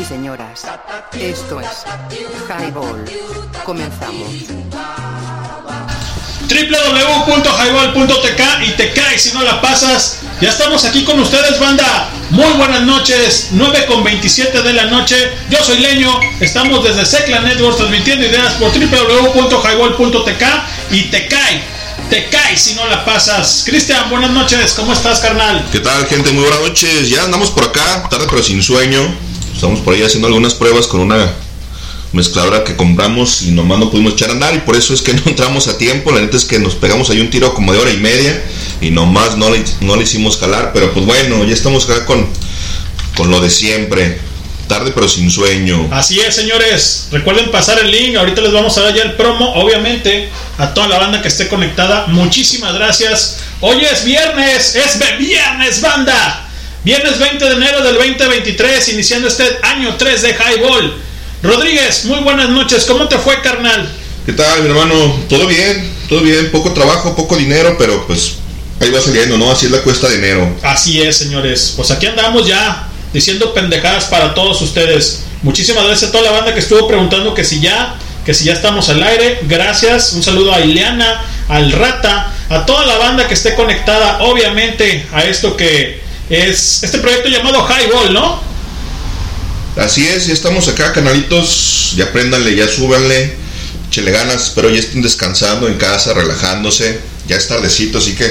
y señoras, esto es Highball. Comenzamos. www.highball.tk y te caes si no la pasas. Ya estamos aquí con ustedes, banda. Muy buenas noches, 9 con 27 de la noche. Yo soy Leño, estamos desde Secla Networks transmitiendo ideas por www.highball.tk y te cae, te cae si no la pasas. Cristian, buenas noches, ¿cómo estás, carnal? ¿Qué tal, gente? Muy buenas noches. Ya andamos por acá, tarde pero sin sueño. Estamos por ahí haciendo algunas pruebas con una mezcladora que compramos y nomás no pudimos echar a andar y por eso es que no entramos a tiempo. La neta es que nos pegamos ahí un tiro como de hora y media y nomás no le, no le hicimos calar. Pero pues bueno, ya estamos acá con, con lo de siempre. Tarde pero sin sueño. Así es, señores. Recuerden pasar el link. Ahorita les vamos a dar ya el promo. Obviamente, a toda la banda que esté conectada. Muchísimas gracias. Hoy es viernes. Es viernes, banda. Viernes 20 de enero del 2023. Iniciando este año 3 de Highball. Rodríguez, muy buenas noches. ¿Cómo te fue, carnal? ¿Qué tal, mi hermano? ¿Todo bien? ¿Todo bien? Poco trabajo, poco dinero, pero pues ahí va saliendo, ¿no? Así es la cuesta de enero. Así es, señores. Pues aquí andamos ya diciendo pendejadas para todos ustedes. Muchísimas gracias a toda la banda que estuvo preguntando que si ya, que si ya estamos al aire. Gracias. Un saludo a Ileana, al Rata, a toda la banda que esté conectada, obviamente, a esto que es este proyecto llamado Highball, ¿no? Así es, ya estamos acá, canalitos. Ya apréndanle, ya súbanle. Chele ganas, espero ya estén descansando en casa, relajándose. Ya es tardecito, así que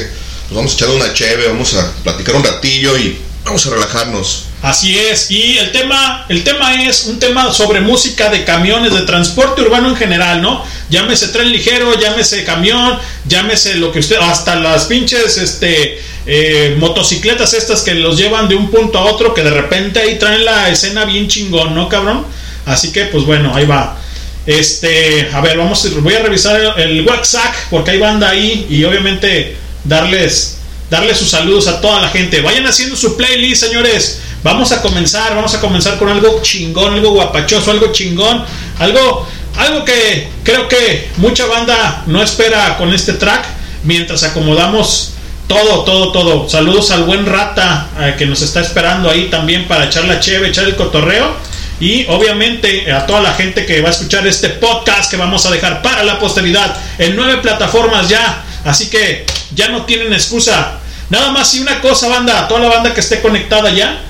nos vamos a echar una cheve, vamos a platicar un ratillo y vamos a relajarnos. Así es, y el tema, el tema es un tema sobre música de camiones, de transporte urbano en general, ¿no? Llámese tren ligero, llámese camión, llámese lo que usted, hasta las pinches, este, eh, motocicletas estas que los llevan de un punto a otro, que de repente ahí traen la escena bien chingón, ¿no, cabrón? Así que, pues bueno, ahí va. Este, a ver, vamos, voy a revisar el, el WhatsApp, porque hay banda ahí, y obviamente darles darle sus saludos a toda la gente. Vayan haciendo su playlist, señores. Vamos a comenzar, vamos a comenzar con algo chingón, algo guapachoso, algo chingón, algo, algo que creo que mucha banda no espera con este track. Mientras acomodamos todo, todo, todo. Saludos al buen Rata eh, que nos está esperando ahí también para echar la cheve, echar el cotorreo. Y obviamente a toda la gente que va a escuchar este podcast que vamos a dejar para la posteridad en nueve plataformas ya. Así que ya no tienen excusa. Nada más y una cosa, banda, toda la banda que esté conectada ya,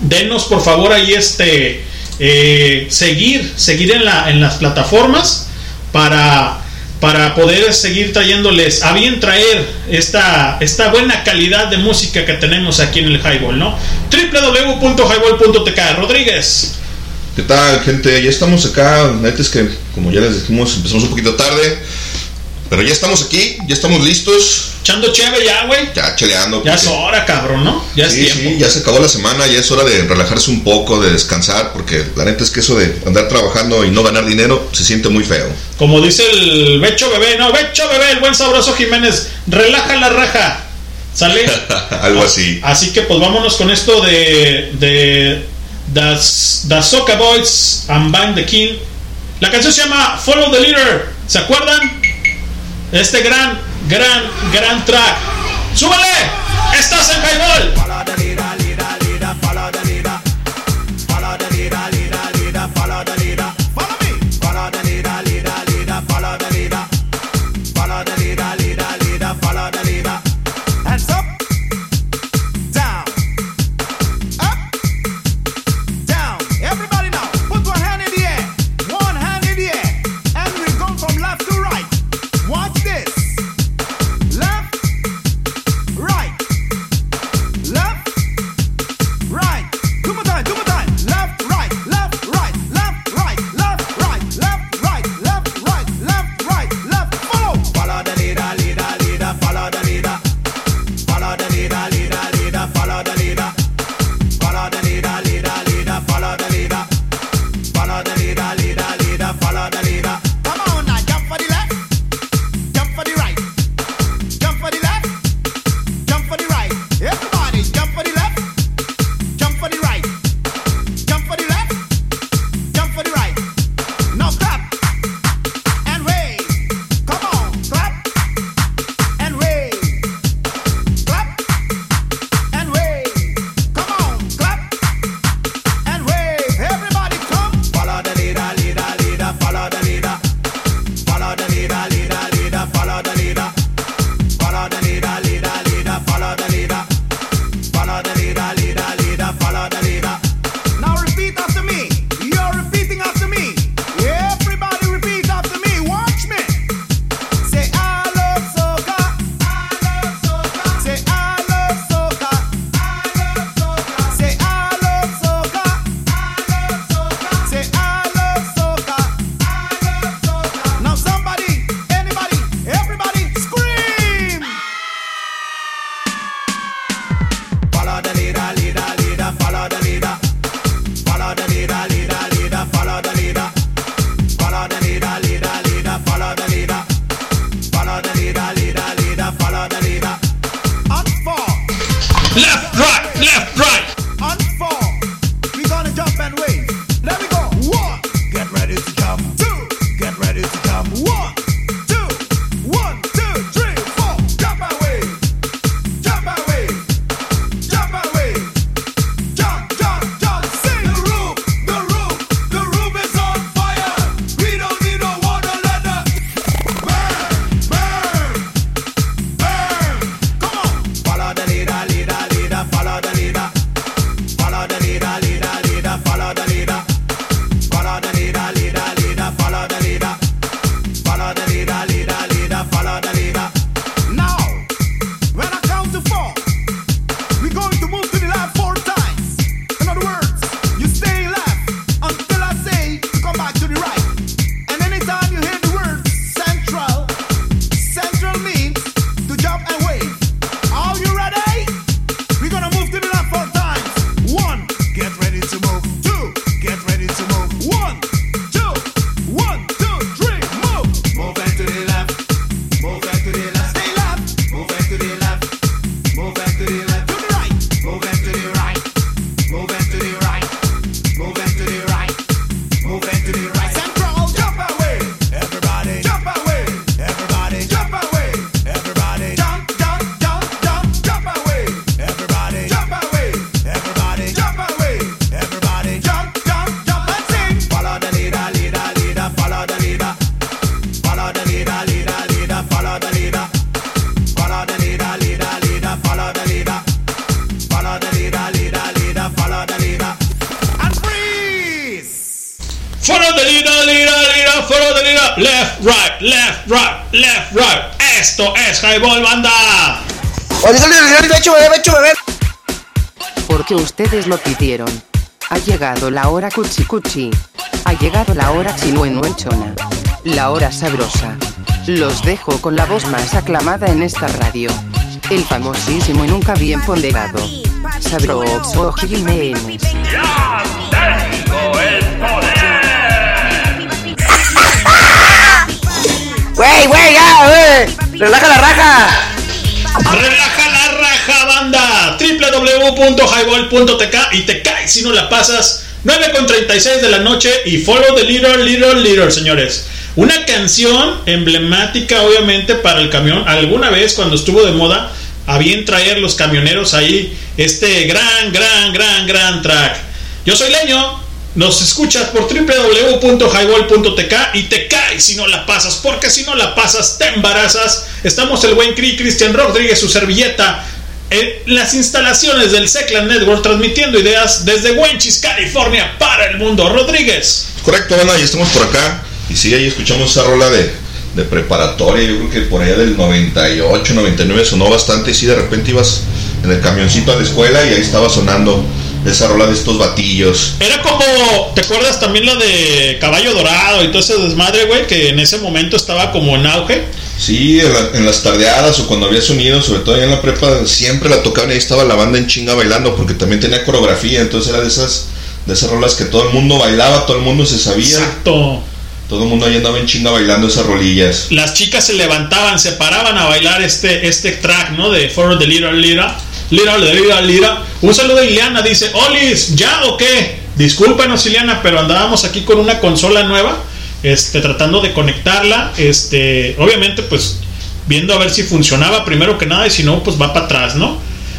denos por favor ahí este eh, seguir, seguir en, la, en las plataformas para, para poder seguir trayéndoles a bien traer esta, esta buena calidad de música que tenemos aquí en el Highball, ¿no? www.highball.tk Rodríguez. ¿Qué tal, gente? Ya estamos acá. La neta es que, como ya les dijimos, empezamos un poquito tarde. Pero ya estamos aquí, ya estamos listos. Echando chévere ya, güey. Ya cheleando. Ya es hora, cabrón, ¿no? Ya es tiempo. sí, ya se acabó la semana, ya es hora de relajarse un poco, de descansar, porque la neta es que eso de andar trabajando y no ganar dinero se siente muy feo. Como dice el Becho Bebé, no, Becho Bebé, el buen sabroso Jiménez, relaja la raja. ¿Sale? Algo así. Así que pues vámonos con esto de, de Das, das Soca Boys and Bang the King. La canción se llama Follow the Leader. ¿Se acuerdan? Este gran, gran, gran track. ¡Súbale! ¡Estás en Highball! Lo pidieron. Ha llegado la hora cuchi cuchi. Ha llegado la hora chinuenuenchona. La hora sabrosa. Los dejo con la voz más aclamada en esta radio. El famosísimo y nunca bien ponderado. Sabroso Jiménez. Güey, güey, ya, güey. Relaja la raja. Banda. www.highball.tk y te caes si no la pasas. 9 con 36 de la noche y follow the leader, leader, leader, señores. Una canción emblemática, obviamente, para el camión. Alguna vez, cuando estuvo de moda, a bien traer los camioneros ahí este gran, gran, gran, gran track. Yo soy Leño. Nos escuchas por www.highball.tk y te caes si no la pasas, porque si no la pasas te embarazas. Estamos el buen Cri Cristian Rodríguez, su servilleta, en las instalaciones del Seclan Network, transmitiendo ideas desde Wenchis, California, para el mundo. Rodríguez. Correcto, bueno, ya estamos por acá. Y sí, ahí escuchamos esa rola de, de preparatoria. Yo creo que por allá del 98, 99 sonó bastante. Y sí, de repente ibas en el camioncito a la escuela y ahí estaba sonando esa rola de estos batillos. Era como, ¿te acuerdas también la de Caballo Dorado y todo ese desmadre, güey? Que en ese momento estaba como en auge. Sí, en, la- en las tardeadas o cuando había sonido, sobre todo allá en la prepa, siempre la tocaban y ahí estaba la banda en chinga bailando porque también tenía coreografía. Entonces era de esas, de esas rolas que todo el mundo bailaba, todo el mundo se sabía. Exacto. Todo el mundo ahí andaba en chinga bailando esas rolillas. Las chicas se levantaban, se paraban a bailar este, este track, ¿no? De For the Little Lira. Lira, Lira, Lira. Un saludo de Ileana, dice, Olis, ¿ya o qué? Discúlpenos, Ileana, pero andábamos aquí con una consola nueva, este, tratando de conectarla, este, obviamente, pues, viendo a ver si funcionaba primero que nada, y si no, pues va para atrás, ¿no?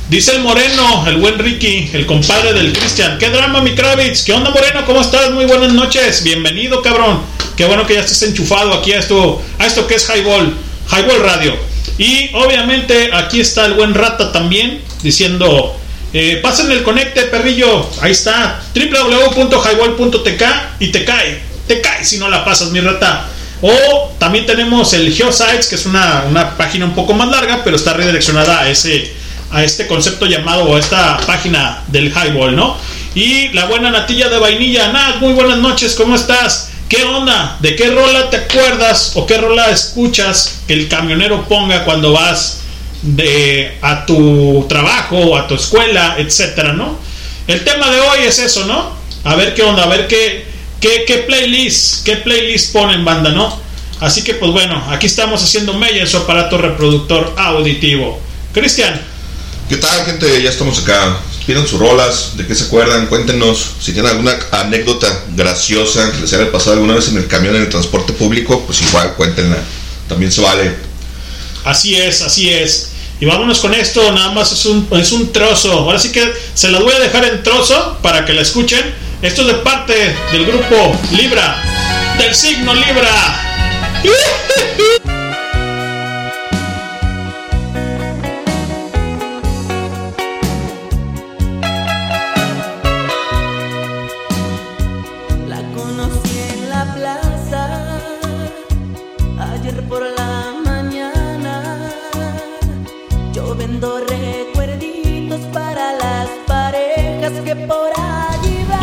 Dice el Moreno, el buen Ricky, el compadre del Cristian. ¿Qué drama, mi Kravitz? ¿Qué onda, Moreno? ¿Cómo estás? Muy buenas noches. Bienvenido, cabrón. Qué bueno que ya estés enchufado aquí a esto, a esto que es Highball, Highball Radio. Y obviamente aquí está el buen Rata también diciendo, eh, pasen el conecte, perrillo. Ahí está, www.highball.tk y te cae, te cae si no la pasas, mi rata. O también tenemos el Geosites, que es una, una página un poco más larga, pero está redireccionada a ese a este concepto llamado o a esta página del highball, ¿no? Y la buena natilla de vainilla, Nat, muy buenas noches, ¿cómo estás? ¿Qué onda? ¿De qué rola te acuerdas o qué rola escuchas que el camionero ponga cuando vas de a tu trabajo o a tu escuela, etcétera, ¿no? El tema de hoy es eso, ¿no? A ver qué onda, a ver qué qué, qué playlist, qué playlist ponen banda, ¿no? Así que pues bueno, aquí estamos haciendo mella en su aparato reproductor auditivo. Cristian, ¿Qué tal, gente? Ya estamos acá pidan sus rolas, de qué se acuerdan, cuéntenos. Si tienen alguna anécdota graciosa que les haya pasado alguna vez en el camión, en el transporte público, pues igual cuéntenla. También se vale. Así es, así es. Y vámonos con esto, nada más es un, es un trozo. Ahora sí que se las voy a dejar en trozo para que la escuchen. Esto es de parte del grupo Libra, del signo Libra.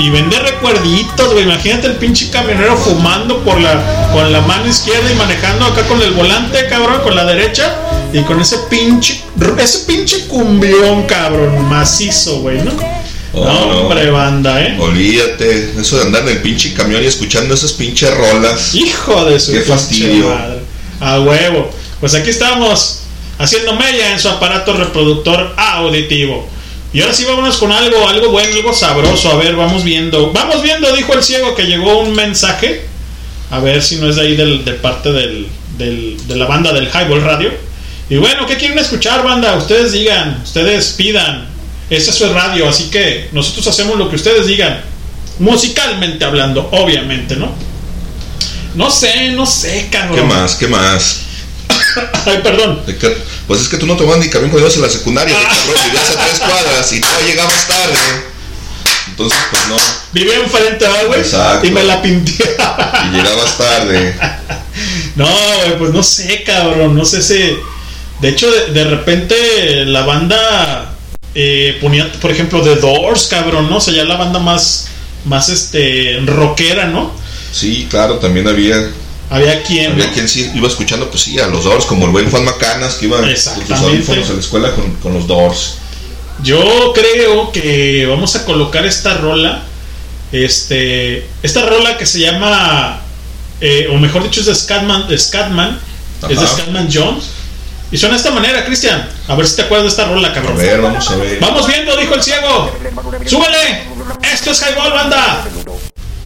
Y vende recuerditos, güey. Imagínate el pinche camionero fumando por la, con la mano izquierda y manejando acá con el volante, cabrón, con la derecha. Y con ese pinche, ese pinche cumbión, cabrón, macizo, güey, ¿no? Oh, no, hombre, banda, ¿eh? Olvídate, eso de andar en el pinche camión y escuchando esas pinches rolas. Hijo de su Qué fastidio. madre. A huevo. Pues aquí estamos haciendo mella en su aparato reproductor auditivo. Y ahora sí vámonos con algo, algo bueno, algo sabroso. A ver, vamos viendo. Vamos viendo, dijo el ciego que llegó un mensaje. A ver si no es de ahí del, de parte del, del- de la banda del Highball Radio. Y bueno, ¿qué quieren escuchar, banda? Ustedes digan, ustedes pidan. Esa es su radio, así que nosotros hacemos lo que ustedes digan. Musicalmente hablando, obviamente, ¿no? No sé, no sé, cabrón. ¿Qué más? ¿Qué más? Ay, perdón. Pues es que tú no tomabas ni camión cuando ibas en la secundaria, de cabrón, vivías a tres cuadras y tú llegabas tarde. Entonces, pues no, Vivía enfrente, ¿verdad, güey? Exacto. Y me la pinteaba. y llegabas tarde. No, güey, pues no sé, cabrón. No sé si. De hecho, de, de repente la banda eh, ponía, por ejemplo, The Doors, cabrón, ¿no? O sea, ya la banda más, más este, rockera, ¿no? Sí, claro, también había, Había quien. había quien sí iba escuchando, pues sí, a los Doors, como el buen Juan Macanas, que iba con sus audífonos a la escuela con, con los Doors. Yo creo que vamos a colocar esta rola. Este. Esta rola que se llama. eh, o mejor dicho, es de Scatman. De Scatman es de. Scatman Jones. Y suena de esta manera, Cristian. A ver si te acuerdas de esta rola, A cabrón. ver, vamos a ver. Vamos viendo, dijo el ciego. ¡Súbele! Esto es Highball, banda.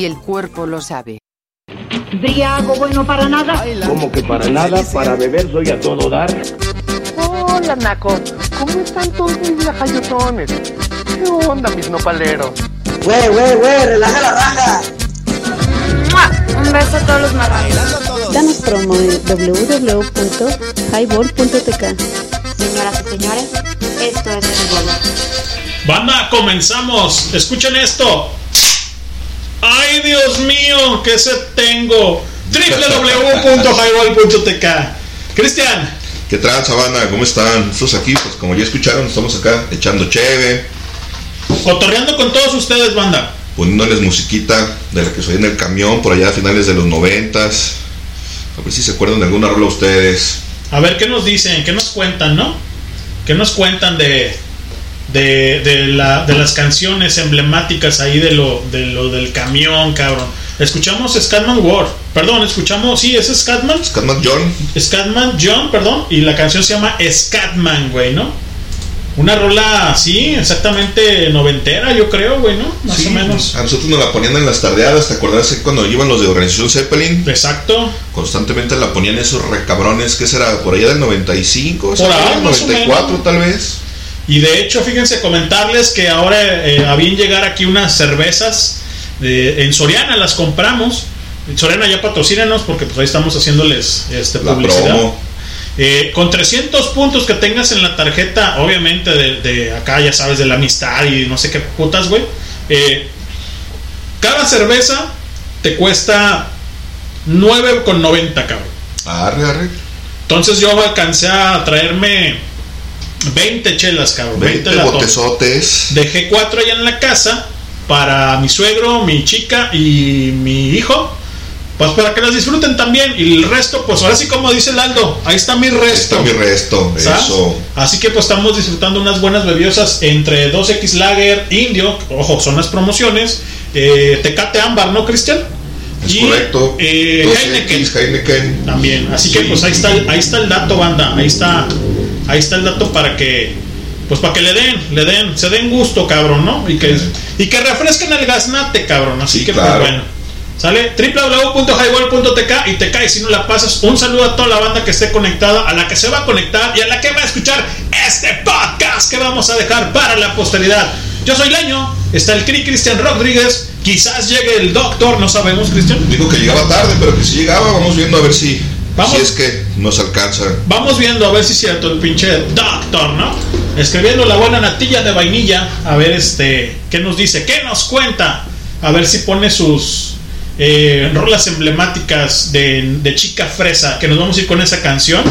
Y el cuerpo lo sabe. Briago bueno para nada. Como que para nada, para beber soy a todo dar. Hola, Naco. ¿Cómo están todos mis lajayotones? ¿Qué onda, mis nopaleros? Güey, güey, güey, relaja la raja. Un beso a todos los marranos. Danos promo en www.highball.tk. Señoras y señores, esto es el. Banda, comenzamos. Escuchen esto. ¡Ay, Dios mío! ¿Qué se tengo? www.highball.tk. Cristian. ¿Qué tal, Sabana? ¿Cómo están? Nosotros aquí, pues como ya escucharon, estamos acá echando cheve, Cotorreando con todos ustedes, banda. poniéndoles musiquita de la que soy en el camión por allá a finales de los noventas. A ver si se acuerdan de alguna rola ustedes. A ver qué nos dicen, qué nos cuentan, ¿no? ¿Qué nos cuentan de, de, de, la, de las canciones emblemáticas ahí de lo, de lo del camión, cabrón? Escuchamos Scatman War, perdón, escuchamos, sí, es Scatman. Scatman John. Scatman John, perdón, y la canción se llama Scatman, güey, ¿no? Una rola, sí, exactamente noventera, yo creo, güey, ¿no? Más Sí, o menos. A nosotros nos la ponían en las tardeadas, ¿te que cuando iban los de Organización Zeppelin? Exacto. Constantemente la ponían esos recabrones, ¿qué será? Por allá del 95, Por ahí, ¿el más o 94 menos. tal vez. Y de hecho, fíjense, comentarles que ahora eh, a bien llegar aquí unas cervezas de- en Soriana, las compramos. En Soriana ya patrocínanos porque pues ahí estamos haciéndoles este, La publicidad. promo. Eh, con 300 puntos que tengas en la tarjeta, obviamente de, de acá, ya sabes, de la amistad y no sé qué putas, güey. eh, cada cerveza te cuesta 9,90, cabrón. Arre, arre. Entonces yo alcancé a traerme 20 chelas, cabrón. 20 latones. botezotes. Dejé cuatro allá en la casa para mi suegro, mi chica y mi hijo. Pues para que las disfruten también. Y el resto, pues ahora sí como dice el Aldo, ahí está mi Ahí resto. está mi resto, ¿sabes? eso. Así que pues estamos disfrutando unas buenas bebiosas entre 2X Lager, Indio, ojo, son las promociones. Eh, Tecate Ámbar, ¿no, Cristian? Es Y, correcto. eh, 2X, Heineken. Heineken. También, así que pues ahí está, ahí está el dato, banda, ahí está, ahí está el dato para que, pues para que le den, le den, se den gusto, cabrón, ¿no? Y que, y que refresquen el gaznate, cabrón, así Sí, que claro. pues bueno. Sale www.highball.tk y te cae si no la pasas. Un saludo a toda la banda que esté conectada, a la que se va a conectar y a la que va a escuchar este podcast que vamos a dejar para la posteridad. Yo soy Leño, está el Cri Cristian Rodríguez, quizás llegue el doctor, no sabemos, Cristian. Dijo que llegaba tarde, pero que si llegaba, vamos viendo a ver si, Vamos. si es que nos alcanza. Vamos viendo a ver si es cierto el pinche doctor, ¿no? Escribiendo la buena natilla de vainilla, a ver este, ¿qué nos dice? ¿Qué nos cuenta? A ver si pone sus eh, rolas emblemáticas de, de Chica Fresa, que nos vamos a ir con esa canción.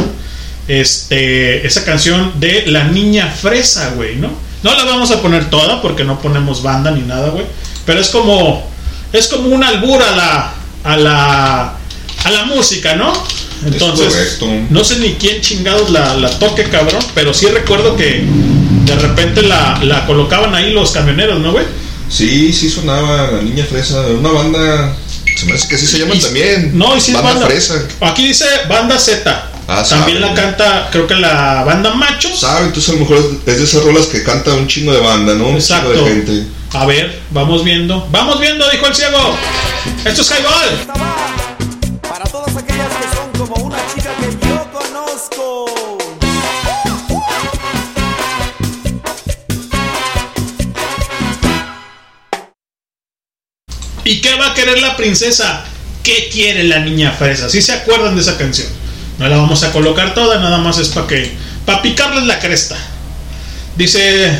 Este, esa canción de La Niña Fresa, güey, ¿no? No la vamos a poner toda porque no ponemos banda ni nada, güey. Pero es como, es como un albur a la, a la, a la música, ¿no? Entonces, no sé ni quién chingados la, la toque, cabrón, pero sí recuerdo que de repente la, la colocaban ahí los camioneros, ¿no, güey? Sí, sí sonaba la niña fresa, una banda. Se me hace que así se llaman Y- también. No, y sí es banda, banda. fresa. Aquí dice banda Z. Ah, También sabe, la canta, creo que la banda Machos. ¿Sabe? Entonces a lo mejor es de esas rolas que canta un chingo de banda, ¿no? Un Exacto. chingo de gente. A ver, vamos viendo. Vamos viendo, dijo el ciego. Esto es Highball. Como una chica que yo conozco. ¿Y qué va a querer la princesa? ¿Qué quiere la niña fresa? Si se acuerdan de esa canción. No la vamos a colocar toda, nada más es para que. Para picarles la cresta. Dice.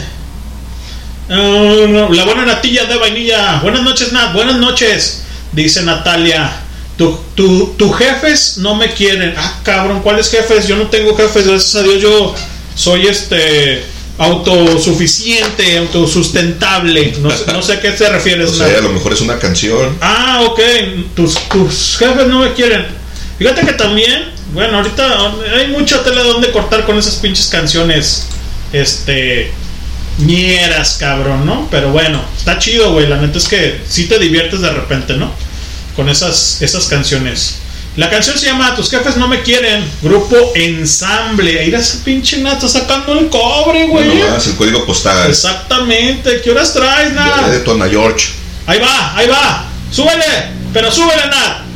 Ah, la buena natilla de vainilla. Buenas noches, Nat. Buenas noches. Dice Natalia. Tu, tu, tu jefes no me quieren. Ah, cabrón, ¿cuáles jefes? Yo no tengo jefes, gracias a Dios. Yo soy este autosuficiente, autosustentable. No, sé- no sé a qué te refieres, O sea, a lo mejor es una canción. Ah, ok. Tus, tus jefes no me quieren. Fíjate que también, bueno, ahorita hay mucha tela donde cortar con esas pinches canciones. Este. ñeras, cabrón, ¿no? Pero bueno, está chido, güey. La neta es que sí te diviertes de repente, ¿no? Con esas, esas canciones. La canción se llama Tus jefes no me quieren. Grupo Ensamble. Ahí ese pinche Nat, está sacando el cobre, güey. Bueno, más el código postal. Exactamente. ¿Qué horas traes, Nat? De Tona George. Ahí va, ahí va. Súbele, pero súbele, Nat.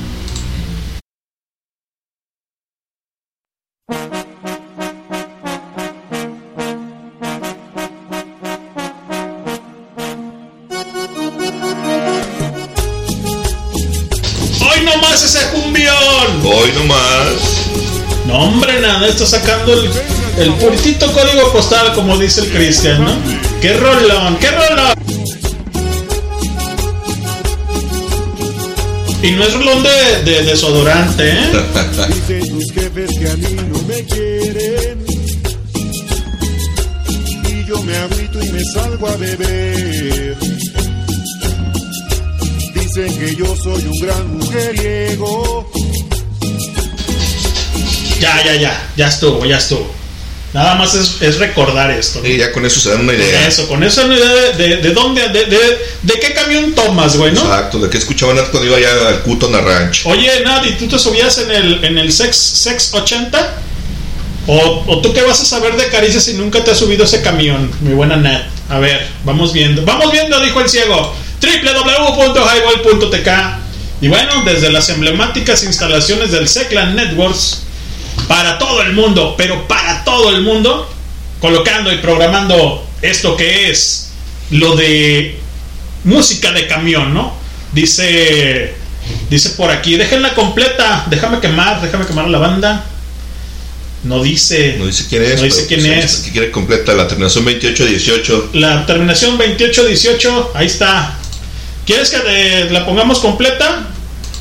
Hoy nomás. No, hombre, nada, está sacando el, el puritito código postal, como dice el Cristian, ¿no? ¡Qué rolón, qué rolón! Y no es rolón de, de desodorante, ¿eh? Dicen tus jefes que a mí no me quieren. Y yo me agüito y me salgo a beber. Dicen que yo soy un gran mujeriego. Ya, ya, ya, ya estuvo, ya estuvo. Nada más es, es recordar esto. ¿no? Y ya con eso se dan una idea. Eso, con eso una idea de, de, de dónde, de, de, de qué camión tomas, güey, ¿no? Exacto, de que escuchaban cuando iba allá al Cuton Ranch. Oye, Nadie, ¿tú te subías en el, en el Sex, Sex 80? ¿O, ¿O tú qué vas a saber de caricias si nunca te has subido ese camión, mi buena Nat? A ver, vamos viendo. Vamos viendo, dijo el ciego. www.highball.tk Y bueno, desde las emblemáticas instalaciones del Seclan Networks, para todo el mundo, pero para todo el mundo, colocando y programando esto que es lo de música de camión, ¿no? Dice, dice por aquí, déjenla completa, déjame quemar, déjame quemar la banda. No dice, No dice quién es. No dice quién pues, es. Que quiere completa la terminación 2818. la terminación 2818, ahí está. ¿Quieres que te- la pongamos completa?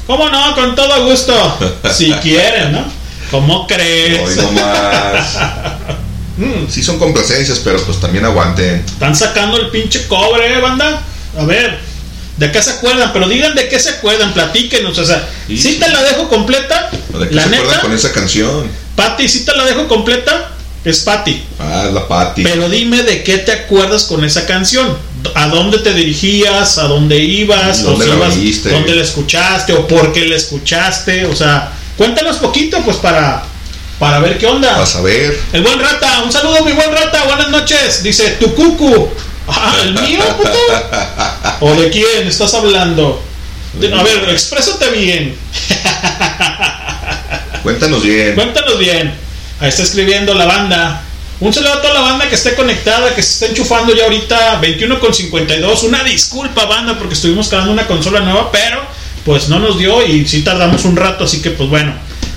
¿Cómo no? Con todo gusto. Si quieren, ¿no? ¿Cómo crees? Hoy nomás. Mm, sí son complacencias, pero pues también aguanten. Están sacando el pinche cobre, ¿eh, banda. A ver, ¿de qué se acuerdan? Pero digan de qué se acuerdan, platíquenos. O sea, Sí, si sí. te la dejo completa, ¿O ¿De qué la se acuerdan neta, con esa canción? Pati, si te la dejo completa, es Pati. Ah, la Patti. Pero dime de qué te acuerdas con esa canción. ¿A dónde te dirigías? ¿A dónde ibas? ¿Y dónde si la ibas-? ¿Dónde la escuchaste? ¿O por qué la escuchaste? O sea, cuéntanos poquito, pues para, para ver qué onda. A saber. El buen rata, un saludo, mi buen rata, buenas noches. Dice, tu cucu. Ah, el mío, puto. ¿O de quién estás hablando? De- a ver, exprésate bien. Cuéntanos bien. Cuéntanos bien. Ahí está escribiendo la banda. Un saludo a toda la banda que esté conectada, que se está enchufando ya ahorita 21 con 52. Una disculpa, banda, porque estuvimos creando una consola nueva, pero pues no nos dio y sí tardamos un rato, así que pues bueno,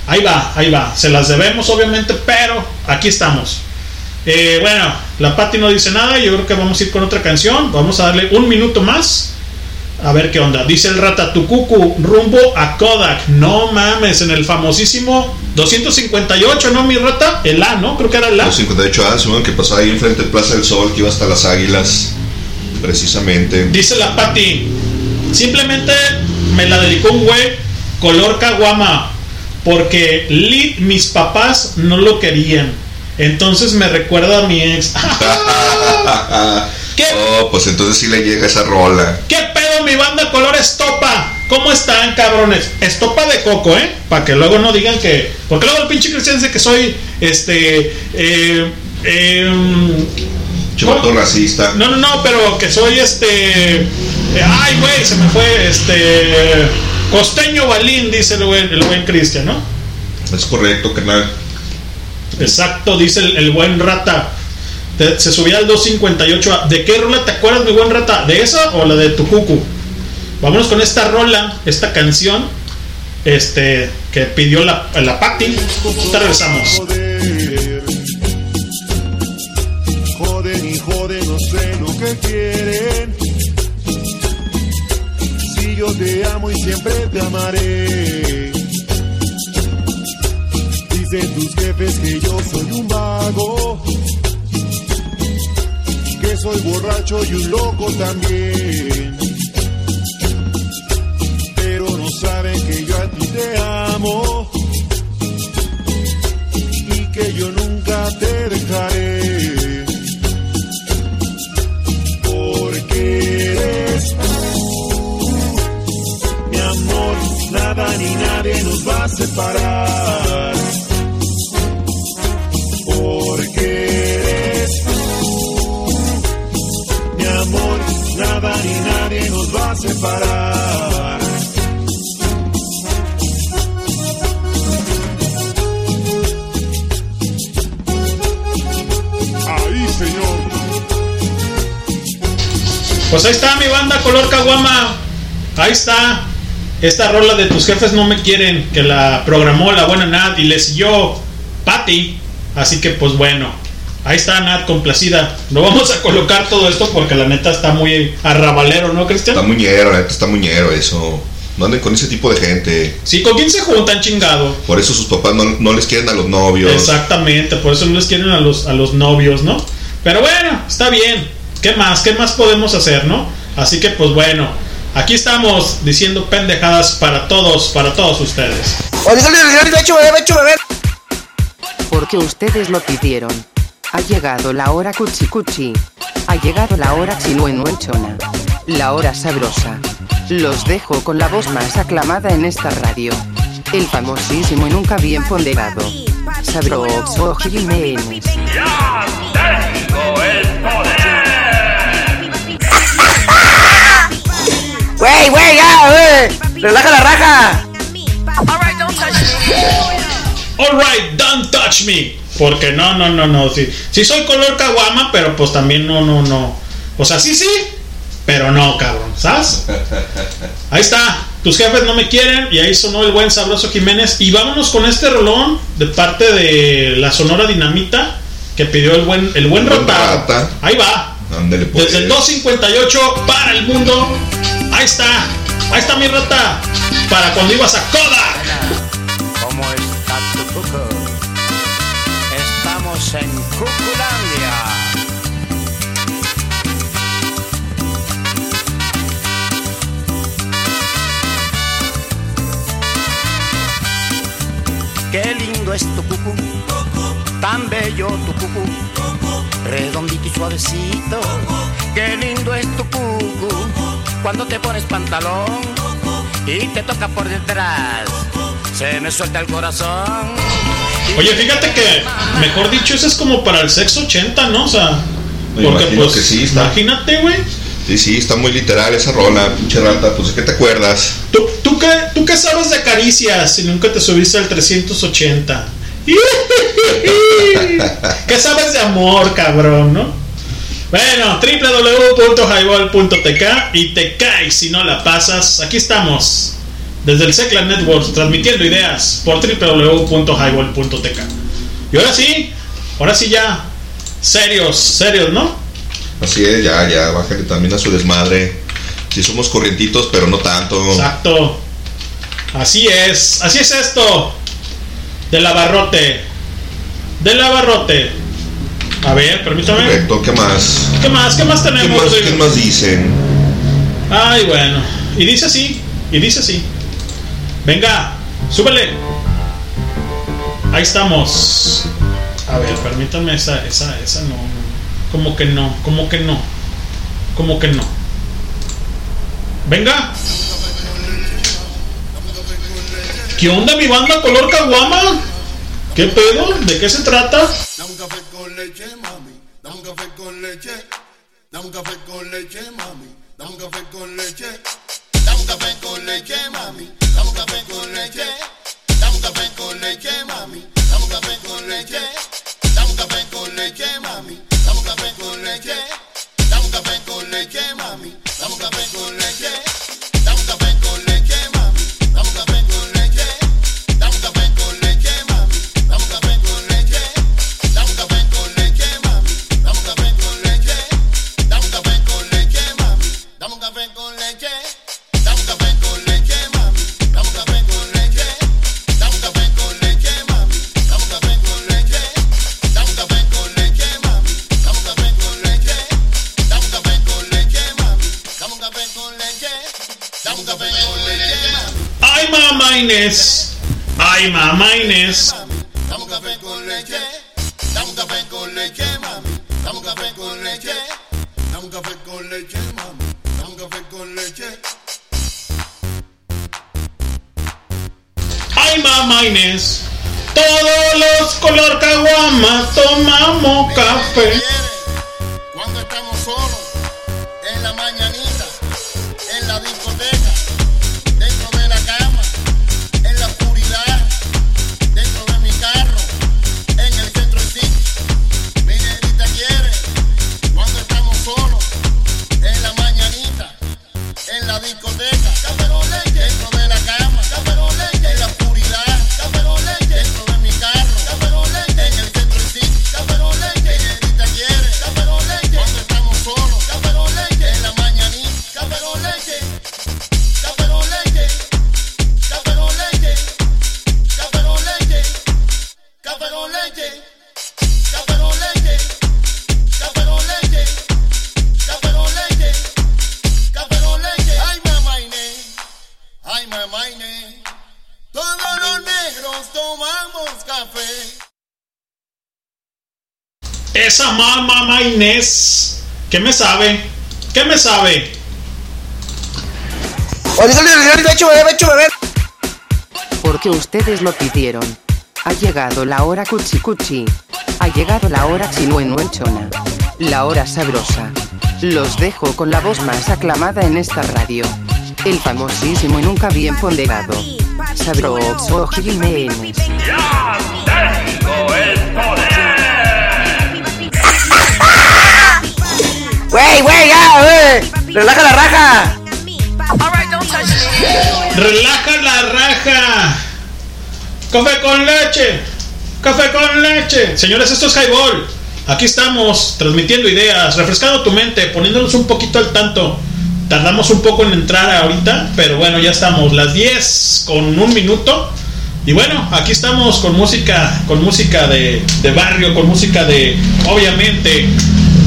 ahí va, ahí va. Se las debemos, obviamente, pero aquí estamos. Eh, bueno, la Patti no dice nada, yo creo que vamos a ir con otra canción. Vamos a darle un minuto más. A ver qué onda. Dice el rata Tucucu, rumbo a Kodak. No mames, en el famosísimo 258, ¿no, mi rata? El A, ¿no? Creo que era el A. Los 58 años, que pasaba ahí enfrente del Plaza del Sol, que iba hasta las Águilas. Precisamente. Dice la Patti, simplemente me la dedicó un güey color caguama, porque Lit mis papás no lo querían. Entonces me recuerda a mi ex. ¿Qué? Oh, pues entonces sí le llega esa rola. ¿Qué pedo mi banda color estopa? ¿Cómo están, cabrones? Estopa de coco, ¿eh? Para que luego no digan que... Porque luego el pinche cristian dice que soy, este... Eh, eh, Chivato ¿cómo? racista. No, no, no, pero que soy este. ay, güey, se me fue este. Costeño Balín, dice el buen, el buen Cristian, ¿no? Es correcto, carnal. Exacto, dice el, el buen rata. Te- se subía al 258. ¿De qué rola te acuerdas, mi buen rata? ¿De esa o la de Tucucu? Vámonos con esta rola, esta canción. Este. Que pidió la, la Patti. Te regresamos. Yo te amo y siempre te amaré. Dicen tus jefes que yo soy un vago. Que soy borracho y un loco también. Pero no saben que yo a ti te amo. Y que yo nunca te dejaré. Nada ni nadie nos va a separar. Porque eres tú, mi amor, nada ni nadie nos va a separar. Ahí, señor. Pues ahí está mi banda color caguama. Ahí está. Esta rola de tus jefes no me quieren. Que la programó la buena Nat y le siguió Patty. Así que pues bueno. Ahí está Nat complacida. No vamos a colocar todo esto porque la neta está muy arrabalero, ¿no, Cristian? Está muñero, la neta está muñero eso. No anden con ese tipo de gente. Sí, ¿con quién se juntan chingado? Por eso sus papás no, no les quieren a los novios. Exactamente, por eso no les quieren a los, a los novios, ¿no? Pero bueno, está bien. ¿Qué más? ¿Qué más podemos hacer, no? Así que pues bueno, aquí estamos diciendo pendejadas para todos, para todos ustedes. Porque ustedes lo pidieron. Ha llegado la hora cuchi cuchi. Ha llegado la hora chinuenuenchona. La hora sabrosa. Los dejo con la voz más aclamada en esta radio. El famosísimo y nunca bien ponderado. Sabroso Jiménez. Güey, güey, ya, güey. Relaja la raja. Alright, don't touch me. Porque no, no, no, no. Sí, sí soy color caguama, pero pues también no, no, no. O sea, sí, sí, pero no, cabrón, ¿sabes? Ahí está. Tus jefes no me quieren y ahí sonó el buen sabroso Jiménez. Y vámonos con este rolón de parte de la Sonora Dinamita que pidió el buen, el buen rata. Rata. Ahí va. Pues. Desde el 258 para el mundo. Ahí está. Ahí está mi rata. Para cuando ibas a Kodak. ¿Cómo está tu cuco? Estamos en Cuculandia. Qué lindo es tu cucu, tan bello tu cucu, redondito y suavecito. Qué lindo es tu cucu, cuando te pones pantalón y te toca por detrás, se me suelta el corazón. Oye, fíjate que, mejor dicho, eso es como para el sexo 80, ¿no? O sea, Me porque imagino pues, que sí, está. imagínate, güey. Sí, sí, está muy literal esa rola, pinche rata. Pues, ¿de qué te acuerdas? ¿Tú, tú, qué, ¿Tú qué sabes de caricias si nunca te subiste al 380? ¿Qué sabes de amor, cabrón, no? Bueno, www.highball.tk y te caes si no la pasas. Aquí estamos, desde el Secla Network, transmitiendo ideas por www.highball.tk. Y ahora sí, ahora sí ya, serios, serios, ¿no? Así es, ya, ya, bájale también a su desmadre. Sí somos corrientitos, pero no tanto. Exacto. Así es, así es esto. Del abarrote. Del abarrote. A ver, permítame. Correcto, ¿qué más? ¿Qué más? ¿Qué más ¿Qué tenemos? más, qué más dicen? Ay, bueno. Y dice así. Y dice así. Venga, súbele. Ahí estamos. A ver, permítame esa, esa, esa no. no. Como que no, como que no. Como que no. Venga. ¿Qué onda mi banda color caguama? ¿Qué pedo? ¿De qué se trata? Dame un café con leche, mami. Dame un café con leche. Dame un café con leche, mami. Dame un café con leche. Dame un café con leche, mami. Dame un café con leche. Dame un café con leche, mami. Dame un café con leche. Inés. Ay, mamá Inés. Dame un café con leche. Dame un café con leche, mami. Dame un café con leche. Dame un café con leche, mami. Dame un café con leche. Ay, mamá Inés. Todos los color caguama tomamos café. Inés. ¿Qué me sabe? ¿Qué me sabe? Porque ustedes lo pidieron. Ha llegado la hora cuchi cuchi. Ha llegado la hora chinuenuelchona. La hora sabrosa. Los dejo con la voz más aclamada en esta radio. El famosísimo y nunca bien ponderado. Sabroso Jiménez. Güey, güey, ya, güey. Relaja la raja. Relaja la raja. Café con leche. Café con leche. Señores, esto es Highball. Aquí estamos transmitiendo ideas, refrescando tu mente, poniéndonos un poquito al tanto. Tardamos un poco en entrar ahorita, pero bueno, ya estamos. Las 10 con un minuto. Y bueno, aquí estamos con música, con música de, de barrio, con música de, obviamente,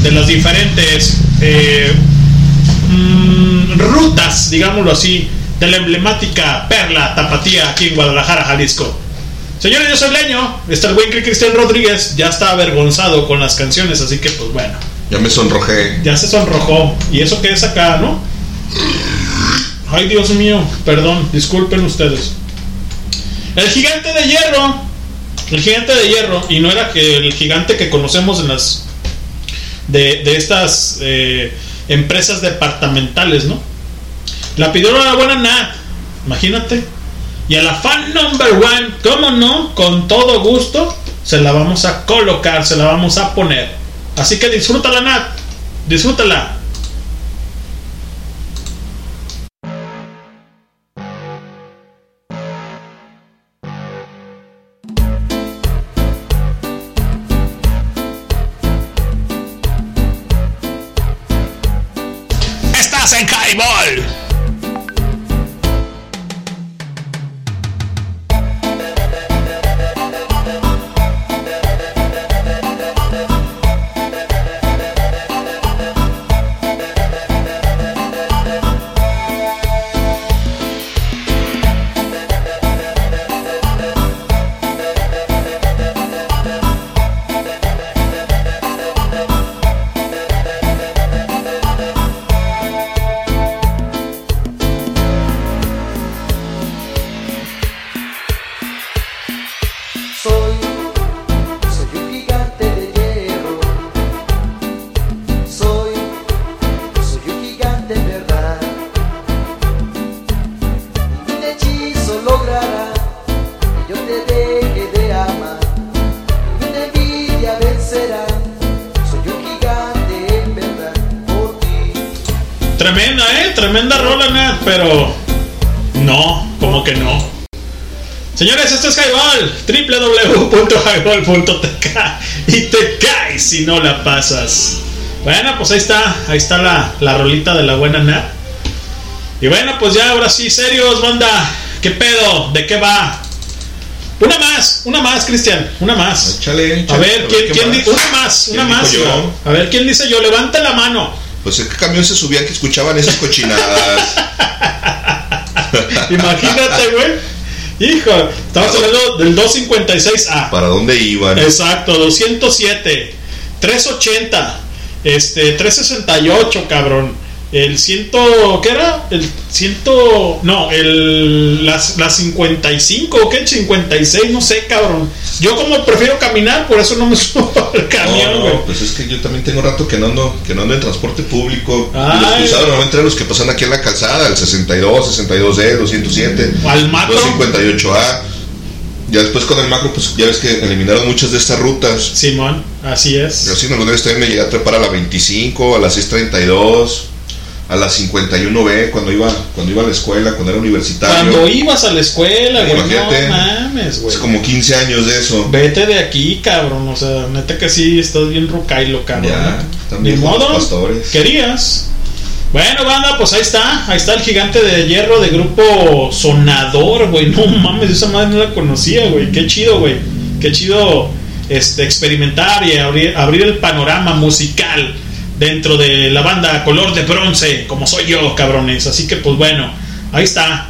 de las diferentes eh, mm, rutas, digámoslo así, de la emblemática Perla Tapatía aquí en Guadalajara, Jalisco. Señores, yo soy Leño, está el buen Cristian Rodríguez, ya está avergonzado con las canciones, así que pues bueno, Ya me sonrojé. ya se sonrojó. ¿Y eso que es acá, no? Ay, Dios mío, perdón, disculpen ustedes. El gigante de hierro, el gigante de hierro, y no era que el gigante que conocemos en las de, de estas eh, empresas departamentales, ¿no? La pidieron la buena Nat, imagínate. Y a la fan number one, ¿cómo no? Con todo gusto, se la vamos a colocar, se la vamos a poner. Así que disfrútala, Nat, disfrútala. www.highball.tk y te caes si no la pasas. Bueno, pues ahí está, ahí está la, la rolita de la buena Nat. Y bueno, pues ya ahora sí, serios, banda. ¿Qué pedo? ¿De qué va? Una más, una más, Cristian, una más. Échale, échale, a ver, ¿quién, ¿qué quién más? di- una más, ¿Quién una más. yo? A ver, ¿quién dice yo? Levanta la mano. Pues en qué camión se subía que escuchaban esas cochinadas. Imagínate, güey. Hijo, estamos hablando del 256A. ¿Para dónde iban? Exacto, 207, 380, este, 368, cabrón. El ciento, ¿qué era? El ciento, no, el, las, las 55, ¿qué? 56, no sé, cabrón. Yo como prefiero caminar, por eso no me subo al camión, No, güey. no, pues es que yo también tengo rato que no ando, que no ando en transporte público. Y Ay. los cruzados normalmente eran los que pasan aquí en la calzada, el 62, 62D, 207, Al macro. 258A. Ya después con el macro, pues ya ves que eliminaron muchas de estas rutas. Simón, así es. Yo sí, en alguna vez también me llegué a trepar a la 25, a la 632, a la 51B cuando iba, cuando iba a la escuela, cuando era universitario. Cuando ibas a la escuela, güey, Imagínate. no mames, güey. Es como 15 años de eso. Vete de aquí, cabrón. O sea, neta que sí, estás bien rucailo, cabrón. Ya, también los modo. pastores. Querías. Bueno, banda, pues ahí está. Ahí está el gigante de hierro de grupo Sonador, güey. No mames, esa madre no la conocía, güey. Qué chido, güey. Qué chido este, experimentar y abrir, abrir el panorama musical dentro de la banda Color de Bronce, como soy yo, cabrones. Así que, pues bueno, ahí está.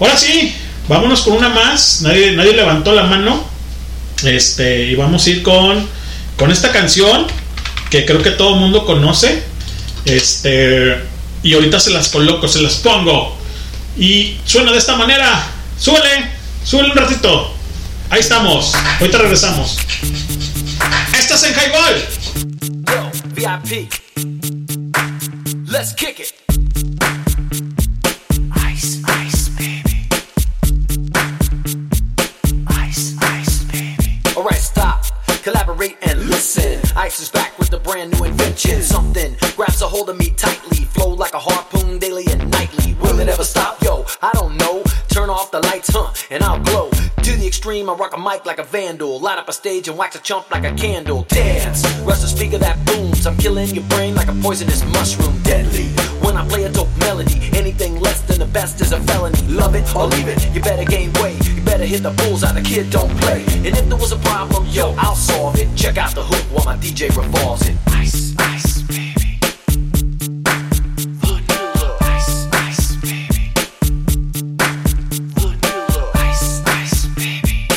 Ahora sí, vámonos con una más. Nadie, nadie levantó la mano. Este, y vamos a ir con, con esta canción que creo que todo el mundo conoce. Este, y ahorita se las coloco, se las pongo. Y suena de esta manera. Súbele, súbele un ratito. Ahí estamos. Ahorita regresamos. Estás en Highball. Yo, VIP. Let's kick it. Ice, ice, baby. Ice, ice, baby. Alright, stop. Collaborate and listen. Ice is back with a brand new invention. Something grabs a hold of me tightly. Flow like a harpoon daily and nightly. Will it ever stop? Yo, I don't know. Turn off the lights, huh? And I'll glow. To the extreme, I rock a mic like a vandal. Light up a stage and wax a chump like a candle. Dance, rush the speaker that booms. I'm killing your brain like a poisonous mushroom. Deadly. When I play a dope melody, anything less the best is a felony. Love it or leave it. You better gain weight. You better hit the bullseye. The kid don't play. And if there was a problem, yo, I'll solve it. Check out the hook while my DJ revolves it. Ice, ice, baby. Vanilla. Ice, ice, baby. Vanilla. Ice, ice, baby.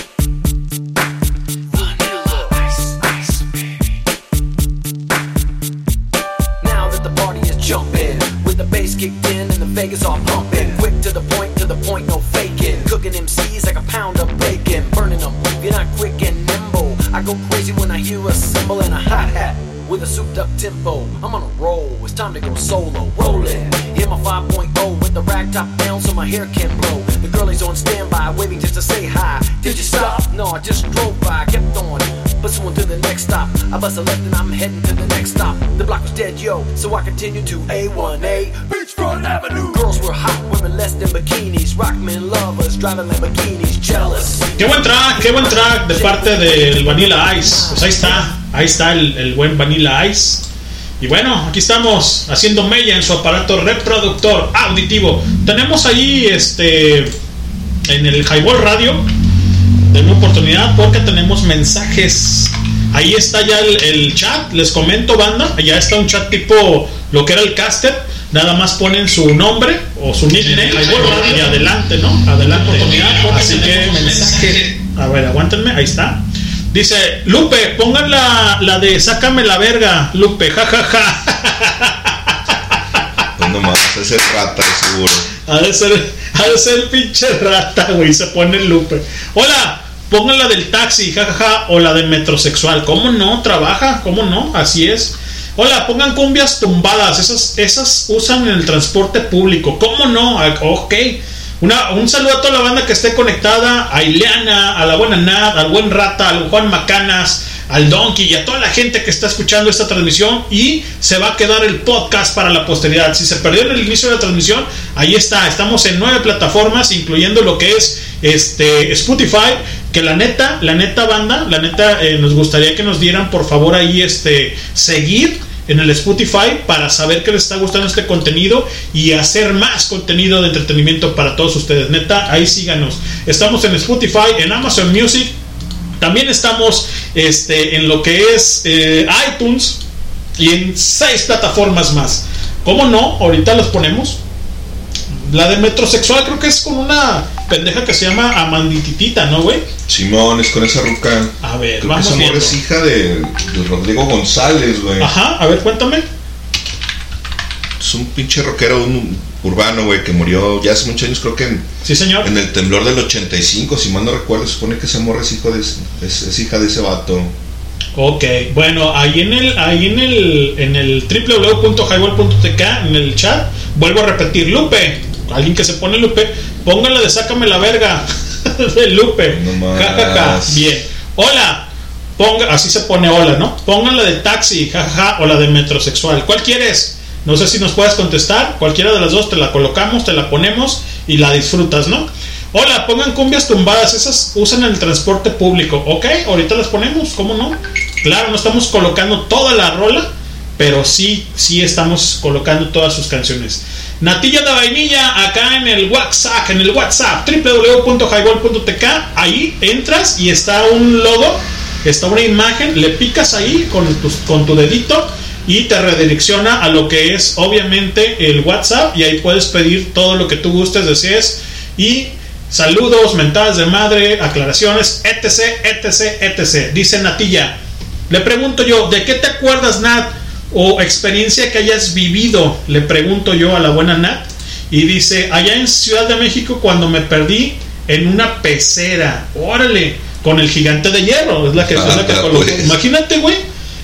Vanilla. Ice, ice, baby. Now that the party is jumping, with the bass kicked in and the Vegas all Cooking MCs like a pound of bacon. Burning them, you're not quick and nimble. I go crazy when I hear a cymbal and a hi hat. With a souped up tempo, I'm on a roll. It's time to go solo. Rolling, hit my 5.0 with the rag top down so my hair can blow. The girlie's on standby, waiting just to say hi. Did you stop? No, I just drove by, kept on. Pursuing to the next stop. I bust a left and I'm heading to the next stop. The block was dead, yo, so I continue to A1A. Qué buen track, qué buen track de parte del Vanilla Ice. Pues ahí está, ahí está el, buen Vanilla Ice. Y bueno, aquí estamos haciendo mella en su aparato reproductor auditivo. Tenemos ahí este en el Highball Radio de una oportunidad porque tenemos mensajes. Ahí está ya el, el chat, les comento banda, ya está un chat tipo lo que era el caster, nada más ponen su nombre o su nickname y adelante, ¿no? Adelante oportunidad, así que mensaje. A ver, aguántenme, ahí está. Dice, Lupe, pongan la, la de sácame la verga, Lupe, jajaja. Pues nomás, ese rata, seguro. Ha de ser, ha de ser pinche rata, güey. Se pone el Lupe. Hola, pongan la del taxi, jajaja, o la de metrosexual. ¿Cómo no? ¿Trabaja? ¿Cómo no? Así es. Hola, pongan cumbias tumbadas. Esas, esas usan en el transporte público. ¿Cómo no? Ah, Ok. Una, un saludo a toda la banda que esté conectada, a Ileana, a la buena Nat, al buen Rata, al Juan Macanas, al Donkey y a toda la gente que está escuchando esta transmisión y se va a quedar el podcast para la posteridad. Si se perdió en el inicio de la transmisión, ahí está. Estamos en nueve plataformas, incluyendo lo que es este Spotify. Que la neta, la neta banda, la neta eh, nos gustaría que nos dieran por favor ahí este seguir en el Spotify para saber que les está gustando este contenido y hacer más contenido de entretenimiento para todos ustedes. Neta, ahí síganos. Estamos en Spotify, en Amazon Music. También estamos este, en lo que es eh, iTunes y en seis plataformas más. ¿Cómo no? Ahorita los ponemos. La de metrosexual creo que es con una pendeja que se llama Amandititita, ¿no, güey? Simón es con esa ruca. A ver, Creo vamos que esa es hija de, de Rodrigo González, güey. Ajá, a ver, cuéntame. Es un pinche rockero un urbano, güey, que murió ya hace muchos años, creo que en, Sí, señor. en el temblor del 85, si mal no recuerdo, se supone que esa morra es, hijo de, es, es hija de ese vato. Ok, bueno, ahí en el, ahí en el, en el www.highball.tk, en el chat, vuelvo a repetir, Lupe, alguien que se pone Lupe, póngala de sácame la verga de Lupe. No Ja, ja, ja. más. Bien. Hola, ponga, así se pone hola, ¿no? Pónganla de taxi, jaja, o la de metrosexual. ¿Cuál quieres? No sé si nos puedes contestar. Cualquiera de las dos te la colocamos, te la ponemos y la disfrutas, ¿no? Hola, pongan cumbias tumbadas, esas usan el transporte público, ¿ok? Ahorita las ponemos, ¿cómo no? Claro, no estamos colocando toda la rola, pero sí, sí estamos colocando todas sus canciones. Natilla de vainilla acá en el WhatsApp, en el WhatsApp, www.highball.tk, ahí entras y está un logo, está una imagen, le picas ahí con tu, con tu dedito y te redirecciona a lo que es obviamente el WhatsApp y ahí puedes pedir todo lo que tú gustes, desees y saludos, mentadas de madre, aclaraciones, etc, etc, etc. Dice Natilla, le pregunto yo, ¿de qué te acuerdas Nat? O experiencia que hayas vivido, le pregunto yo a la buena Nat. Y dice, allá en Ciudad de México cuando me perdí en una pecera, órale, con el gigante de hierro, es la que, es la que Ah, colocó. pues. Imagínate, güey,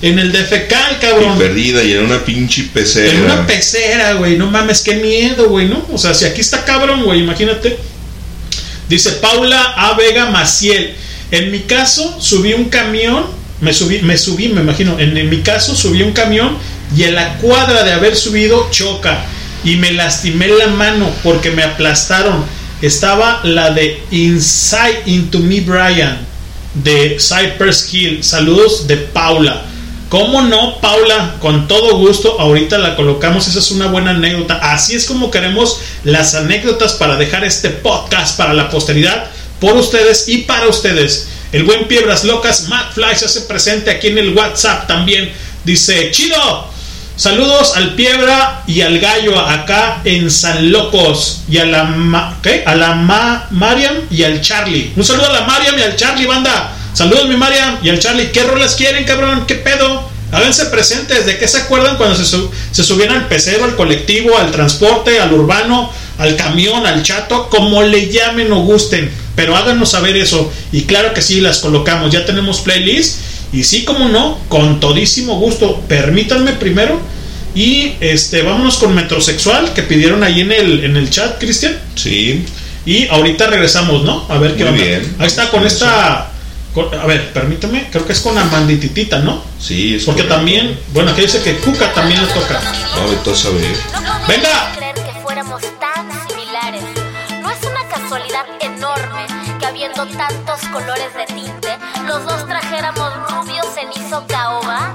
en el de fecal, cabrón. Y perdida y en una pinche pecera. En una pecera, güey. No mames, qué miedo, güey, ¿no? O sea, si aquí está cabrón, güey, imagínate. Dice Paula A. Vega Maciel. En mi caso, subí un camión. Me subí, me subí, me imagino. En, en mi caso, subí un camión y en la cuadra de haber subido choca. Y me lastimé la mano porque me aplastaron. Estaba la de Inside Into Me Brian de Cypress Hill. Saludos de Paula. ¿Cómo no, Paula? Con todo gusto, ahorita la colocamos, esa es una buena anécdota. Así es como queremos las anécdotas para dejar este podcast para la posteridad, por ustedes y para ustedes. El buen Piedras Locas, Matt Fly, se hace presente aquí en el WhatsApp también. Dice, chido, saludos al Piedra y al Gallo acá en San Locos. Y a la, Ma- ¿qué? A la Ma- Mariam y al Charlie. Un saludo a la Mariam y al Charlie, banda. Saludos, mi Mariam y al Charlie. ¿Qué rolas quieren, cabrón? ¿Qué pedo? Háganse presentes. ¿De qué se acuerdan cuando se, su- se subían al pecero, al colectivo, al transporte, al urbano, al camión, al chato? Como le llamen o gusten. Pero háganos saber eso. Y claro que sí, las colocamos. Ya tenemos playlist. Y sí, como no, con todísimo gusto. Permítanme primero. Y este, vámonos con Metrosexual que pidieron ahí en el, en el chat, Cristian. Sí. Y ahorita regresamos, ¿no? A ver qué Muy onda. bien. Ahí está con esta. con- a ver, permíteme, creo que es con Amandititita, ¿no? Sí, es Porque correcto. también, bueno, aquí dice que Cuca también le toca. No, a saber. ¡Venga! Tantos colores de tinte, los dos trajéramos rubio cenizo caoba.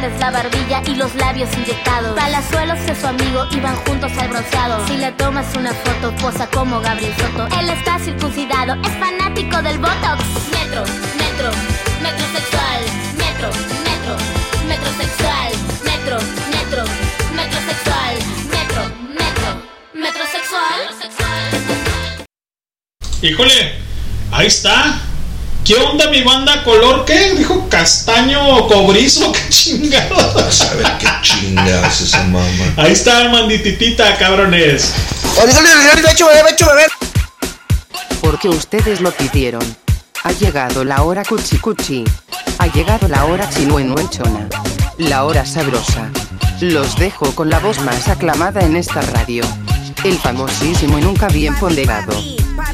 Pectorales, la barbilla y los labios inyectados. Palazuelos y su amigo iban juntos al bronceado. Si le tomas una foto, posa como Gabriel Soto. Él está circuncidado, es fanático del Botox. Metro, metro, metrosexual. Metro, metro, metrosexual. Metro, metro, metrosexual. Metro, metro, metrosexual. Híjole, ahí está. ¿Qué onda mi banda? ¿Color qué? Dijo castaño cobrizo, qué chingado. Saber qué chingas esa mamá. Ahí está Amandititita, cabrones. Porque ustedes lo pidieron. Ha llegado la hora cuchi cuchi. Ha llegado la hora chinuenuenchona. La hora sabrosa. Los dejo con la voz más aclamada en esta radio. El famosísimo y nunca bien ponderado.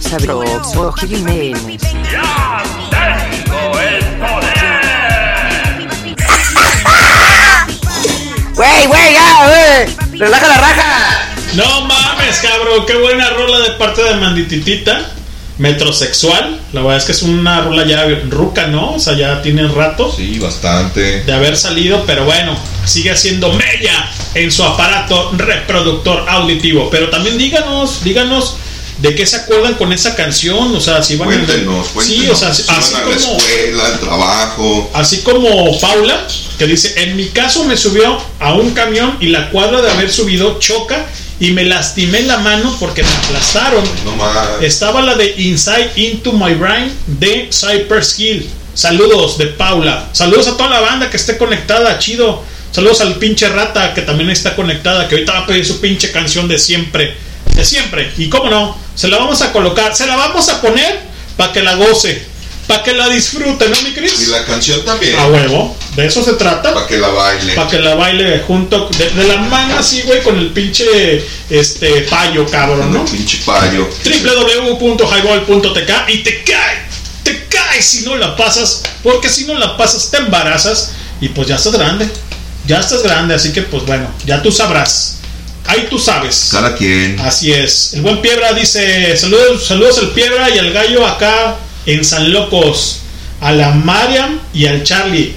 Sabroso Jiménez. Güey, güey, ya, güey! ¡Relaja la raja! No mames, cabrón, qué buena rola de parte de Mandititita. Metrosexual, la verdad es que es una rola ya ruca, ¿no? O sea, ya tiene rato Sí, bastante. de haber salido, pero bueno, sigue haciendo mella en su aparato reproductor auditivo. Pero también díganos, díganos de qué se acuerdan con esa canción, o sea, si van Cuéntenos, Sí, cuéntenos. o sea, si así van a la como escuela, al trabajo. Así como Paula, que dice, en mi caso me subió a un camión y la cuadra de haber subido choca y me lastimé la mano porque me aplastaron. No. Estaba la de Inside Into My Brain de Cypress Hill. Saludos de Paula. Saludos a toda la banda que esté conectada, chido. Saludos al pinche rata que también está conectada, que ahorita va a pedir su pinche canción de siempre. De siempre. Y cómo no, se la vamos a colocar, se la vamos a poner para que la goce, para que la disfrute, ¿no, mi Cris? Y la canción también. A huevo, de eso se trata. Para que la baile. Para que la baile junto, de, de la mano así, güey, con el pinche este payo, cabrón, ¿no? Pinche payo. www.highball.tk y te cae, te cae si no la pasas, porque si no la pasas te embarazas y pues ya estás grande, ya estás grande, así que pues bueno, ya tú sabrás, ahí tú sabes. Cada quien. Así es. El buen Piedra dice, saludos, saludos al Piedra y al gallo acá en San Locos, a la Mariam y al Charlie.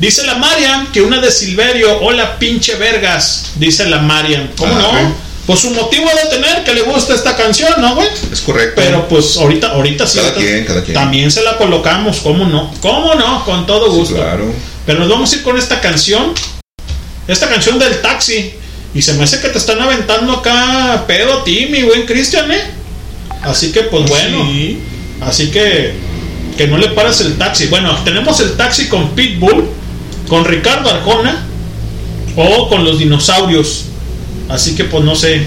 Dice la Mariam que una de Silverio, hola pinche vergas, dice la Mariam. ¿Cómo Ah, no? Pues su motivo de tener que le gusta esta canción, ¿no, güey? Es correcto. Pero pues ahorita, ahorita sí. Cada ahorita quien, cada quien. También se la colocamos, ¿cómo no? ¿Cómo no? Con todo gusto. Claro. Pero nos vamos a ir con esta canción. Esta canción del taxi. Y se me hace que te están aventando acá pedo a ti, mi buen Cristian, ¿eh? Así que, pues bueno. Así que, que no le pares el taxi. Bueno, tenemos el taxi con Pitbull, con Ricardo Arjona o con los dinosaurios. Así que, pues no sé,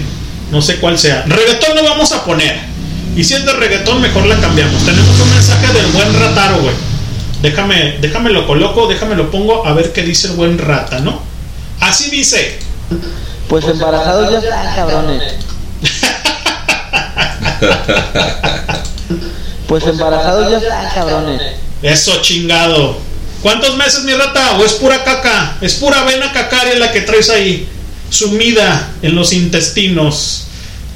no sé cuál sea. Reggaetón no vamos a poner. Y si es de reggaetón, mejor la cambiamos. Tenemos un mensaje del buen rataro, güey. Déjame, déjame lo coloco, déjame lo pongo a ver qué dice el buen rata, ¿no? Así dice. Pues embarazados ya están, cabrones. Pues embarazados ya están, cabrones. Eso chingado. ¿Cuántos meses, mi rata? ¿O es pura caca? Es pura avena cacaria la que traes ahí, sumida en los intestinos.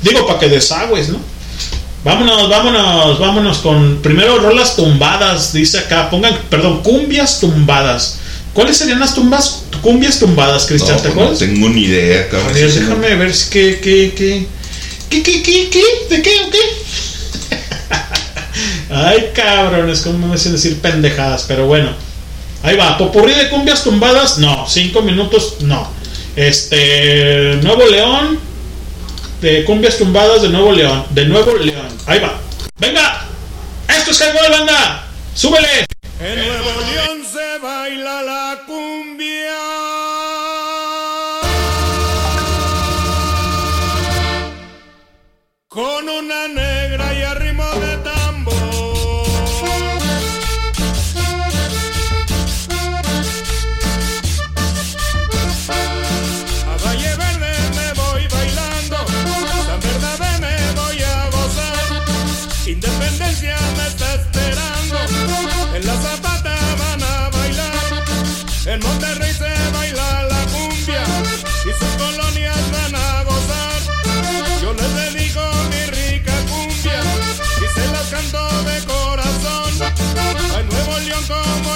Digo, para que desagües, ¿no? Vámonos, vámonos, vámonos con primero rolas tumbadas, dice acá. Pongan, perdón, cumbias tumbadas. ¿Cuáles serían las tumbas? Cumbias tumbadas, Cristian, No, ¿te pues no acuerdas? tengo ni idea, A cabrón. ver, Sí, sí, no. déjame ver si qué, qué, qué. ¿Qué, qué, qué, qué? ¿De qué o qué? Ay, cabrones, cómo me hacen decir pendejadas, pero bueno. Ahí va, popurrí de cumbias tumbadas, no. Cinco minutos, no. Este, Nuevo León, de cumbias tumbadas de Nuevo León, de Nuevo León. Ahí va. Venga, esto es Highball, banda. Súbele. En Nuevo León se baila la cumbia. Con una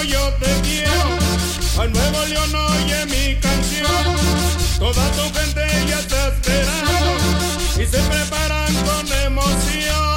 yo te quiero, al Nuevo León oye mi canción. Toda tu gente ya está esperando y se preparan con emoción.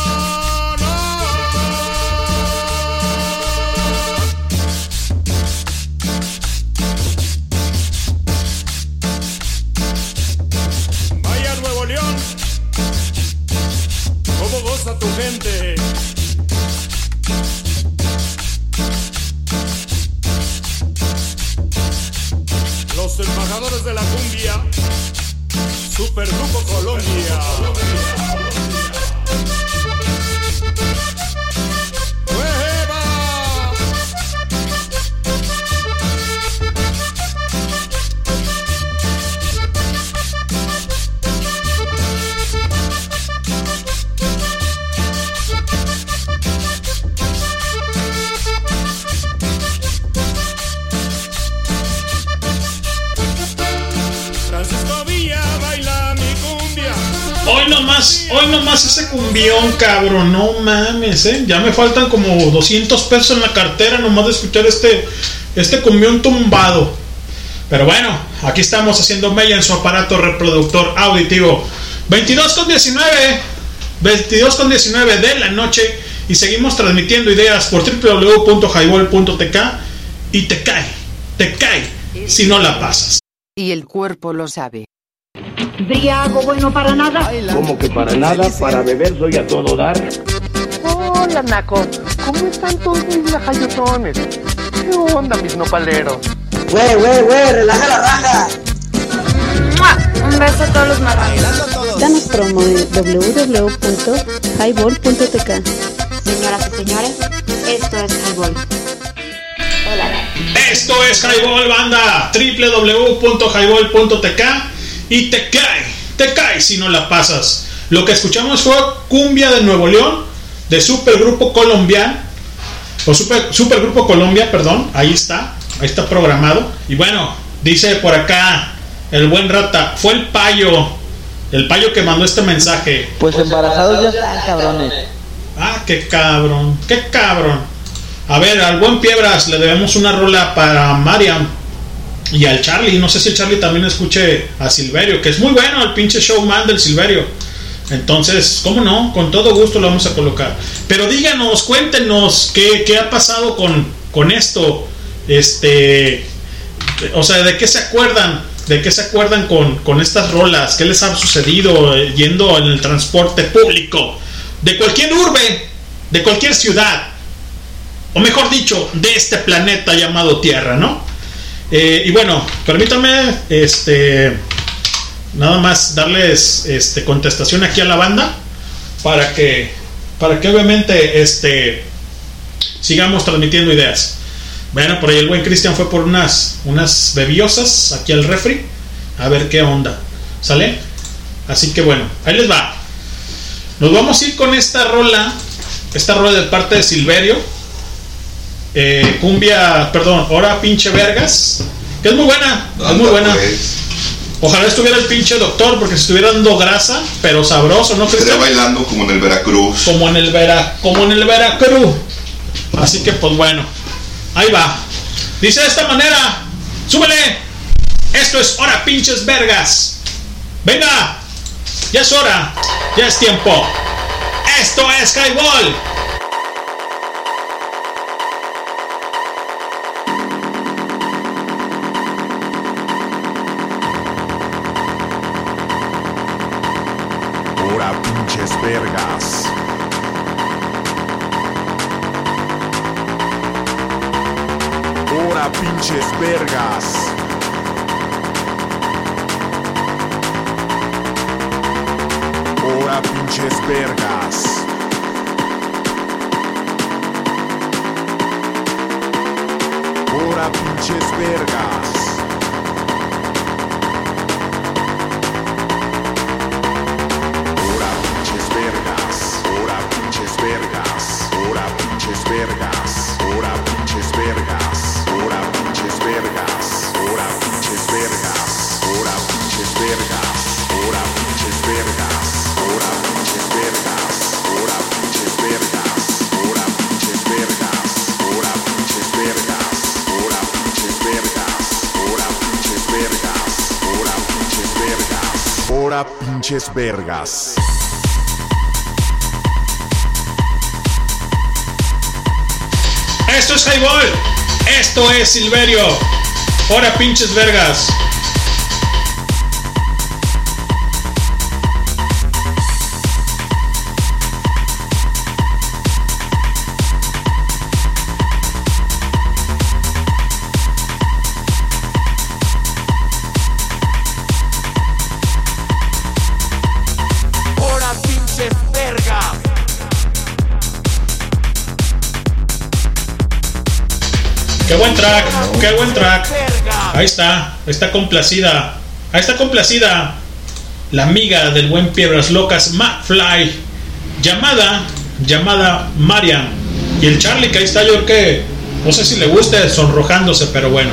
Cabrón. No mames, eh. Ya me faltan como 200 pesos en la cartera nomás de escuchar este, este tumbado. Pero bueno, aquí estamos haciendo mella en su aparato reproductor auditivo. 22 con 19, 22 con 19 de la noche y seguimos transmitiendo ideas por www.highball.tk y te cae, te cae si no la pasas. Y el cuerpo lo sabe. Briago bueno para nada. Como que para nada, para beber soy a todo dar. Hola, Naco. ¿Cómo están todos mis lajayotones? ¿Qué onda, mis nopaleros? Güey, güey, güey, relaja la raja. Un beso a todos los marranos. Danos promo en www.highball.tk. Señoras y señores, esto es Highball. Hola. Esto es Highball Banda, www.highball.tk y te cae, te cae si no la pasas. Lo que escuchamos fue Cumbia de Nuevo León, de Supergrupo Colombiano, o Super, Supergrupo Colombia, perdón, ahí está, ahí está programado. Y bueno, dice por acá el buen rata, fue el payo, el payo que mandó este mensaje. Pues embarazados ya están, cabrones. Ah, qué cabrón, qué cabrón. A ver, al buen Piedras le debemos una rola para Mariam y al Charlie. No sé si el Charlie también escuche a Silverio, que es muy bueno el pinche showman del Silverio. Entonces, ¿cómo no? Con todo gusto lo vamos a colocar. Pero díganos, cuéntenos qué, qué ha pasado con, con esto. Este, o sea, ¿de qué se acuerdan? ¿De qué se acuerdan con, con estas rolas? ¿Qué les ha sucedido eh, yendo en el transporte público? De cualquier urbe, de cualquier ciudad, o mejor dicho, de este planeta llamado Tierra, ¿no? Eh, y bueno, permítanme, este, nada más darles, este, contestación aquí a la banda para que, para que obviamente, este, sigamos transmitiendo ideas. Bueno, por ahí el buen Cristian fue por unas, unas bebiosas aquí al refri, a ver qué onda, ¿sale? Así que bueno, ahí les va. Nos vamos a ir con esta rola, esta rola de parte de Silverio, eh, cumbia, perdón, ahora pinche vergas, que es muy buena, es muy buena. Ojalá estuviera el pinche doctor porque se estuviera dando grasa, pero sabroso, ¿no Estaría bailando como en el Veracruz. Como en el Vera, como en el Veracruz. Así que pues bueno, ahí va. Dice de esta manera, súbele. Esto es hora pinches vergas. Venga, ya es hora, ya es tiempo. Esto es Highball. Pinches vergas. Ahora pinches vergas. Ahora pinches vergas. Pinches vergas. Esto es Highball. Esto es Silverio. Ahora pinches vergas. Track, qué buen track. Ahí está, está complacida. Ahí está complacida la amiga del buen Piedras Locas, McFly, llamada, llamada Marian. Y el Charlie, que ahí está, yo que, no sé si le guste, sonrojándose, pero bueno.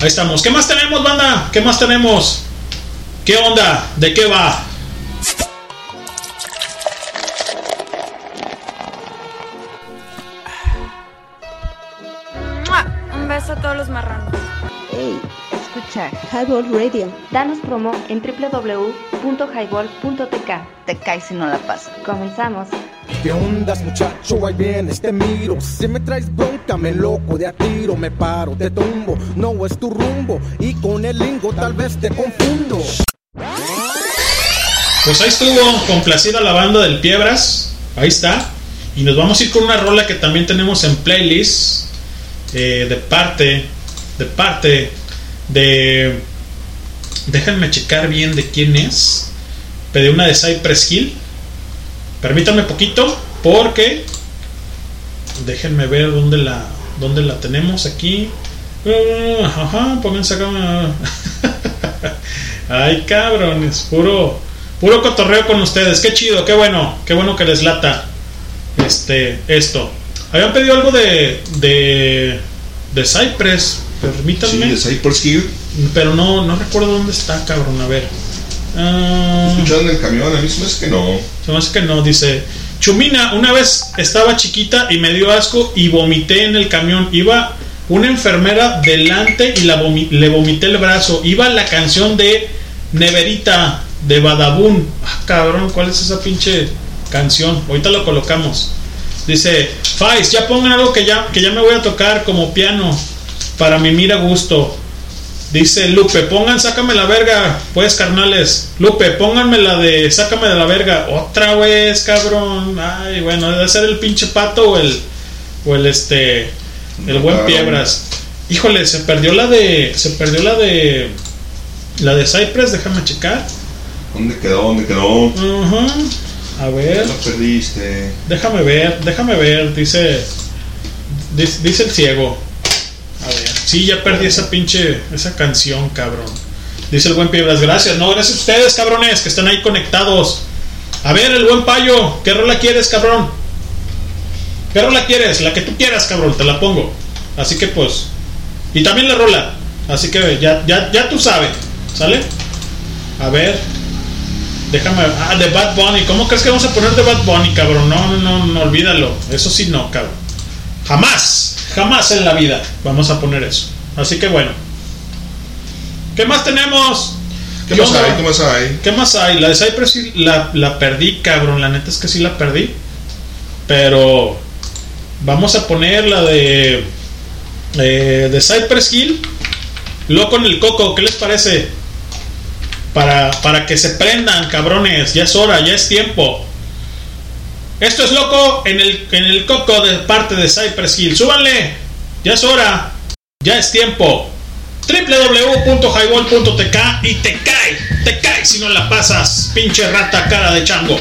Ahí estamos. ¿Qué más tenemos, banda? ¿Qué más tenemos? ¿Qué onda? ¿De qué va? Escucha Highball Radio. Danos promo en www.highball.tk. Te caes si no la pasas. Comenzamos. ¿Qué ondas, muchacho? Ahí vienes, te miro. Si me traes bronca, me loco de a tiro. Me paro, te tumbo. No es tu rumbo. Y con el lingo tal vez te confundo. Pues ahí estuvo complacida la banda del Piebras. Ahí está. Y nos vamos a ir con una rola que también tenemos en playlist. eh, de parte. De parte. De. Déjenme checar bien de quién es. Pedí una de Cypress Hill. Permítanme poquito. Porque. Déjenme ver dónde la. dónde la tenemos aquí. Ah, Ajá, pónganse acá. Ay, cabrones, puro, puro cotorreo con ustedes. Qué chido, qué bueno, qué bueno que les lata este, esto. Habían pedido algo de, de, de Cypress, permítanme. Sí. Pero no, no recuerdo dónde está, cabrón, a ver. Ah, Escucharon el camión, a mí se me hace que no. se me hace que no, dice. Chumina, una vez estaba chiquita y me dio asco y vomité en el camión. Iba una enfermera delante y la vomi- le vomité el brazo. Iba la canción de Neverita de Badabun. Ah, cabrón, ¿cuál es esa pinche canción? Ahorita lo colocamos. Dice, Fais, ya pongan algo que ya, que ya me voy a tocar como piano para mi mira gusto. Dice Lupe, pongan Sácame la verga, pues carnales. Lupe, pónganme la de Sácame de la verga. Otra vez, cabrón. Ay, bueno, debe ser el pinche pato o el, o el este, el buen Claro. Piebras. Híjole, se perdió la de, se perdió la de, la de Cypress, déjame checar. ¿Dónde quedó? ¿Dónde quedó? Ajá. A ver. La perdiste. Déjame ver, déjame ver, dice. Dice, dice el ciego. A ver. Sí, ya perdí esa pinche. Esa canción, cabrón. Dice el buen Piedras. Gracias, no, gracias a ustedes, cabrones, que están ahí conectados. A ver, el buen payo. ¿Qué rola quieres, cabrón? ¿Qué rola quieres? La que tú quieras, cabrón, te la pongo. Así que pues. Y también la rola. Así que ya, ya, ya tú sabes. ¿Sale? A ver. Déjame. Ah, de Bad Bunny. ¿Cómo crees que vamos a poner de Bad Bunny, cabrón? No, no, no, no, olvídalo. Eso sí, no, cabrón. Jamás. Jamás en la vida vamos a poner eso. Así que bueno. ¿Qué más tenemos? ¿Qué ¿Qué más onda? hay? ¿Qué más hay? ¿Qué más hay? La de Cypress sí la, la perdí, cabrón. La neta es que sí la perdí. Pero vamos a poner la de eh, de Cypress Hill. Loco en el coco, ¿qué les parece? Para, para que se prendan, cabrones. Ya es hora, ya es tiempo. Esto es loco en el, en el coco de parte de Cypress Hill. Súbanle. Ya es hora. Ya es tiempo. www.highball.tk y te cae, te cae si no la pasas, pinche rata cara de chango.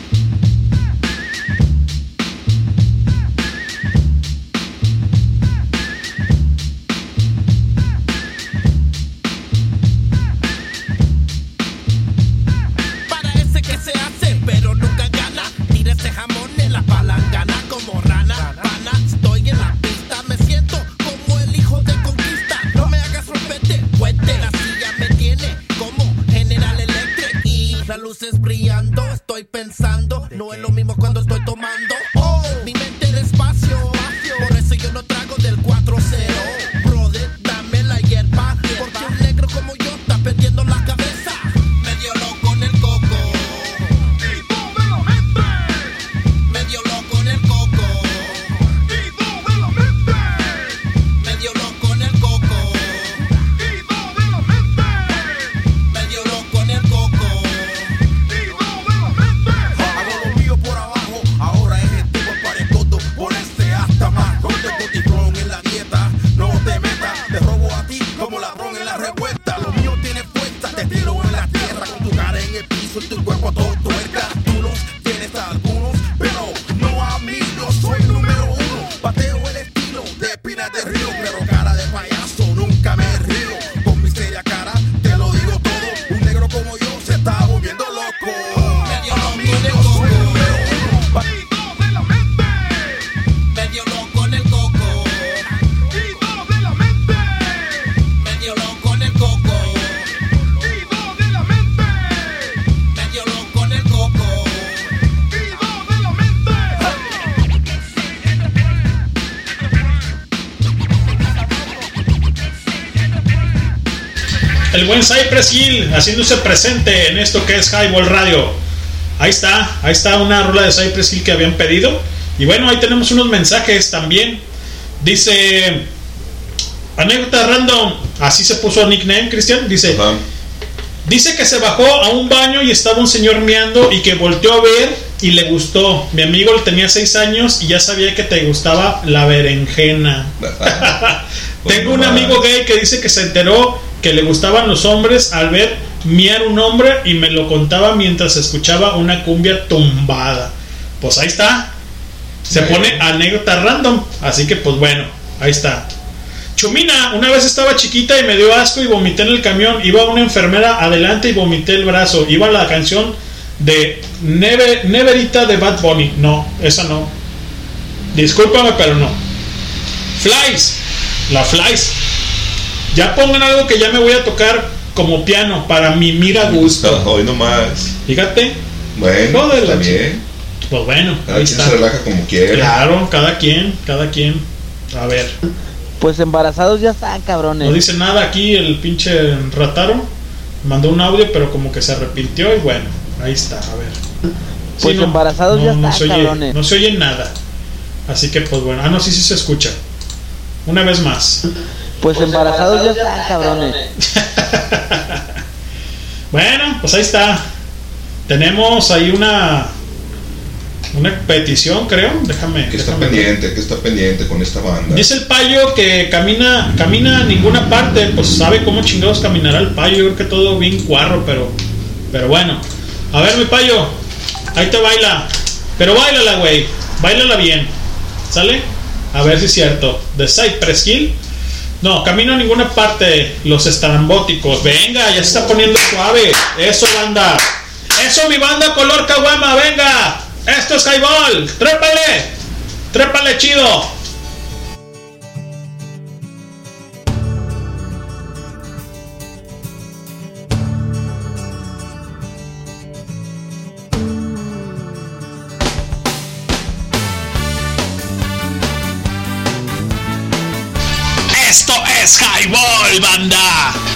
Cypress Hill haciéndose presente en esto que es Highball Radio. Ahí está, ahí está una rola de Cypress Hill que habían pedido. Y bueno, ahí tenemos unos mensajes también. Dice, anécdota random, así se puso nickname, Cristian. Dice, dice que se bajó a un baño y estaba un señor meando y que volteó a ver y le gustó. Mi amigo tenía 6 años y ya sabía que te gustaba la berenjena. Tengo un amigo gay que dice que se enteró que le gustaban los hombres al ver miar un hombre y me lo contaba mientras escuchaba una cumbia tumbada. Pues ahí está. Se pone anécdota random. Así que pues bueno, ahí está. Chumina, una vez estaba chiquita y me dio asco y vomité en el camión. Iba una enfermera adelante y vomité el brazo. Iba la canción de Neve- Neverita de Bad Bunny. No, esa no. Discúlpame, pero no. Flies. La Flies. Ya pongan algo que ya me voy a tocar como piano para mi mira gusto. Hoy nomás. Fíjate. Bueno, Joder, está bien. Pues bueno, Cada ahí quien está. se relaja como quiere. Claro, cada quien, cada quien. A ver. Pues embarazados ya están, cabrones. No dice nada aquí el pinche Rataro. Mandó un audio, pero como que se arrepintió y bueno, ahí está, a ver. Sí, Pues embarazados ya no están, se oye, cabrones. no se oye nada. Así que pues bueno, ah no, sí, sí se escucha. Una vez más. Pues embarazados ya están, cabrones. Bueno, pues ahí está. Tenemos ahí una una petición, creo. Déjame. Que está déjame ver. pendiente, que está pendiente con esta banda. Dice el payo que camina, camina a ninguna parte, pues sabe cómo chingados caminará el payo, yo creo que todo bien cuarro, pero, pero bueno. A ver mi payo, ahí te baila, pero bailala güey, bailala bien, ¿sale? A ver si es cierto. De Cypress Hill, no, camino a ninguna parte, los estrambóticos, venga, ya se está poniendo suave, eso banda, eso mi banda color caguama, venga, esto es highball, trépale, trépale chido. Highball,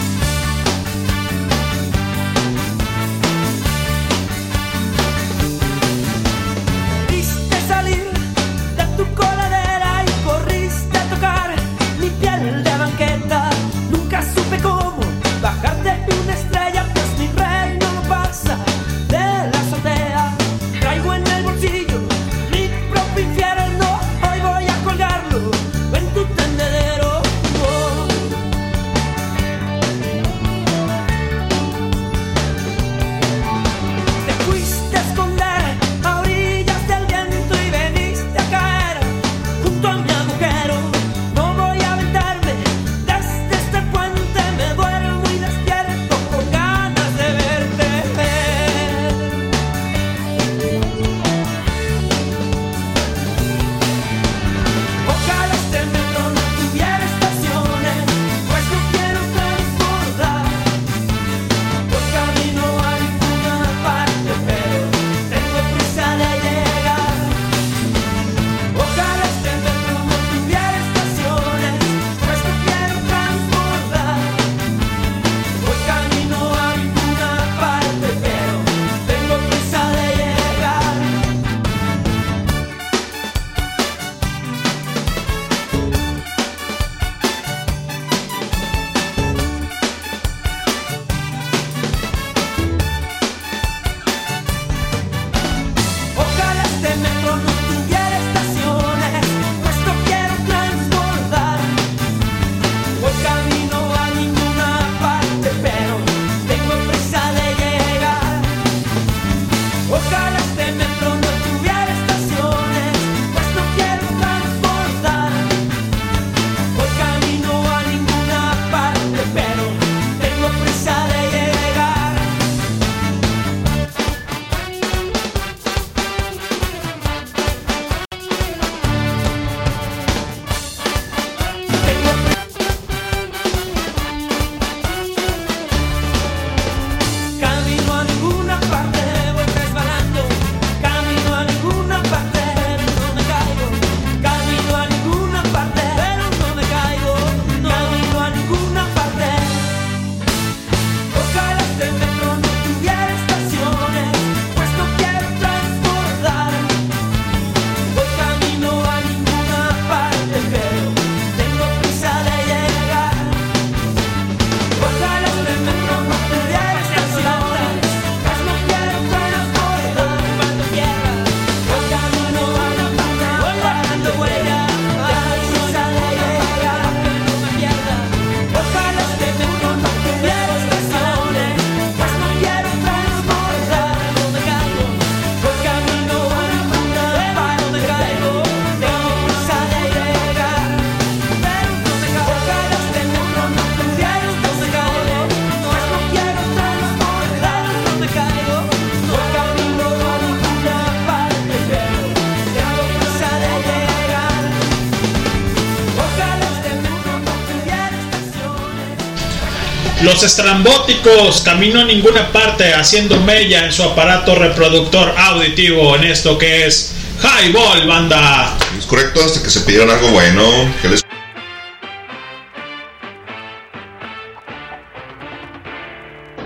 Los estrambóticos camino a ninguna parte haciendo mella en su aparato reproductor auditivo en esto que es Highball Banda. Es correcto, hasta que se pidieron algo bueno. ¿Qué les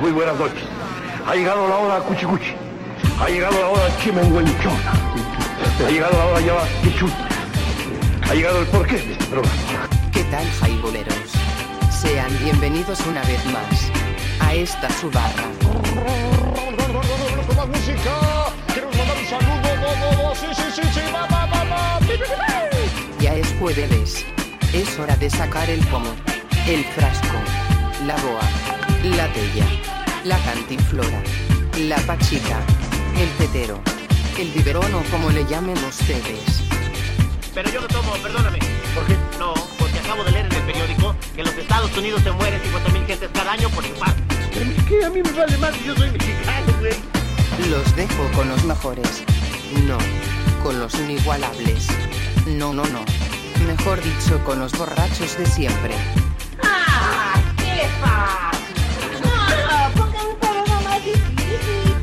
Muy buenas noches. Ha llegado la hora cuchicuchi. Ha llegado la hora chimenguenchona. Ha llegado la hora ya quichut. Ha llegado el porqué de este programa. ¿Qué tal, jaiboleros? Sean bienvenidos una vez más a esta su barra. Ya es jueves. Es hora de sacar el pomo, el frasco, la boa, la tella, la cantinflora, la pachica, el petero, el biberón o como le llamen ustedes. Pero yo no tomo, perdóname. ¿Por qué? No, acabo de leer en el periódico que en los Estados Unidos se mueren 50.000 gentes cada año por es que a mí me vale más si yo soy mexicano, güey. Los dejo con los mejores. No, con los inigualables. No, no, no. Mejor dicho, con los borrachos de siempre. ¡Ah! ¡Qué fácil! ¡Ah! Ponga un programa más difícil.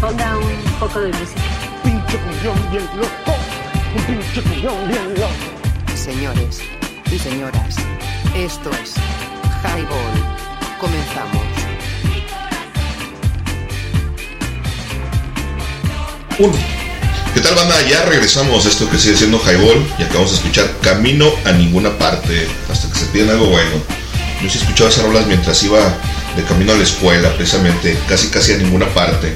Ponga un poco de música. Pinche cuñón bien loco. Un pinche cuñón bien loco. Señores y señoras, esto es Highball. Comenzamos. Uno. ¿Qué tal banda? Ya regresamos a esto que sigue siendo Highball y acabamos de escuchar Camino a ninguna parte hasta que se piden algo bueno. Yo sí escuchaba esas rolas mientras iba de camino a la escuela, precisamente, casi casi a ninguna parte.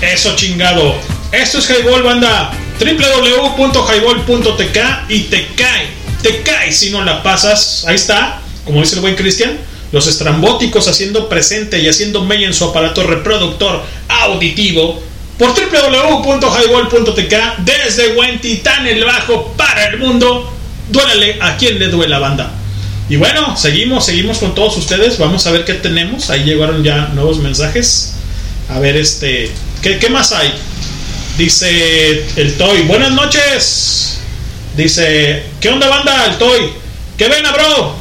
Eso chingado. Esto es Highball Banda. www.highball.tk y te cae, te cae si no la pasas. Ahí está, como dice el buen Cristian. Los estrambóticos haciendo presente y haciendo mella en su aparato reproductor auditivo por www.highball.tk desde Huentitán el Bajo para el mundo. Duélale a quien le duela banda. Y bueno, seguimos, seguimos con todos ustedes. Vamos a ver qué tenemos. Ahí llegaron ya nuevos mensajes. A ver, este. ¿Qué, qué más hay? Dice el Toy. Buenas noches. Dice. ¿Qué onda, banda? El Toy. ¿Qué vena, bro?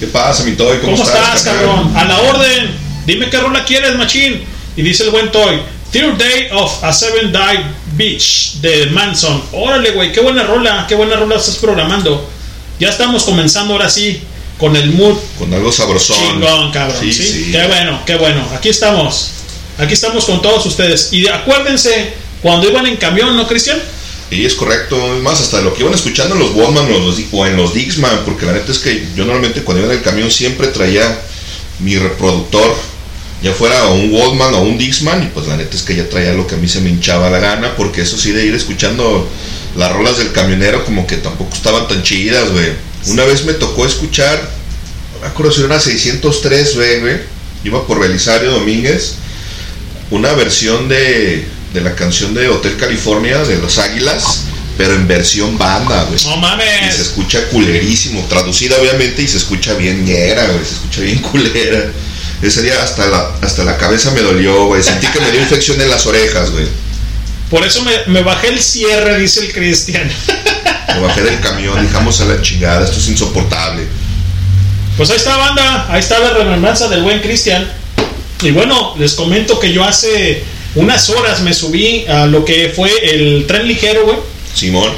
¿Qué pasa, mi Toy? ¿Cómo, estás, cabrón? A la orden. Dime qué rola quieres, machín. Y dice el buen Toy. Third Day of a Seven Dive Beach de Manson. Órale, güey, qué buena rola, qué buena rola estás programando. Ya estamos comenzando ahora sí con el mood. Con algo sabrosón. Chingón, cabrón. Sí, ¿sí? sí. Qué bueno, qué bueno. Aquí estamos. Aquí estamos con todos ustedes. Y acuérdense, cuando iban en camión, ¿no, Cristian? Y es correcto, es más, hasta lo que iban escuchando en los Walkman o, en los Dixman, porque la neta es que yo normalmente cuando iba en el camión siempre traía mi reproductor, ya fuera un Walkman o un Dixman, y pues la neta es que ya traía lo que a mí se me hinchaba la gana, porque eso sí de ir escuchando las rolas del camionero como que tampoco estaban tan chidas, güey. Una vez me tocó escuchar, me acuerdo si era 603, güey, güey, iba por Belisario Domínguez, una versión de, de la canción de Hotel California de los Águilas, pero en versión banda, güey. No mames. Y se escucha culerísimo, traducida obviamente y se escucha bien ñera, güey, se escucha bien culera. Ese día hasta la, hasta la cabeza me dolió, güey. Sentí que me dio infección en las orejas, güey. Por eso me, me bajé el cierre, dice el Cristian. Me bajé del camión, dejamos a la chingada, esto es insoportable. Pues ahí está, banda. Ahí está la remembranza del buen Cristian. Y bueno, les comento que yo hace unas horas me subí a lo que fue el tren ligero, güey. Simón.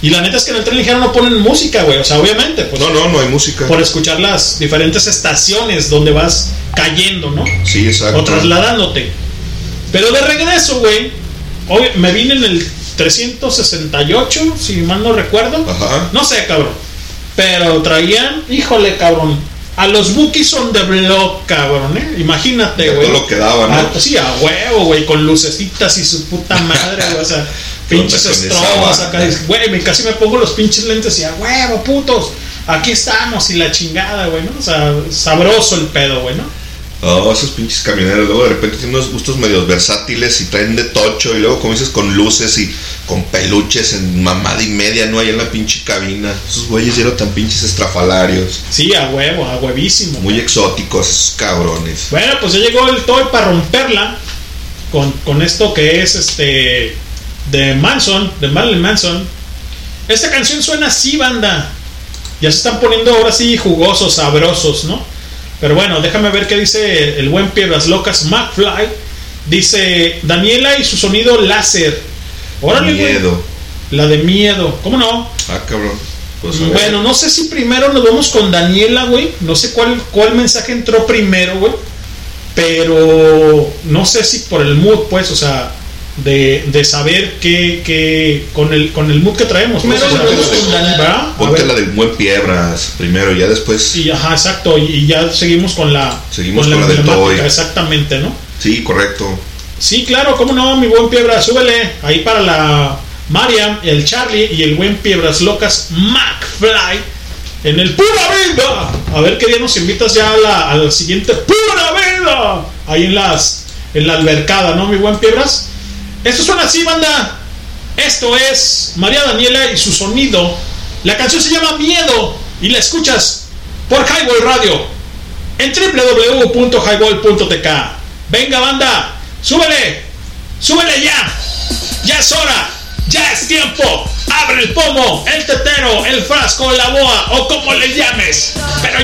Y la neta es que en el tren ligero no ponen música, güey. O sea, obviamente, pues. No, no, no hay música. Por escuchar las diferentes estaciones donde vas cayendo, ¿no? Sí, exacto. O trasladándote. Pero de regreso, güey. Hoy me vine en el 368, si mal no recuerdo. Ajá. No sé, cabrón. Pero traían, híjole, cabrón. A los bookies on the block, cabrón, ¿eh? Imagínate, güey. todo lo que daba, ¿no? Ah, sí, a huevo, güey, con lucecitas y su puta madre, güey. O sea, pinches estrobas acá. Güey, me casi me pongo los pinches lentes y a huevo, putos. Aquí estamos y la chingada, güey, ¿no? O sea, sabroso el pedo, güey, ¿no? Oh, esos pinches camioneros, luego de repente tienen unos gustos medios versátiles y traen de tocho y luego como dices con luces y con peluches en mamada y media, ¿no? Ahí en la pinche cabina. Esos güeyes ya eran tan pinches estrafalarios. Sí, a huevo, a huevísimo. Muy exóticos esos cabrones. Bueno, pues ya llegó el Toy para romperla con, con esto que es este de Manson, de Marilyn Manson. Esta canción suena así, banda. Ya se están poniendo ahora sí jugosos, sabrosos, ¿no? Pero bueno, déjame ver qué dice el buen Piedras Locas McFly. Dice Daniela y su sonido láser. Órale. Miedo. La de miedo. ¿Cómo no? Ah, cabrón. Pues. Bueno, no sé si primero nos vamos con Daniela, güey. No sé cuál, cuál mensaje entró primero, güey. Pero no sé si por el mood, pues, o sea, de, de saber que, que con el con el mood que traemos. pues, Ponte o sea, la. A Ponte la del buen Piedras primero, ya después. Y ajá, exacto. Y, ya seguimos con la, Seguimos con la del Toy. exactamente, ¿no? Sí, correcto. Sí, claro, cómo no, mi buen Piedra, súbele ahí para la Mariam, el Charlie y el buen Piedras Locas McFly en el Pura Vida. A ver qué día nos invitas ya a la, al siguiente Pura Vida. Ahí en las en la albercada, ¿no, mi buen Piedras? Esto suena así, banda. Esto es María Daniela y su sonido. La canción se llama Miedo y la escuchas por Highball Radio en www.highball.tk. Venga, banda, súbele, súbele ya. Ya es hora, ya es tiempo. Abre el pomo, el tetero, el frasco, la boa o como le llames. Pero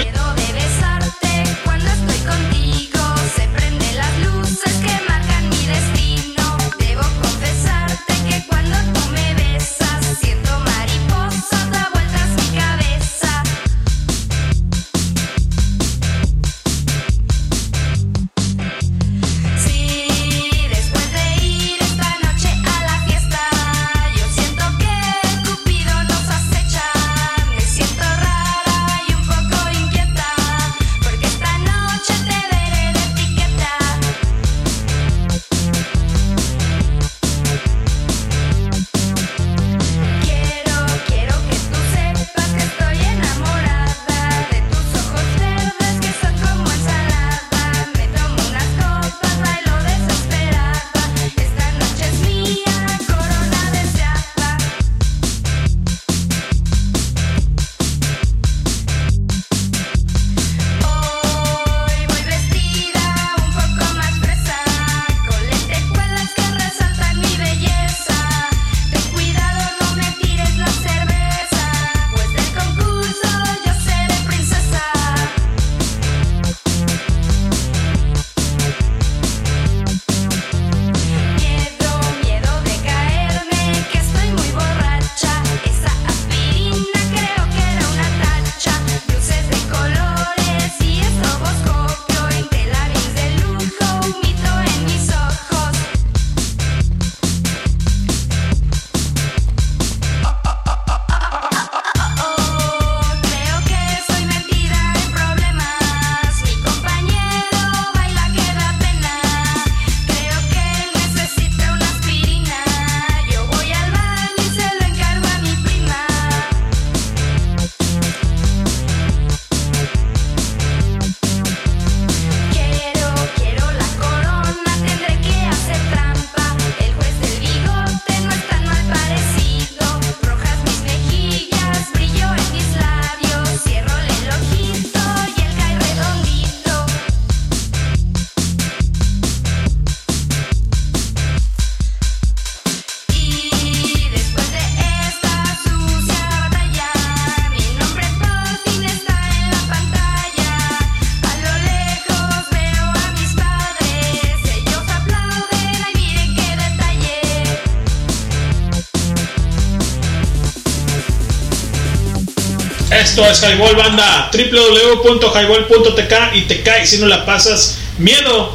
Esto es Highball Banda, www.highball.tk y te cae si no la pasas. Miedo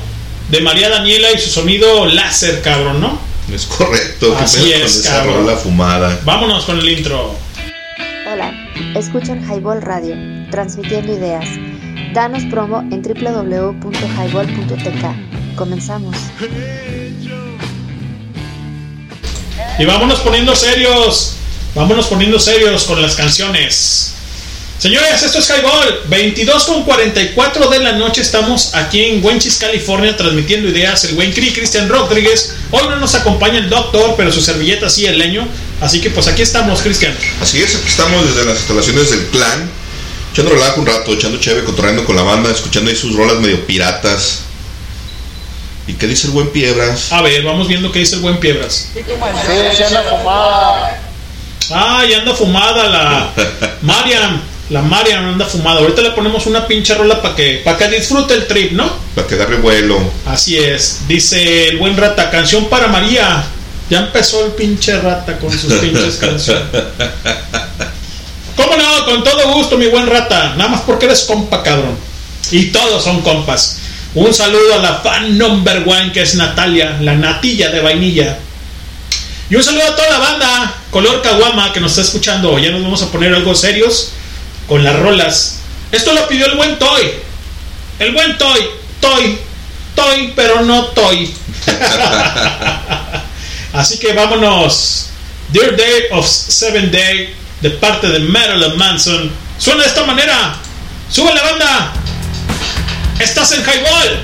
de María Daniela y su sonido láser, cabrón, ¿no? Es correcto. ¿qué Así con es, cabrón. rola fumada? Vámonos con el intro. Hola, escuchan Highball Radio, transmitiendo ideas. Danos promo en www.highball.tk. Comenzamos. Y vámonos poniendo serios. Vámonos poniendo serios con las canciones. Señores, esto es Highball. 22 con 44 de la noche estamos aquí en Wenchis, California, transmitiendo ideas. El buen Cri Cristian Rodríguez. Hoy no nos acompaña el doctor, pero su servilleta sí, el leño. Así que pues aquí estamos, Cristian. Así es, aquí estamos desde las instalaciones del clan, echando relajo un rato, echando chévere, cotorreando con la banda, escuchando ahí sus rolas medio piratas. ¿Y qué dice el buen Piedras? A ver, vamos viendo qué dice el buen Piedras. Sí, sí anda fumada. Ah, ya anda fumada la Mariam. La Marian anda fumada. Ahorita le ponemos una pinche rola para que, para que disfrute el trip, ¿no? Para que agarre vuelo. Así es. Dice el buen rata, canción para María. Ya empezó el pinche rata con sus pinches canciones. ¿Cómo no? Con todo gusto, mi buen rata. Nada más porque eres compa, cabrón. Y todos son compas. Un saludo a la fan number one que es Natalia, la natilla de vainilla. Y un saludo a toda la banda Color Caguama que nos está escuchando. Ya nos vamos a poner algo serios con las rolas. Esto lo pidió el buen Toy. El buen Toy. Toy. Toy, pero no Toy. Así que vámonos. Dear Day of Seven Day de parte de Marilyn Manson. Suena de esta manera. Sube la banda. Estás en Highball.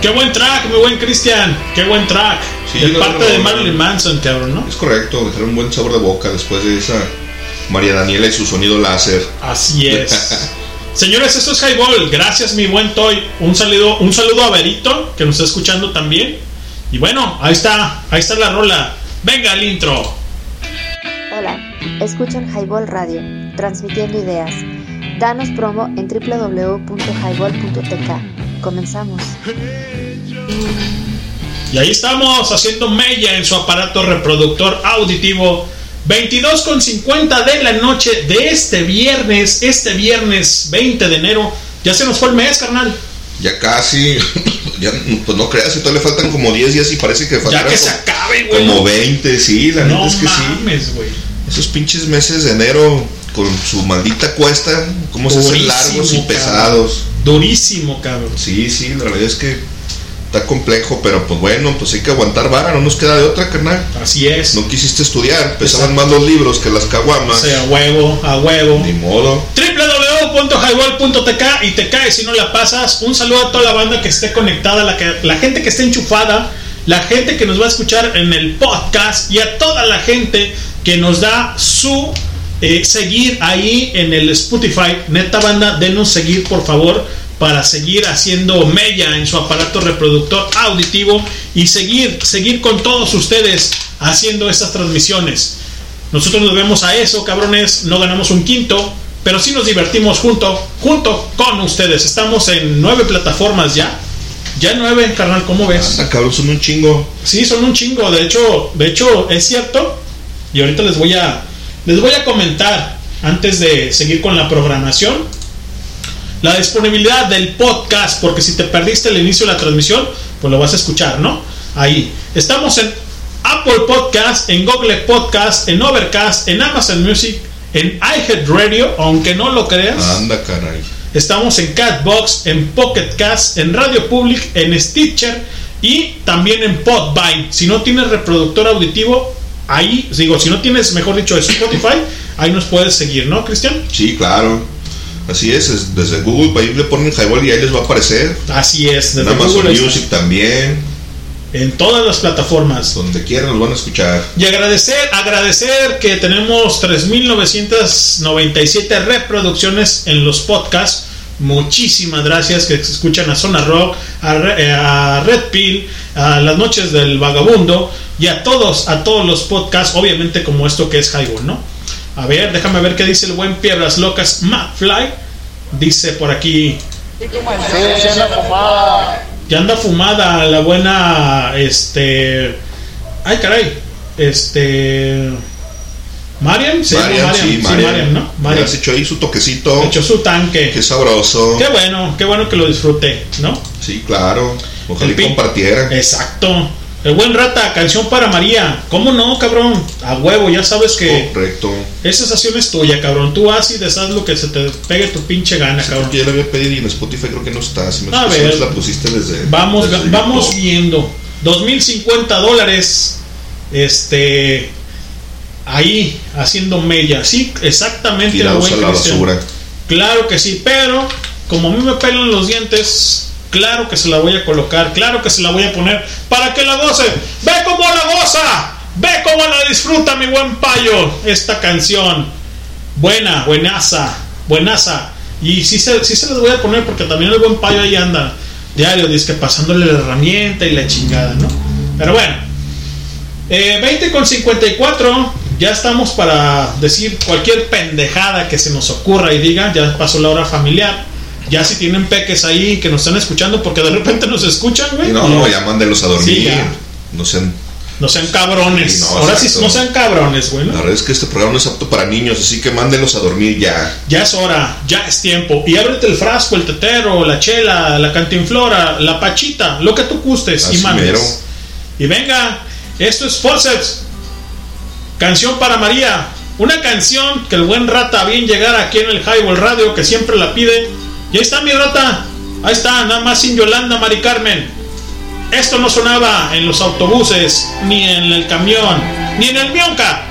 Qué buen track, mi buen Cristian. Qué buen track. Sí, de parte de Marilyn. Manson, cabrón, ¿no? Es correcto, dejar un buen sabor de boca después de esa María Daniela y su sonido láser. Así es. Señores, esto es Highball. Gracias, mi buen Toy. Un saludo, un saludo a Berito, que nos está escuchando también. Y bueno, ahí está, ahí está la rola. Venga el intro. Hola, escuchan Highball Radio, transmitiendo ideas. Danos promo en www.highball.tk. Comenzamos. Y ahí estamos haciendo mella en su aparato reproductor auditivo. 22 con 50 de la noche de este viernes, este viernes 20 de enero. Ya se nos fue el mes, carnal. Ya casi, ya, pues no creas, que todavía le faltan como 10 días y parece que Ya faltan que se acabe, güey. como 20, sí, la No neta es que mames, sí. Esos pinches meses de enero con su maldita cuesta, cómo se hacen largos y cabrón. pesados. Durísimo, cabrón. Sí, sí, la realidad es que está complejo, pero pues bueno, pues hay que aguantar vara, no nos queda de otra, carnal. Así es. No quisiste estudiar, pesaban más los libros que las caguamas. O sea, a huevo, a huevo. Ni modo. www.highball.tk y te caes si no la pasas. Un saludo a toda la banda que esté conectada, la, que, la gente que esté enchufada, la gente que nos va a escuchar en el podcast y a toda la gente que nos da su eh, seguir ahí en el Spotify. Neta banda, denos seguir por favor para seguir haciendo mella en su aparato reproductor auditivo y seguir, seguir con todos ustedes haciendo estas transmisiones. Nosotros nos vemos a eso, cabrones. No ganamos un quinto, pero sí nos divertimos junto, junto con ustedes. Estamos en nueve plataformas ya. Ya nueve, carnal, ¿cómo ves? Ah, cabrón, son un chingo. Sí, son un chingo. De hecho, de hecho, es cierto. Y ahorita les voy a, les voy a comentar antes de seguir con la programación. La disponibilidad del podcast, porque si te perdiste el inicio de la transmisión, pues lo vas a escuchar, ¿no? Ahí. Estamos en Apple Podcast, en Google Podcast, en Overcast, en Amazon Music, en iHeartRadio, aunque no lo creas. Anda, caray. Estamos en Catbox, en Pocket Cast, en Radio Public, en Stitcher y también en Podvine. Si no tienes reproductor auditivo, ahí, digo, si no tienes, mejor dicho, Spotify, ahí nos puedes seguir, ¿no, Cristian? Sí, claro. Así es, es desde Google, ahí le ponen Highball y ahí les va a aparecer. Así es, En desde Amazon Google está. Music también. En todas las plataformas. Donde quieran nos van a escuchar. Y agradecer, agradecer que tenemos 3.997 reproducciones en los podcasts. Muchísimas gracias que escuchan a Zona Rock, eh, a Red Pill, a Las Noches del Vagabundo y a todos, a todos los podcasts, obviamente como esto que es Highball, ¿no? A ver, déjame ver qué dice el buen Piedras Locas McFly. Dice por aquí, ya anda fumada la buena, este, ay caray, este, Mariam, llama Mariam, Mariam, sí, sí, Mariam. Mariam, ¿no? Mariam. se echó ahí su toquecito. Echó su tanque. Qué sabroso. Qué bueno, qué bueno que lo disfruté, ¿no? Sí, claro. Ojalá y compartiera. Exacto. El buen rata, canción para María. ¿Cómo no, cabrón? A huevo, ya sabes que Correcto. esa estación es tuya, cabrón. Tú haz y deshaz lo que se te pegue tu pinche gana, cabrón. Ya la había pedido y en Spotify creo que no está. Si me A ver. la pusiste desde. Vamos, desde vamos viendo. 2050 dólares. Este. Ahí, haciendo mella. Sí, exactamente. Tirados a la basura. Claro que sí, pero como a mí me pelan los dientes, claro que se la voy a colocar, claro que se la voy a poner para que la goce. ¡Ve cómo la goza! ¡Ve cómo la disfruta mi buen payo! Esta canción. Buena, buenaza, buenaza. Y sí se, sí se las voy a poner porque también el buen payo ahí anda diario, dice que pasándole la herramienta y la chingada, ¿no? Pero bueno. Eh, 20 con 54, ya estamos para decir cualquier pendejada que se nos ocurra y diga, ya pasó la hora familiar. Ya si tienen peques ahí que nos están escuchando, porque de repente nos escuchan, güey. No, no, ya mándenlos a dormir. Sí, ya. no sean. No sean cabrones. Sí, no, Ahora exacto. sí, no sean cabrones, güey. ¿no? La verdad es que este programa no es apto para niños, así que mándenlos a dormir ya. Ya es hora, ya es tiempo. Y ábrete el frasco, el tetero, la chela, la cantinflora, la pachita, lo que tú gustes y mandes. mero. Y venga, esto es Forceps. Canción para María. Una canción que el buen rata bien llegar aquí en el Highball Radio, que siempre la pide. Y ahí está mi rata. Ahí está, nada más sin Yolanda, Mari Carmen. Esto no sonaba en los autobuses, ni en el camión, ni en el Mionca.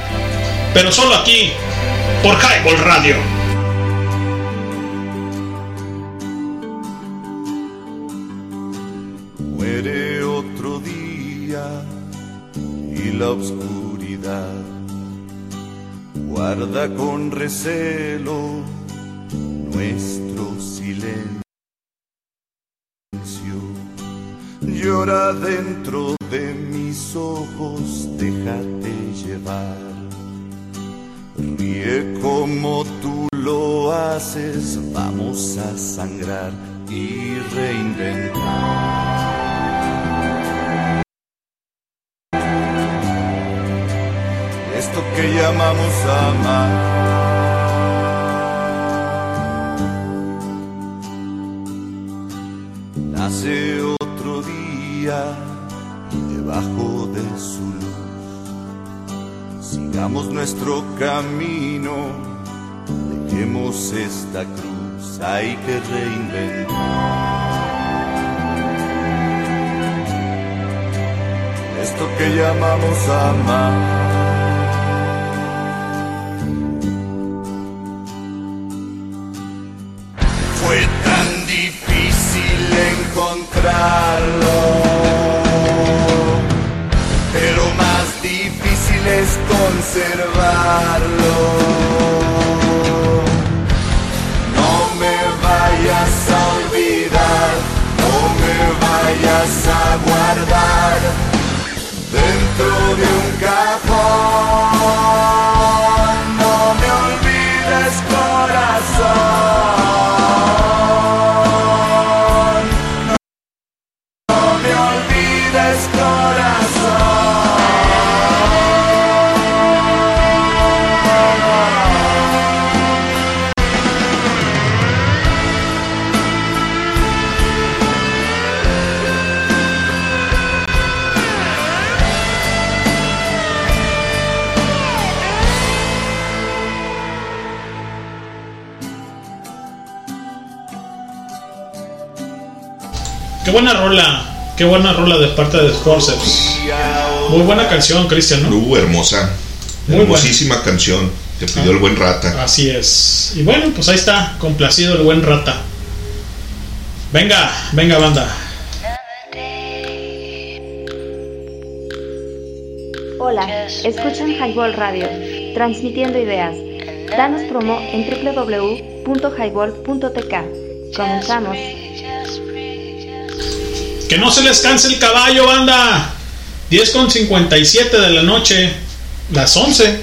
Pero solo aquí, por Highball Radio. La oscuridad guarda con recelo nuestro silencio. Llora dentro de mis ojos, déjate llevar. Ríe como tú lo haces, vamos a sangrar y reinventar. Esto que llamamos amar. Nace otro día y debajo de su luz sigamos nuestro camino, dejemos esta cruz, hay que reinventar. Esto que llamamos amar. Fue tan difícil encontrarlo, pero más difícil es conservarlo. No me vayas a olvidar, no me vayas a guardar dentro de un Qué buena rola. Qué buena rola de parte de Forceps. Muy buena canción, Cristian, ¿no? Uh, hermosa. Muy Hermosísima canción. Te pidió el buen rata. Así es. Y bueno, pues ahí está, complacido el buen rata. Venga, venga, banda. Hola, escuchan Highball Radio, transmitiendo ideas. Danos promo en www.highball.tk. Comenzamos. Que no se les canse el caballo, banda. 10 con 57 de la noche. Las 11.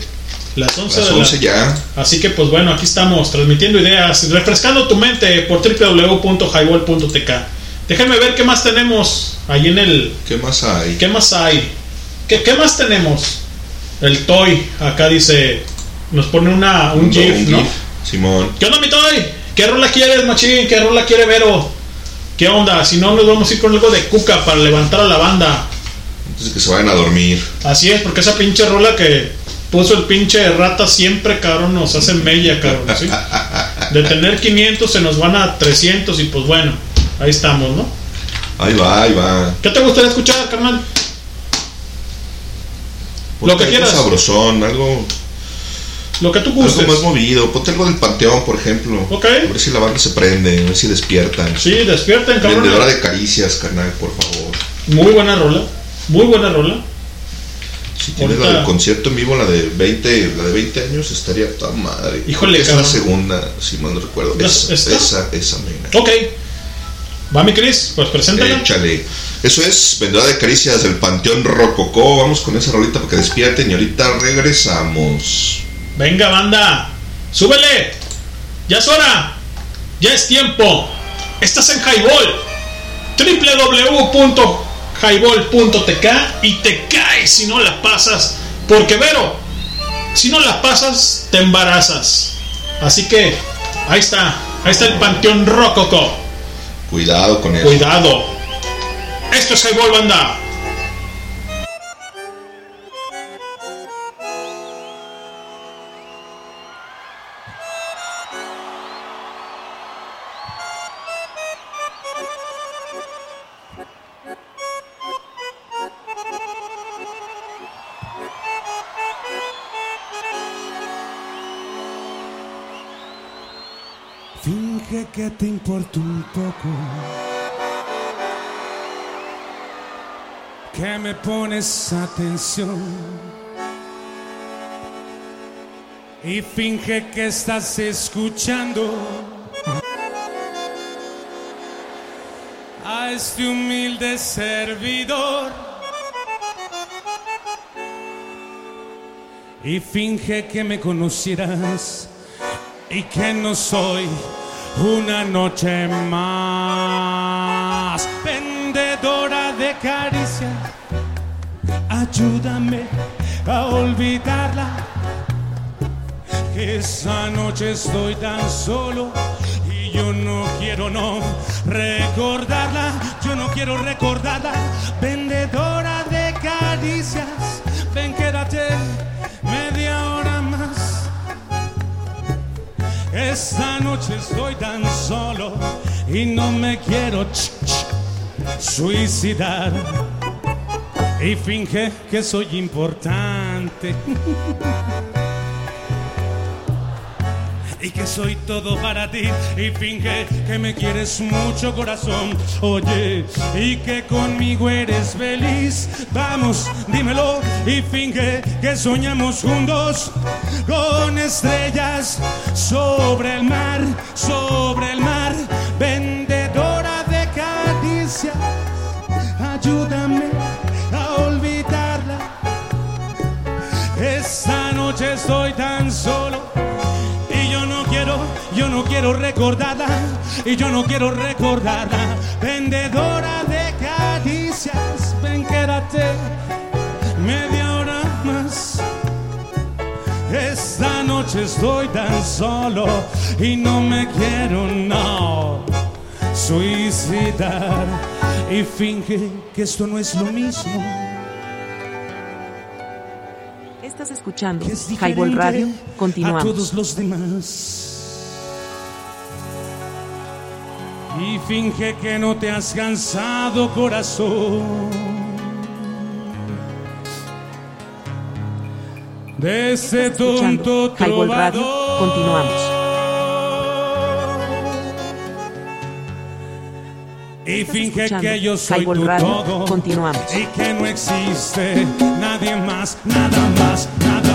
Las 11 Las de la 11 ya. Así que pues bueno, aquí estamos transmitiendo ideas, refrescando tu mente por www.highball.tk. Déjenme ver qué más tenemos ahí en el... ¿Qué más hay? ¿Qué más hay? ¿Qué, qué más tenemos? El Toy, acá dice, nos pone una, un, GIF, ¿no? Simón. ¿Qué onda mi Toy? ¿Qué rola quieres, machín? ¿Qué rola quiere Vero? ¿Qué onda? Si no, nos vamos a ir con algo de cuca para levantar a la banda. De que se vayan a dormir. Así es, porque esa pinche rola que puso el pinche rata siempre, cabrón, nos hace mella, cabrón, ¿sí? De tener 500 se nos van a 300 y pues bueno, ahí estamos, ¿no? Ahí va, ahí va. ¿Qué te gustaría escuchar, carnal? Lo que quieras. sabrosón, algo, Lo que tú algo gustes. más movido. Ponte algo del panteón, por ejemplo. Ok. A ver si la banda se prende, a ver si despiertan. Sí, despierten, cabrón. Vendedora de caricias, carnal, por favor. Muy buena rola, muy buena rola. Si tienes Ahorita- la del concierto en vivo, la de 20, la de 20 años, estaría toda madre. Híjole, es la segunda, si mal no recuerdo. ¿Ya Esa, esa, esa mera. Ok. Va mi Cris, pues preséntala. Échale. Eso es Vendedora de Caricias del Panteón Rococó. Vamos con esa rolita para que despierten y ahorita regresamos. Venga, banda, súbele. Ya es hora. Ya es tiempo. Estás en Highball. www.highball.tk y te caes si no la pasas. Porque, Vero, si no la pasas, te embarazas. Así que, ahí está. Ahí está el Panteón Rococo. Cuidado con eso. Cuidado. Esto es Highball, banda. Poco. que me pones atención y finge que estás escuchando a este humilde servidor y finge que me conocieras y que no soy una noche más vendedora de caricia. Ayúdame a olvidarla. Esa noche estoy tan solo y yo no quiero no recordarla. Yo no quiero recordarla. Vendedora Esta noche estoy tan solo y no me quiero suicidar. Y finge que soy importante. Y que soy todo para ti y finge que me quieres mucho corazón. Oye, y que conmigo eres feliz. Vamos, dímelo y finge que soñamos juntos con estrellas sobre el mar, sobre el mar, vendedora no quiero recordarla y yo no quiero recordarla. Vendedora de caricias, ven quédate media hora más. Esta noche estoy tan solo y no me quiero no suicidar y finge que esto no es lo mismo. Estás escuchando Es Highball Radio. a Continuamos. todos los demás. Y finge que no te has cansado, corazón. De ese tonto Highball Radio. trovador. Continuamos. Y finge que yo soy tu Radio. todo. Continuamos. Y que no existe nadie más, nada más, nada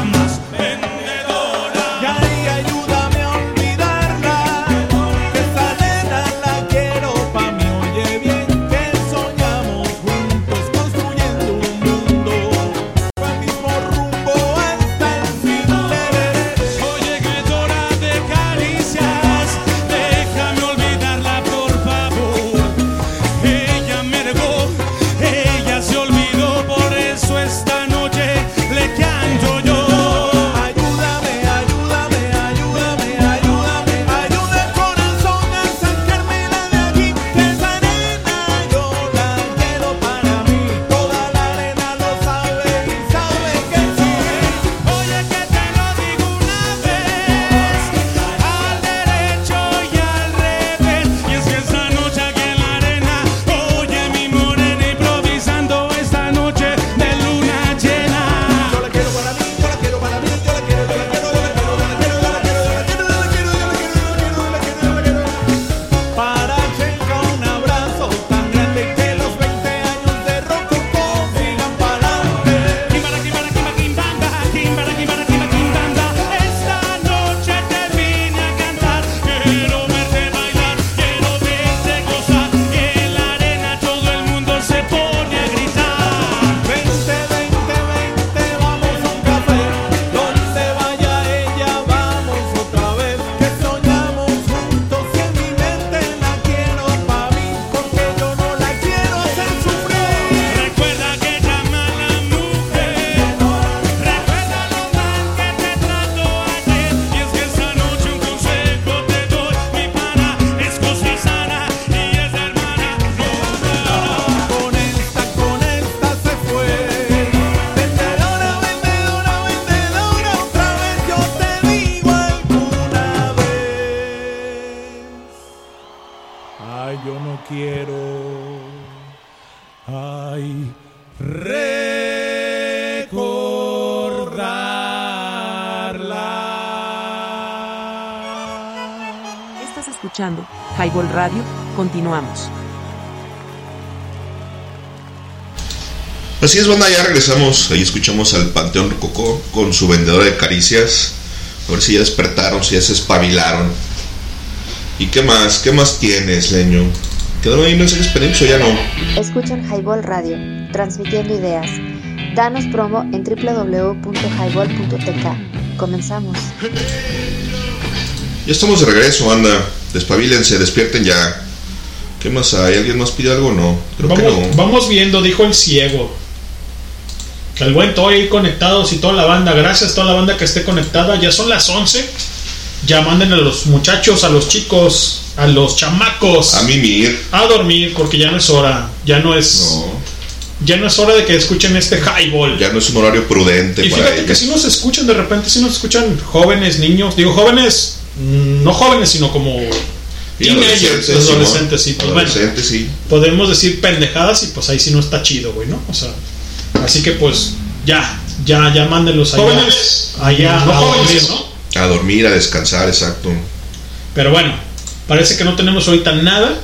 Radio. Continuamos. Así es, banda, ya regresamos. Ahí escuchamos al Panteón Rococó con su vendedora de caricias. A ver si ya despertaron, si ya se espabilaron. ¿Y qué más? ¿Qué más tienes, leño? ¿Quedaron ahí mensajes pendientes o ya no? Escuchan Highball Radio, transmitiendo ideas. Danos promo en www.highball.tk. Comenzamos. Ya estamos de regreso, banda. Despabilense, despierten ya. ¿Qué más hay? ¿Alguien más pide algo o no? Creo que Vamos, no. vamos viendo, dijo el ciego. Que el buen Toy conectados y toda la banda. Gracias a toda la banda que esté conectada. Ya son las 11. Ya manden a los muchachos, a los chicos, a los chamacos. A mimir. A dormir, porque ya no es hora. Ya no es. Ya no es hora de que escuchen este highball. Ya no es un horario prudente Y para fíjate que si nos escuchan, de repente si nos escuchan jóvenes, niños, digo jóvenes, mm, no jóvenes, sino como teenagers, adolescentes, sí, adolescentes, sí, pues bueno, Adolescentes, sí. podemos decir pendejadas y pues ahí sí no está chido, güey, ¿no? O sea, así que pues ya, ya, ya mándenlos allá, Jóvenes. allá No a jóvenes, dormir, ¿no? A dormir, a descansar, exacto. Pero bueno, parece que no tenemos ahorita nada.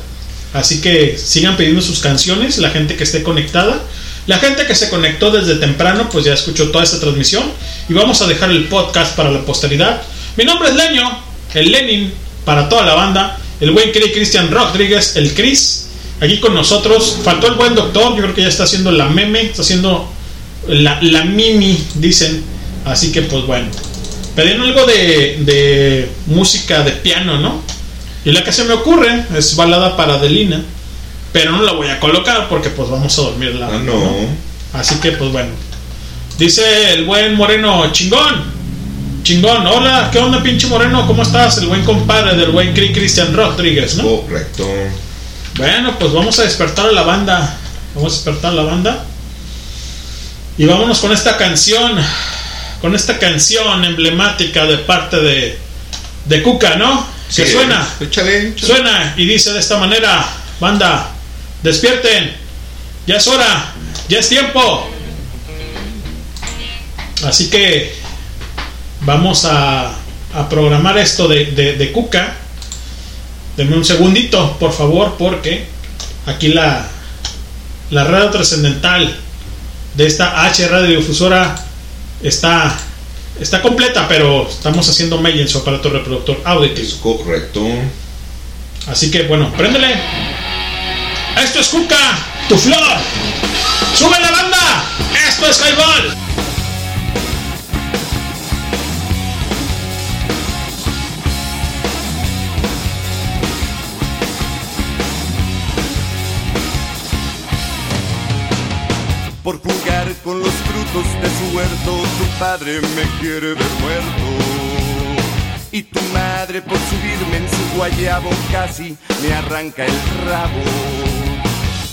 Así que sigan pidiendo sus canciones, la gente que esté conectada. La gente que se conectó desde temprano, pues ya escuchó toda esta transmisión. Y vamos a dejar el podcast para la posteridad. Mi nombre es Leño, el Lenin, para toda la banda. El buen Cri- Cristian Rodríguez, el Chris, aquí con nosotros. Faltó el buen doctor, yo creo que ya está haciendo la meme, está haciendo la, la mimi, dicen. Así que pues bueno. Pedían algo de, de música de piano, ¿no? Y la que se me ocurre es balada para Adelina. Pero no la voy a colocar porque pues vamos a dormir la Ah, no. Así que pues bueno. Dice el buen Moreno, chingón. Chingón, hola, ¿qué onda pinche Moreno? ¿Cómo estás? El buen compadre del buen Cri- Cristian Rodríguez, ¿no? Correcto. Bueno, pues vamos a despertar a la banda. Vamos a despertar a la banda. Y vámonos con esta canción. Con esta canción emblemática de parte de, de Cuca, ¿no? Sí, que suena. échale, échale. Suena y dice de esta manera, banda, despierten. Ya es hora. Ya es tiempo. Así que vamos a, a programar esto de, de, de Cuca. Denme un segundito, por favor, porque aquí la, la radio trascendental de esta H radiodifusora está, está completa, pero estamos haciendo mail en su aparato reproductor auditivo. Correcto. Así que bueno, préndele. Esto es Cuca, tu flor. ¡Sube la banda! Esto es Highball. Por jugar con los frutos de su huerto, tu padre me quiere ver muerto. Y tu madre por subirme en su guayabo casi me arranca el rabo.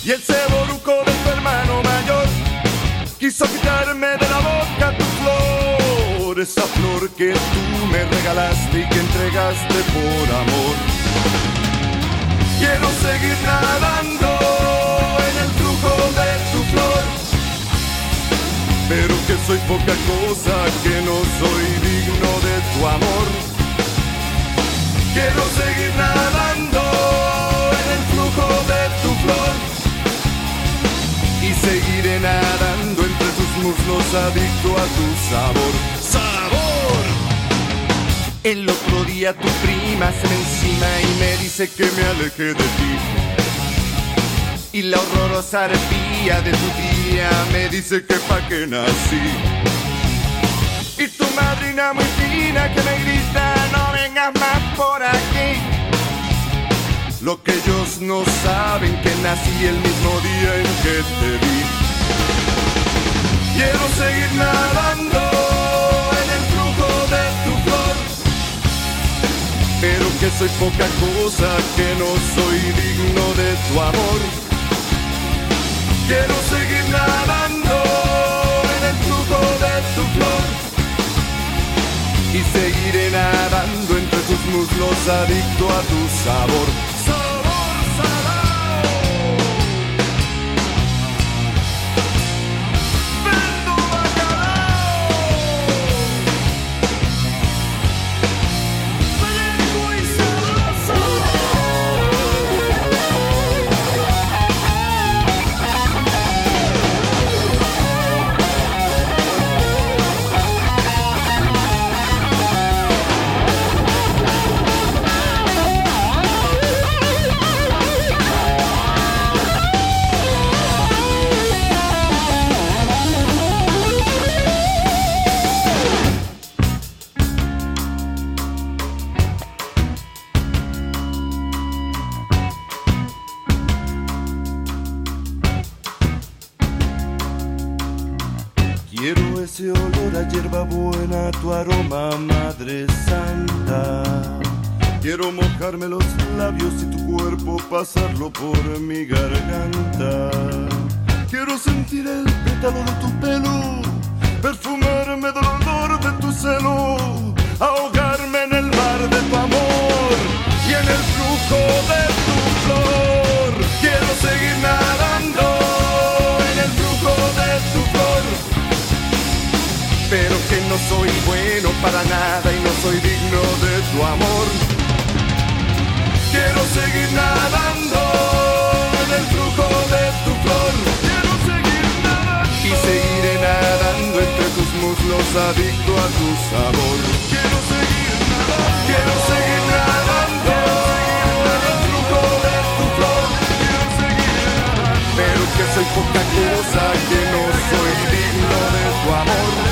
Y el ceboruco de tu hermano mayor quiso quitarme de la boca tu flor, esa flor que tú me regalaste y que entregaste por amor. Quiero seguir nadando pero que soy poca cosa, que no soy digno de tu amor. Quiero seguir nadando en el flujo de tu flor y seguiré nadando entre tus muslos adicto a tu sabor. ¡Sabor! El otro día tu prima se encima y me dice que me aleje de ti. Y la horrorosa arpía de tu tía me dice que pa' que nací. Y tu madrina muy fina que me grita no vengas más por aquí. Lo que ellos no saben que nací el mismo día en que te vi. Quiero seguir nadando en el flujo de tu flor, pero que soy poca cosa, que no soy digno de tu amor. Quiero seguir nadando en el flujo de tu flor y seguiré nadando entre tus muslos adicto a tu sabor. Sabor Mojarme los labios y tu cuerpo pasarlo por mi garganta. Quiero sentir el pétalo de tu pelo, perfumarme del olor de tu celo, ahogarme en el mar de tu amor y en el flujo de tu flor. Quiero seguir nadando en el flujo de tu flor, pero que no soy bueno para nada y no soy digno de tu amor. Seguir nadando en el flujo de tu flor. Quiero seguir nadando y seguiré nadando entre tus muslos adicto a tu sabor. Quiero seguir nadando. Quiero seguir nadando en el flujo de tu flor. Quiero seguir nadando. Pero que soy poca cosa que no soy digno de tu amor.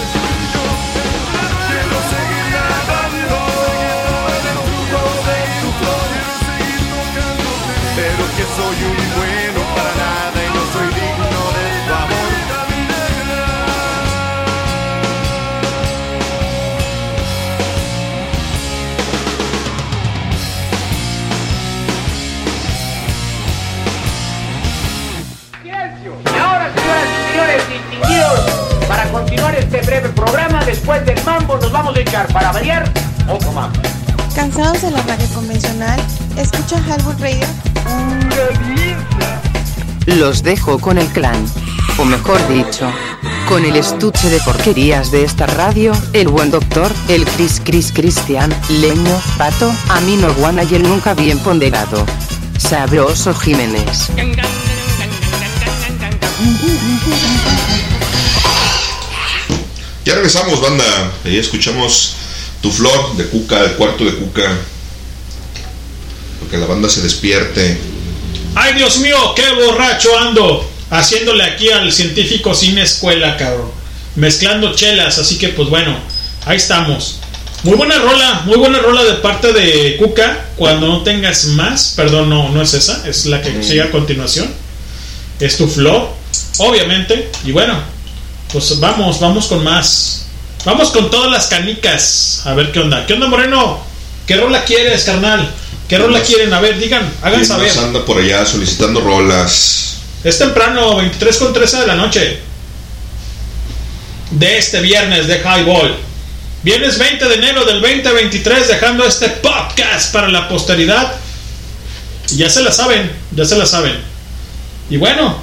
Después del mambo nos vamos a echar para variar otro mambo. ¿Cansados de la radio convencional? ¿Escucha Hardwood Radio? Los dejo con el clan. O mejor dicho, con el estuche de porquerías de esta radio, el buen doctor, el Chris Chris Cristian, Leño, Pato, Amino Guana y el nunca bien ponderado. Sabroso Jiménez. Ya regresamos, banda. Ahí escuchamos tu flor de Cuca, el cuarto de Cuca. Porque la banda se despierte. Ay, Dios mío, qué borracho ando. Haciéndole aquí al científico sin escuela, cabrón. Mezclando chelas, así que pues bueno, ahí estamos. Muy buena rola, muy buena rola de parte de Cuca. Cuando no tengas más, perdón, no, no es esa, es la que sigue a continuación. Es tu flor, obviamente. Y bueno, pues vamos, vamos con más. Vamos con todas las canicas. A ver qué onda. ¿Qué onda, Moreno? ¿Qué rola quieres, carnal? ¿Qué rola quieren? A ver, digan, hagan ¿Quién saber. anda por allá solicitando rolas? Es temprano, 23 con 13 de la noche. De este viernes de Highball. Viernes 20 de enero del 2023, dejando este podcast para la posteridad. Ya se la saben, ya se la saben. Y bueno,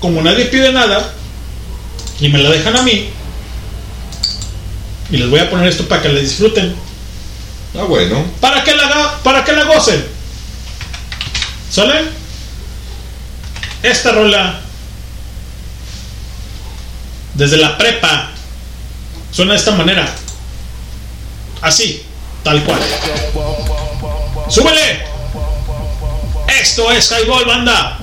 como nadie pide nada, y me la dejan a mí, y les voy a poner esto para que la disfruten. Ah, bueno. Para que la, para que la gocen. ¿Sale? Esta rola desde la prepa suena de esta manera. Así, tal cual. ¡Súbele! Esto es Highball Banda.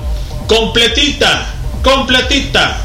Completita, completita.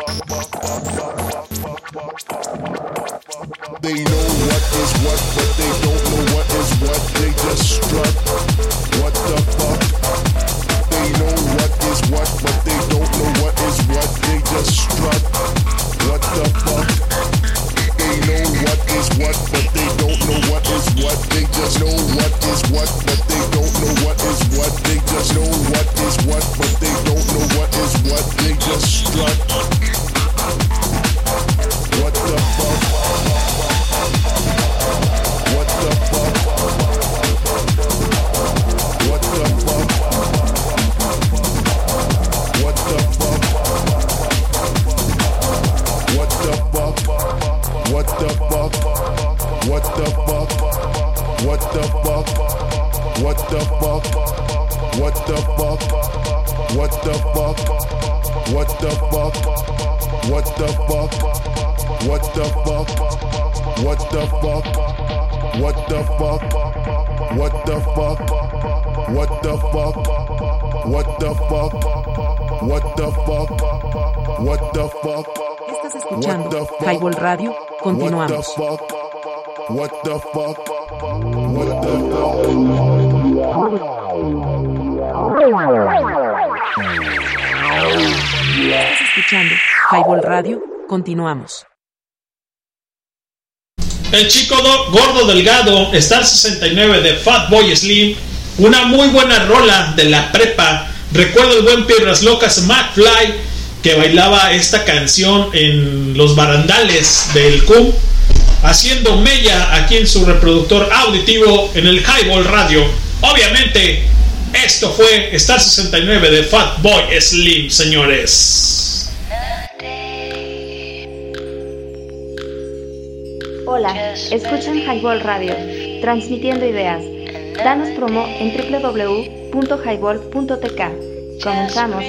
Continuamos. El chico do- gordo delgado, Star 69 de Fatboy Slim, una muy buena rola de la prepa. Recuerdo el buen Piedras Locas McFly que bailaba esta canción en los barandales del CUM, haciendo mella aquí en su reproductor auditivo en el Highball Radio. Obviamente, esto fue Star 69 de Fatboy Slim, señores. Hola, escuchan Highball Radio, transmitiendo ideas. Danos promo en www.highball.tk. Comenzamos.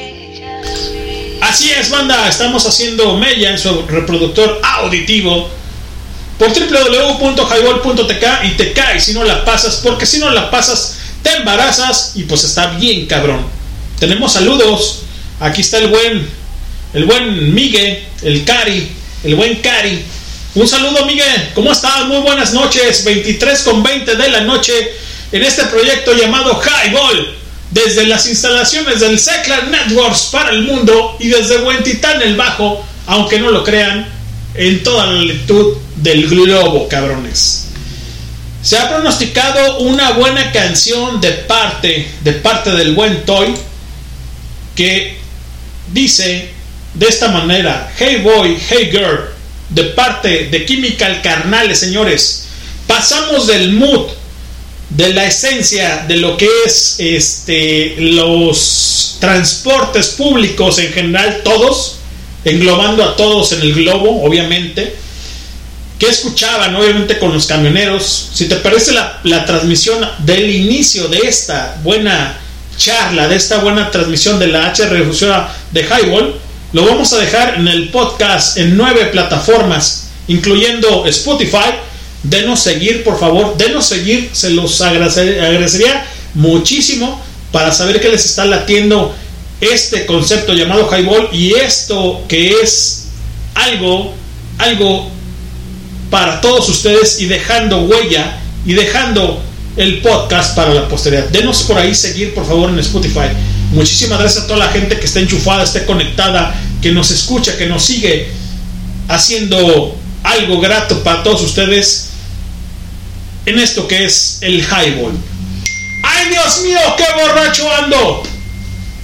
Así es, banda, estamos haciendo mella en su reproductor auditivo por www.highball.tk y te cae si no la pasas, porque si no la pasas te embarazas y pues está bien cabrón. Tenemos saludos. Aquí está el buen el buen Miguel, el Cari, el buen Cari. Un saludo, Miguel. ¿Cómo estás? Muy buenas noches. 23 con 20 de la noche en este proyecto llamado Highball. Desde las instalaciones del Seclar Networks para el mundo y desde Huentitán el Bajo, aunque no lo crean, en toda la latitud del globo, cabrones. Se ha pronosticado una buena canción de parte, de parte del buen Toy, que dice de esta manera, Hey boy, hey girl, de parte de Chemical Carnales, señores. Pasamos del mood, de la esencia de lo que es este los transportes públicos en general, todos, englobando a todos en el globo, obviamente. que escuchaban? Obviamente con los camioneros. Si te parece la, la transmisión del inicio de esta buena charla, de esta buena transmisión de la HR Refusora de Highball, lo vamos a dejar en el podcast en nueve plataformas, incluyendo Spotify. Denos seguir, por favor, denos seguir, se los agradece- agradecería muchísimo para saber que les está latiendo este concepto llamado highball y esto que es algo, algo para todos ustedes y dejando huella y dejando el podcast para la posteridad. Denos por ahí seguir, por favor, en Spotify. Muchísimas gracias a toda la gente que está enchufada, esté conectada, que nos escucha, que nos sigue haciendo algo grato para todos ustedes en esto que es el highball. ¡Ay, Dios mío, qué borracho ando!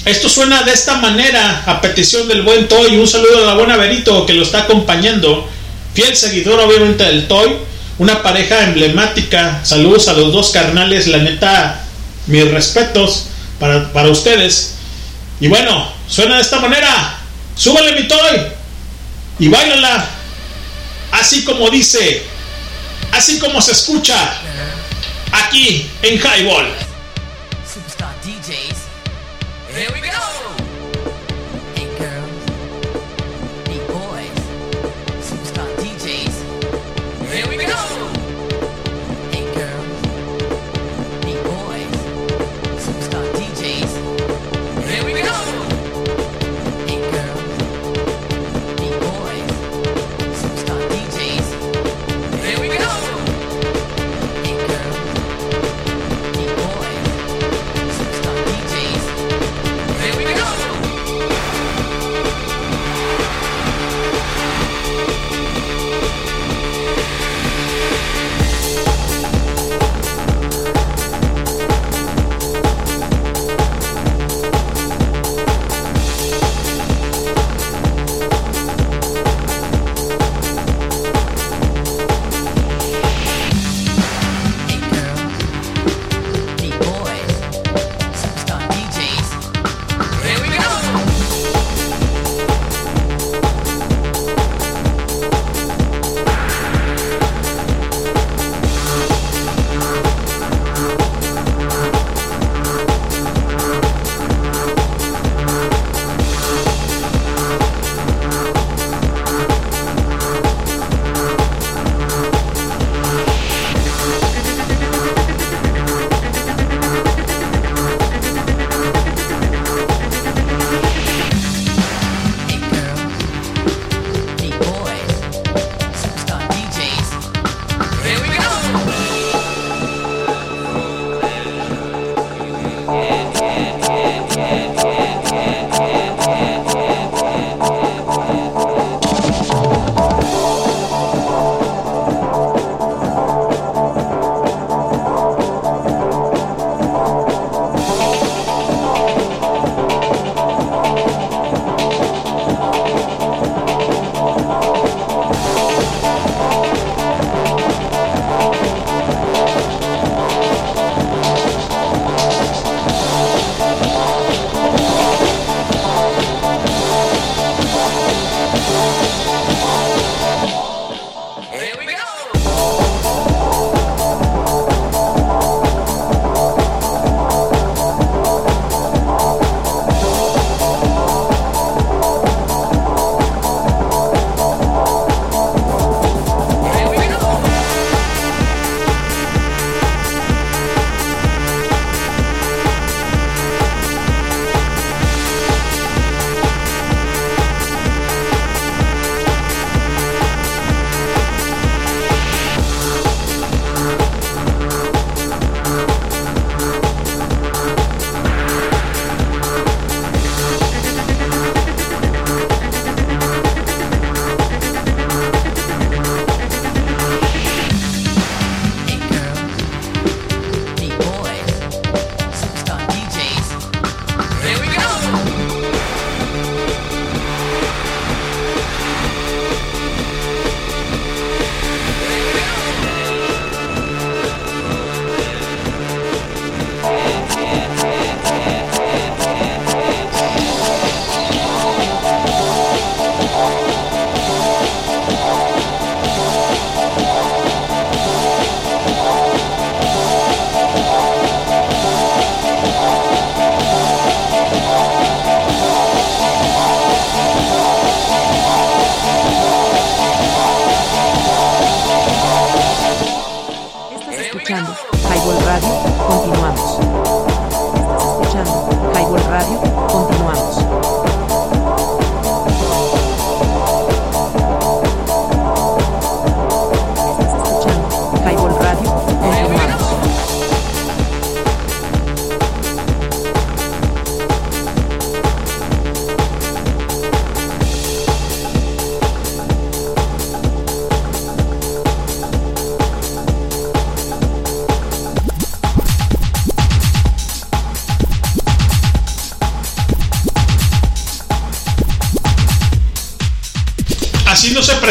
Esto suena de esta manera a petición del buen Toy. Un saludo a la buena Berito que lo está acompañando. Fiel seguidor, obviamente, del Toy. Una pareja emblemática. Saludos a los dos carnales. La neta, mis respetos para, para ustedes. Y bueno, suena de esta manera. Súbale mi Toy y bailala. Así como dice, así como se escucha aquí en Highball.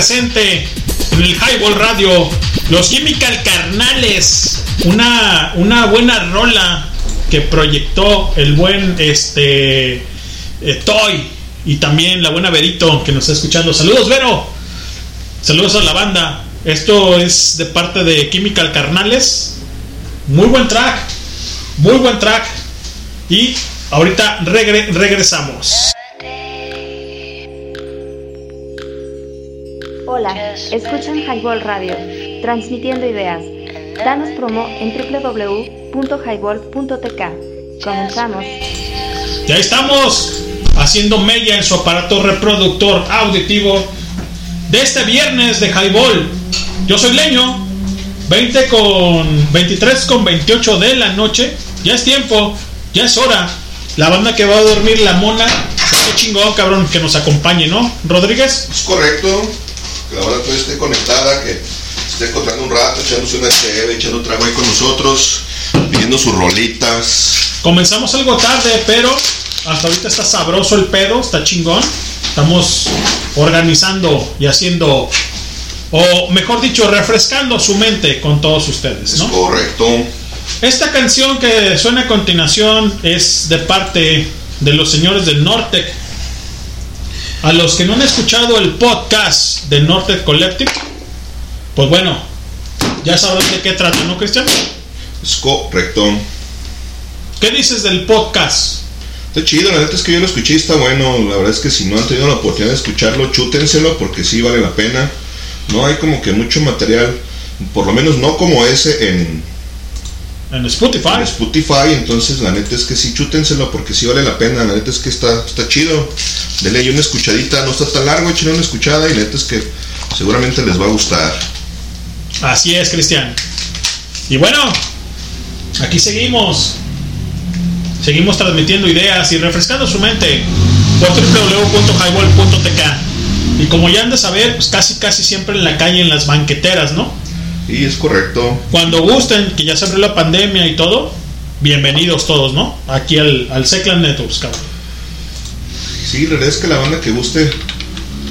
Presente en el Highball Radio, los Chemical Carnales, una, una buena rola que proyectó el buen este eh, Toy y también la buena Verito que nos está escuchando. Saludos, Vero. Saludos a la banda. Esto es de parte de Chemical Carnales. Muy buen track. Muy buen track. Y ahorita regre- regresamos. Escuchan Highball Radio, transmitiendo ideas. Danos promo en www.highball.tk. Comenzamos. Ya estamos haciendo mella en su aparato reproductor auditivo de este viernes de Highball. Yo soy Leño, 20 con 23 con 28 de la noche. Ya es tiempo, ya es hora. La banda que va a dormir la mona, qué chingón, cabrón, que nos acompañe, ¿no? Rodríguez. Es correcto. Que la banda todavía esté conectada, que esté encontrando un rato, echándose una chévere, echando trago ahí con nosotros, pidiendo sus rolitas. Comenzamos algo tarde, pero hasta ahorita está sabroso el pedo, está chingón. Estamos organizando y haciendo, o mejor dicho, refrescando su mente con todos ustedes, ¿no? Correcto. Esta canción que suena a continuación es de parte de los señores de Nortec. A los que no han escuchado el podcast de Nortec Collective, pues bueno, ya sabrán de qué trata, ¿no, Cristian? Es correcto. ¿Qué dices del podcast? Está chido, la neta es que yo lo escuché y está bueno. La verdad es que si no han tenido la oportunidad de escucharlo, chútenselo porque sí vale la pena. No hay como que mucho material, por lo menos no como ese en, En Spotify. en Spotify. Entonces la neta es que sí, chútenselo porque sí vale la pena. La neta es que está, está chido. Denle ahí una escuchadita, no está tan largo, échenle una escuchada y la neta es que seguramente les va a gustar. Así es, Cristian. Y bueno, aquí seguimos. Seguimos transmitiendo ideas y refrescando su mente por www.highball.tk. Y como ya han de saber, pues casi casi siempre en la calle, en las banqueteras, ¿no? Y es correcto. Cuando gusten, que ya se abrió la pandemia y todo, bienvenidos todos, ¿no? Aquí al, al Seclan Networks, cabrón. Sí, la verdad es que la banda que guste,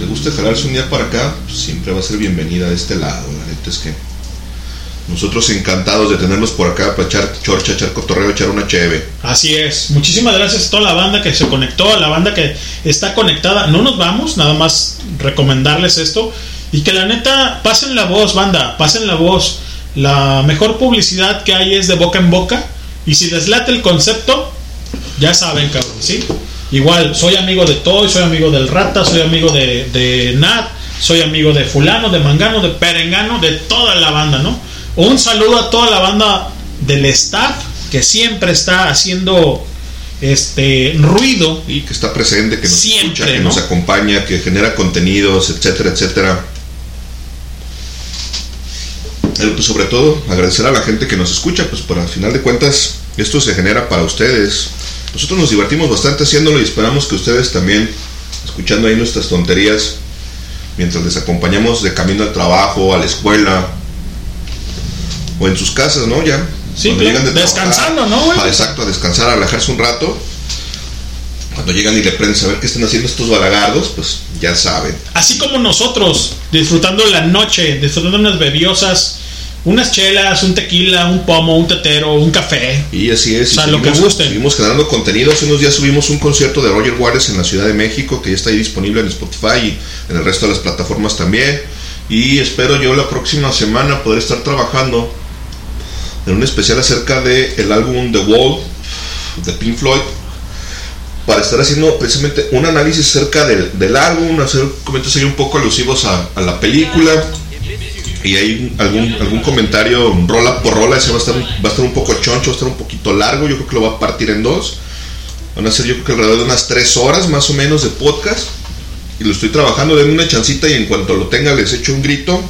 le guste jalarse un día para acá, pues, siempre va a ser bienvenida de este lado. La neta es que nosotros encantados de tenerlos por acá para echar chorcha, echar cotorreo, echar una cheve. Así es. Muchísimas gracias a toda la banda que se conectó, a la banda que está conectada. No nos vamos, nada más recomendarles esto. Y que la neta, pasen la voz, banda, pasen la voz. La mejor publicidad que hay es de boca en boca. Y si les late el concepto, ya saben, cabrón, ¿sí? Igual, soy amigo de Toy, soy amigo del Rata, soy amigo de, de Nat, soy amigo de Fulano, de Mangano, de Perengano, de toda la banda, ¿no? Un saludo a toda la banda del staff que siempre está haciendo este ruido y que está presente, que nos Siempre, escucha, que ¿no? nos acompaña, que genera contenidos, etcétera, etcétera. Pues sobre todo agradecer a la gente que nos escucha, pues para al final de cuentas esto se genera para ustedes. Nosotros nos divertimos bastante haciéndolo y esperamos que ustedes también, escuchando ahí nuestras tonterías, mientras les acompañamos de camino al trabajo, a la escuela, o en sus casas, ¿no? Ya. Sí, cuando llegan de descansando, trabajar, ¿no, güey? ah, exacto, a descansar, a relajarse un rato. Cuando llegan y le prenden a ver qué están haciendo estos balagardos, pues ya saben. Así como nosotros, disfrutando la noche, disfrutando unas bebiosas, unas chelas, un tequila, un pomo, un tetero, un café. Y así es. O sea, y lo que gusten. Seguimos generando contenido. Hace unos días subimos un concierto de Roger Waters en la Ciudad de México, que ya está ahí disponible en Spotify y en el resto de las plataformas también. Y espero yo la próxima semana poder estar trabajando en un especial acerca del el álbum The Wall de Pink Floyd. Para estar haciendo precisamente un análisis acerca del, del álbum, hacer comentarios ahí un poco alusivos a, a la película. Y hay algún, algún comentario rola por rola, ese va a, estar, va a estar un poco choncho, va a estar un poquito largo, yo creo que lo va a partir en dos. Van a ser yo creo que alrededor de unas tres horas más o menos de podcast. Y lo estoy trabajando, denme una chancita y en cuanto lo tenga les echo un grito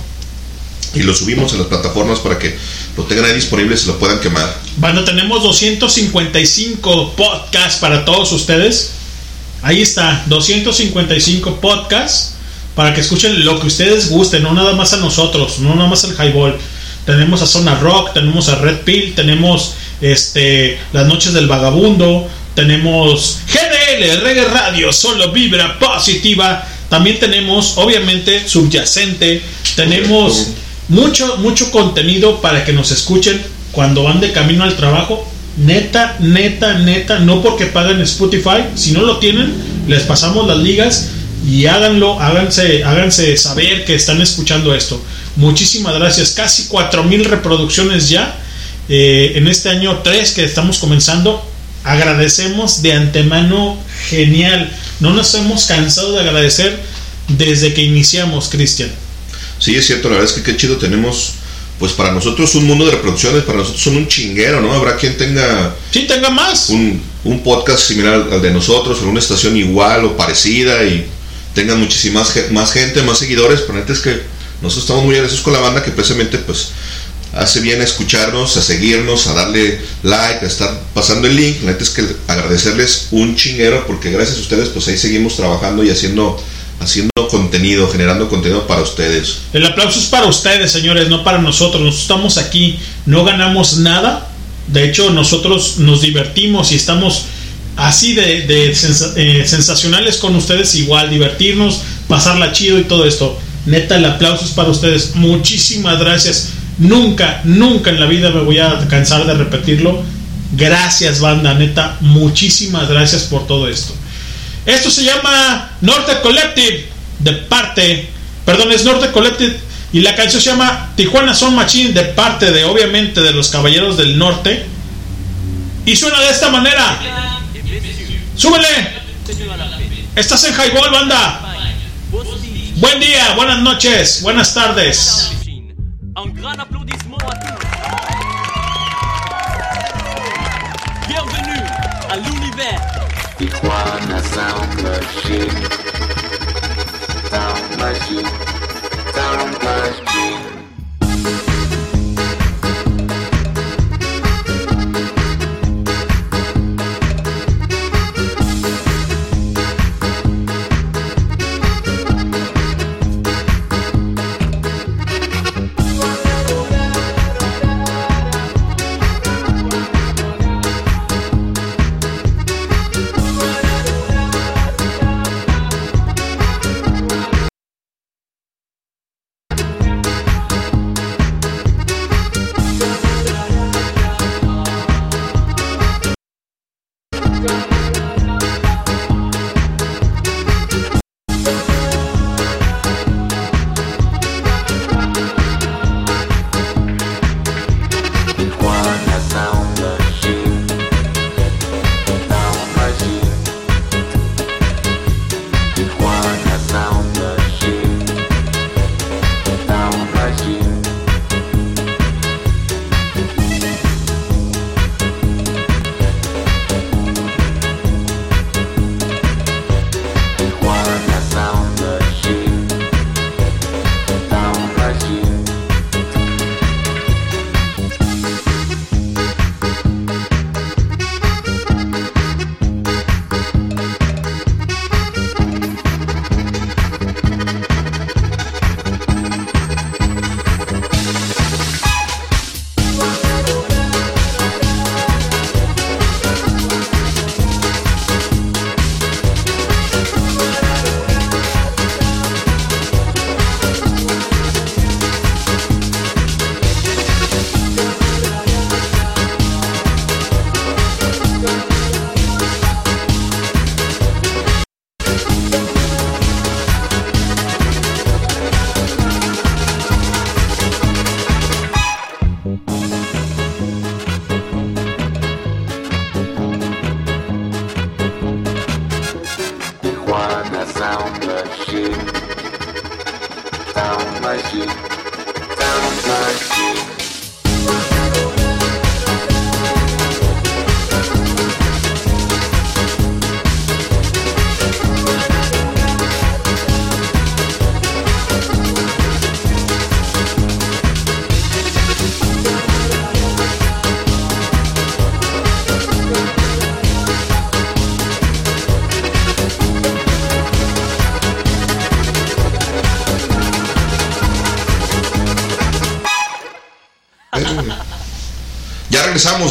y lo subimos a las plataformas para que lo tengan ahí disponible y se lo puedan quemar. Bueno, tenemos 255 podcasts para todos ustedes. Ahí está, 255 podcasts para que escuchen lo que ustedes gusten, no nada más a nosotros, no nada más al Highball. Tenemos a Zona Rock, tenemos a Red Pill, tenemos este Las Noches del Vagabundo, tenemos GDL, Reggae Radio, solo vibra positiva. También tenemos, obviamente, subyacente. Tenemos mucho, mucho contenido para que nos escuchen cuando van de camino al trabajo. Neta, neta, neta, no porque paguen Spotify. Si no lo tienen, les pasamos las ligas y háganlo, háganse, háganse saber que están escuchando esto. Muchísimas gracias. Casi 4000 reproducciones ya. eh, en este año 3 que estamos comenzando. Agradecemos de antemano. Genial. No nos hemos cansado de agradecer desde que iniciamos, Cristian. Sí, es cierto, la verdad es que qué chido tenemos, pues para nosotros un mundo de reproducciones, para nosotros son un chinguero, ¿no? Habrá quien tenga... Sí, tenga más. Un, un podcast similar al de nosotros, en una estación igual o parecida y tengan muchísimas ge- más gente, más seguidores, pero que nosotros estamos muy agradecidos con la banda que precisamente pues hace bien a escucharnos, a seguirnos, a darle like, a estar pasando el link. La es que agradecerles un chinguero porque gracias a ustedes pues ahí seguimos trabajando y haciendo haciendo contenido, generando contenido para ustedes. El aplauso es para ustedes, señores, no para nosotros. Nosotros estamos aquí, no ganamos nada. De hecho, nosotros nos divertimos y estamos así de, eh, sensacionales con ustedes, igual, divertirnos, pasarla chido y todo esto. Neta, el aplauso es para ustedes. Muchísimas gracias. Nunca, nunca en la vida me voy a cansar de repetirlo. Gracias, banda, neta, muchísimas gracias por todo esto. Esto se llama Norte Collective, de parte, perdón, es Norte Collective, y la canción se llama Tijuana Son Machine, de parte de, obviamente, de los Caballeros del Norte. Y suena de esta manera. ¡Súbele! Estás en Highball, banda. Buen día, buenas noches, buenas tardes. Un grand applaudissement à tous. Bienvenue à l'univers. Tijuana Sound Machine. Sound Machine. Sound Machine.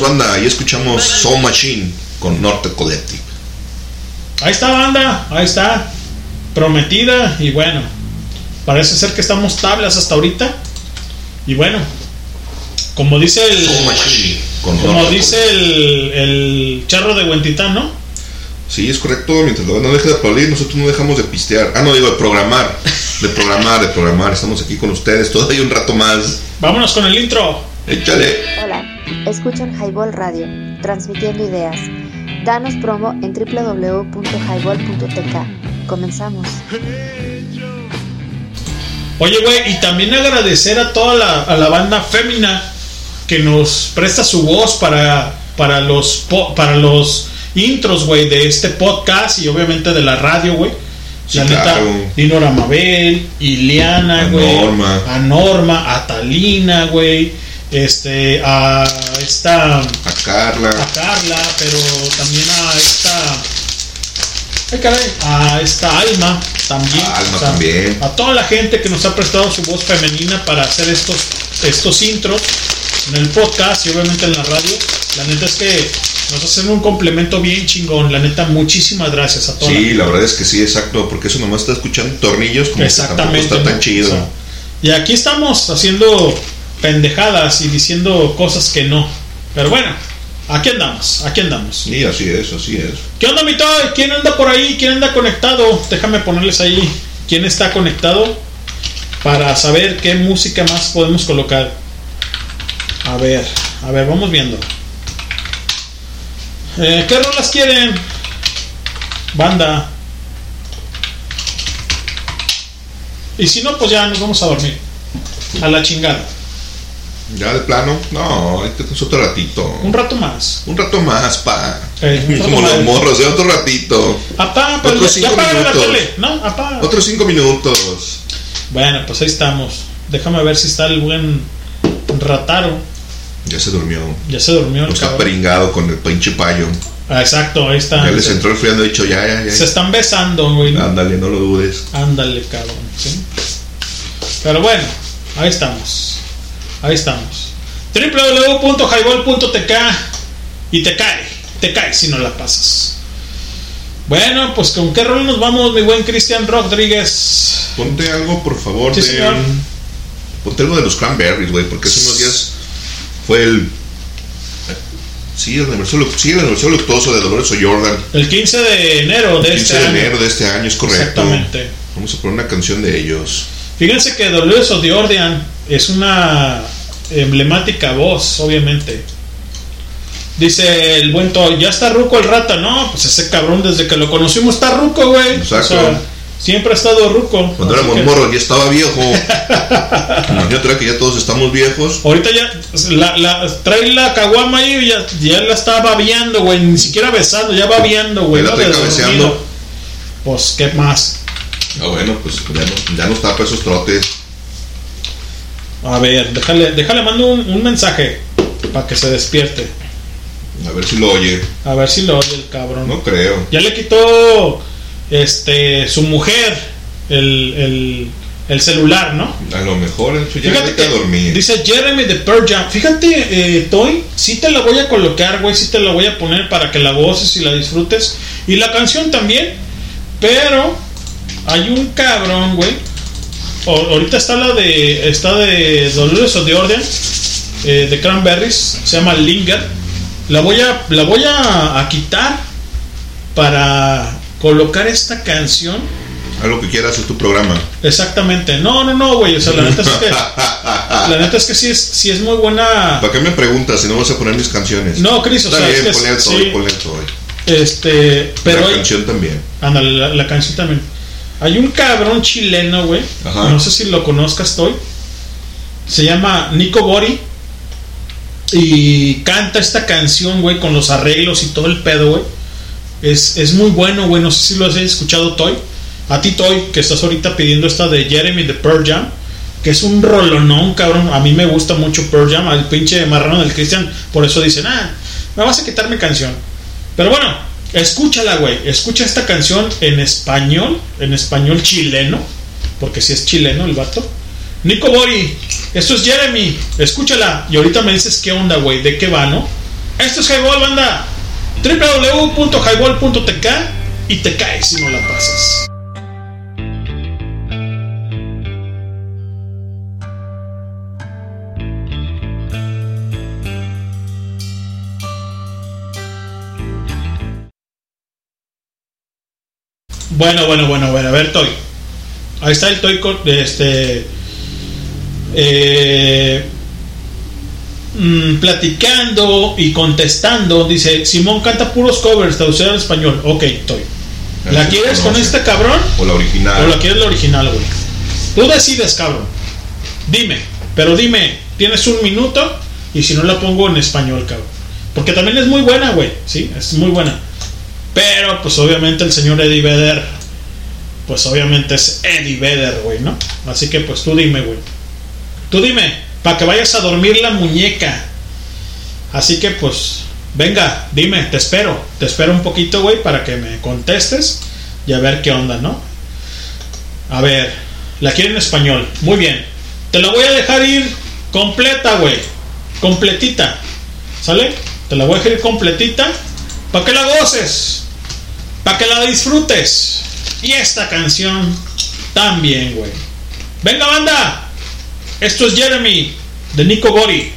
Banda, y escuchamos Soul Machine con Norte Collective. Ahí está banda, ahí está. Prometida y bueno. Parece ser que estamos tablas hasta ahorita. Y bueno, como dice el. Soul Machine con Como Norte dice el, el charro de Huentitán, ¿no? Sí, es correcto. Mientras la banda no deje de aplaudir, nosotros no dejamos de pistear. Ah, no, digo, de programar. De programar, de programar. Estamos aquí con ustedes todavía un rato más. Vámonos con el intro. Échale. Hola, escuchan Highball Radio, transmitiendo ideas. Danos promo en www.highball.tk. Comenzamos. Oye, güey, y también agradecer a toda la, a la banda fémina que nos presta su voz para, para, los, para los intros, güey, de este podcast y obviamente de la radio, güey. Sí, la neta, claro. Dinora Mabel, Ileana, A güey. Norma. A Norma, a Talina, güey. Este, a esta. A Carla. A Carla, pero también a esta. Ay, caray, a esta Alma también. A Alma también. A toda la gente que nos ha prestado su voz femenina para hacer estos, estos intros en el podcast y obviamente en la radio. La neta es que nos hacen un complemento bien chingón. La neta, muchísimas gracias a todos. Sí, la verdad es que sí, exacto. Porque eso nomás está escuchando tornillos. Como que Exactamente, tampoco está tan chido. O sea, Y aquí estamos haciendo pendejadas y diciendo cosas que no. Pero bueno, aquí andamos, aquí andamos. Sí, así es, así es. ¿Qué onda, mi Toy? ¿Quién anda por ahí? ¿Quién anda conectado? Déjame ponerles ahí quién está conectado para saber qué música más podemos colocar. A ver, a ver, vamos viendo. Eh, ¿Qué rolas quieren? Banda. Y si no, pues ya nos vamos a dormir. A la chingada. Ya de plano, no, este es otro ratito. Un rato más. Un rato más, pa. Eh, Como los morros, de otro ratito. Apá, pero Otros ya, ya cinco la minutos. tele, ¿no? Apá. Otros cinco minutos. Bueno, pues ahí estamos. Déjame ver si está el buen Rataro. Ya se durmió. Ya se durmió. el ha cabrón. peringado con el pinche payo. Ah, exacto, ahí está. Ya les se, entró el han dicho ya, ya, ya. se están besando, güey. ¿no? Ándale, no lo dudes. Ándale, cabrón. ¿sí? Pero bueno, ahí estamos. Ahí estamos. www.highball.tk y te cae. Te cae si no la pasas. Bueno, pues con qué rol nos vamos, mi buen Cristian Rodríguez. Ponte algo, por favor, Sí, de. señor. Ponte algo de los cranberries, güey, porque hace unos días fue el. Sí, el aniversario, sí, el aniversario luctuoso de Dolores O'Jordan. El 15 de enero de 15 este de año. enero de este año, es correcto. Exactamente. Vamos a poner una canción de ellos. Fíjense que Dolores O'Riordan es una emblemática voz, obviamente. Dice el buen Toy, ya está ruco el rata. No, pues ese cabrón desde que lo conocimos está ruco, güey. Exacto. O sea, siempre ha estado ruco. Cuando éramos que- morros ya estaba viejo. Imagínate que ya todos estamos viejos. Ahorita ya la, la- trae la caguama ahí y ya, ya la está babeando, güey. Ni siquiera besando, ya babeando, güey. Ya la ¿no? cabeceando. Pues, ¿qué más? Ah, bueno, pues ya, no, ya nos tapa esos trotes. A ver, déjale, déjale mando un, un mensaje para que se despierte. A ver si lo oye. A ver si lo oye el cabrón. No creo. Ya le quitó este su mujer el, el, el celular, ¿no? A lo mejor, hecho, ya Fíjate que dormir. dice Jeremy de Pearl Jam. Fíjate, eh, Toy, sí te la voy a colocar, güey, sí te la voy a poner para que la goces y la disfrutes. Y la canción también. Pero hay un cabrón, güey. Ahorita está la de. Está de Dolores O'Riordan. eh, de Cranberries. Se llama Linger. La voy a. La voy a, a quitar. Para colocar esta canción. Haz lo que quieras, es tu programa. Exactamente. No, no, no, güey. O sea, la neta es que. La neta es que sí es, sí es muy buena. ¿Para qué me preguntas si no vas a poner mis canciones? No, Cris, o Está sea, bien, es que ponle al sí. Ponle Toy. Este. Pero. La canción también. Ándale, la, la canción también. Hay un cabrón chileno, güey. Ajá. No sé si lo conozcas, Toy. Se llama Nico Bori. Y canta esta canción, güey, con los arreglos y todo el pedo, güey. Es, es muy bueno, güey. No sé si lo has escuchado, Toy. A ti, Toy, que estás ahorita pidiendo esta de Jeremy de Pearl Jam. Que es un rolonón, cabrón. A mí me gusta mucho Pearl Jam. Al pinche marrano del Christian. Por eso dicen, ah, me vas a quitar mi canción. Pero bueno, escúchala, güey. Escucha esta canción en español. En español chileno. Porque si es chileno el vato. Nico Bori, esto es Jeremy. Escúchala. Y ahorita me dices qué onda, güey. ¿De qué va, no? Esto es Highball, banda. www.highball.tk y te caes si no la pasas. Bueno, bueno, bueno, bueno, a ver, Toy. Ahí está el Toy con este. eh, mm, platicando y contestando. Dice: Simón canta puros covers, traducido al español. Ok, Toy. ¿La quieres con este cabrón? O la original. ¿O la quieres la original, güey? Tú decides, cabrón. Dime, pero dime, tienes un minuto y si no la pongo en español, cabrón. Porque también es muy buena, güey. Sí, es muy buena. Pero, pues obviamente el señor Eddie Vedder, pues obviamente es Eddie Vedder, güey, ¿no? Así que, pues tú dime, güey. Tú dime, para que vayas a dormir la muñeca. Así que, pues, venga, dime, te espero. Te espero un poquito, güey, para que me contestes y a ver qué onda, ¿no? A ver, la quiero en español. Muy bien. Te la voy a dejar ir completa, güey. Completita. ¿Sale? Te la voy a dejar ir completita. Para que la goces. Para que la disfrutes. Y esta canción también, güey. Venga, banda. Esto es Jeremy de Nico Bori.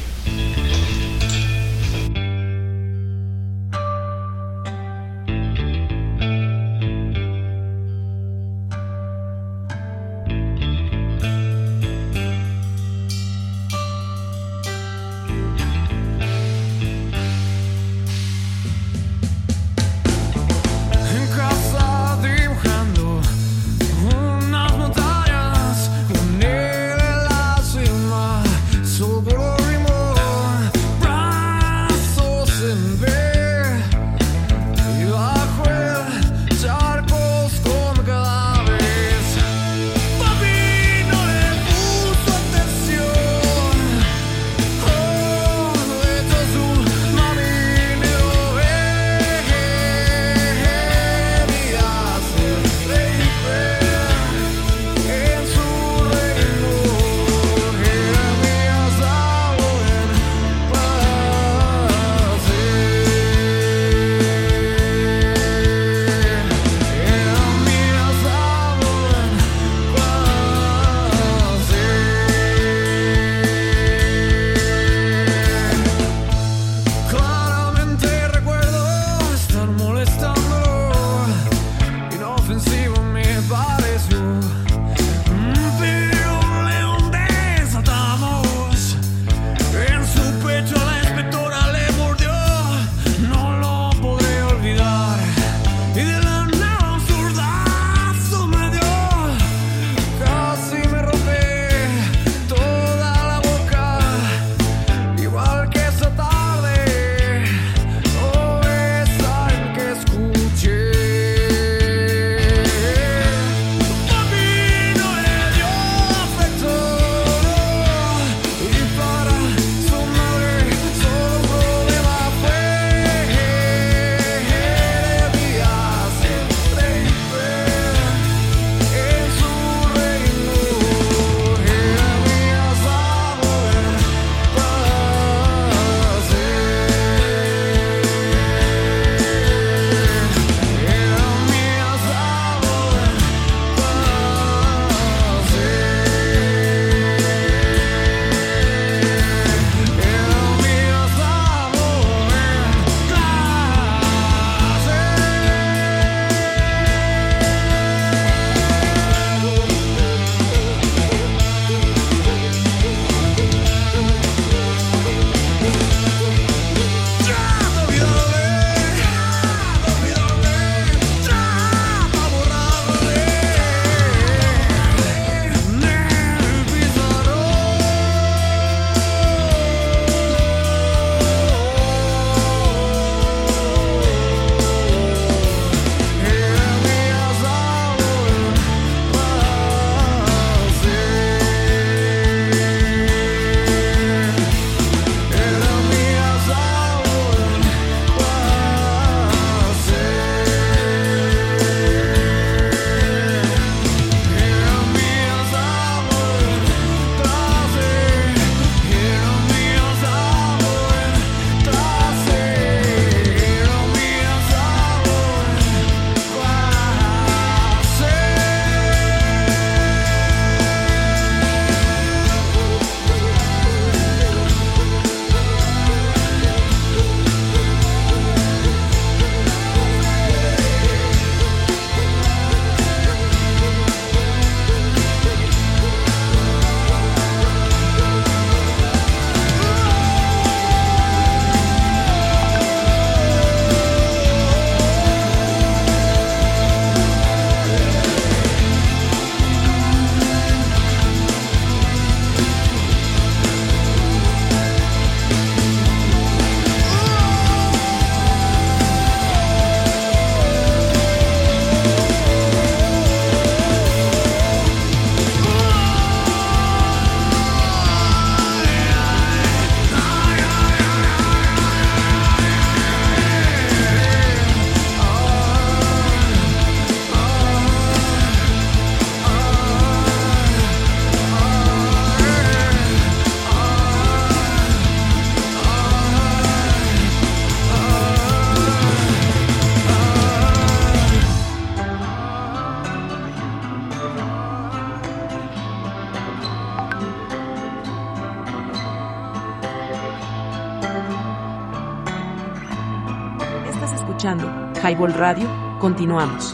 Escuchando Highball Radio, continuamos.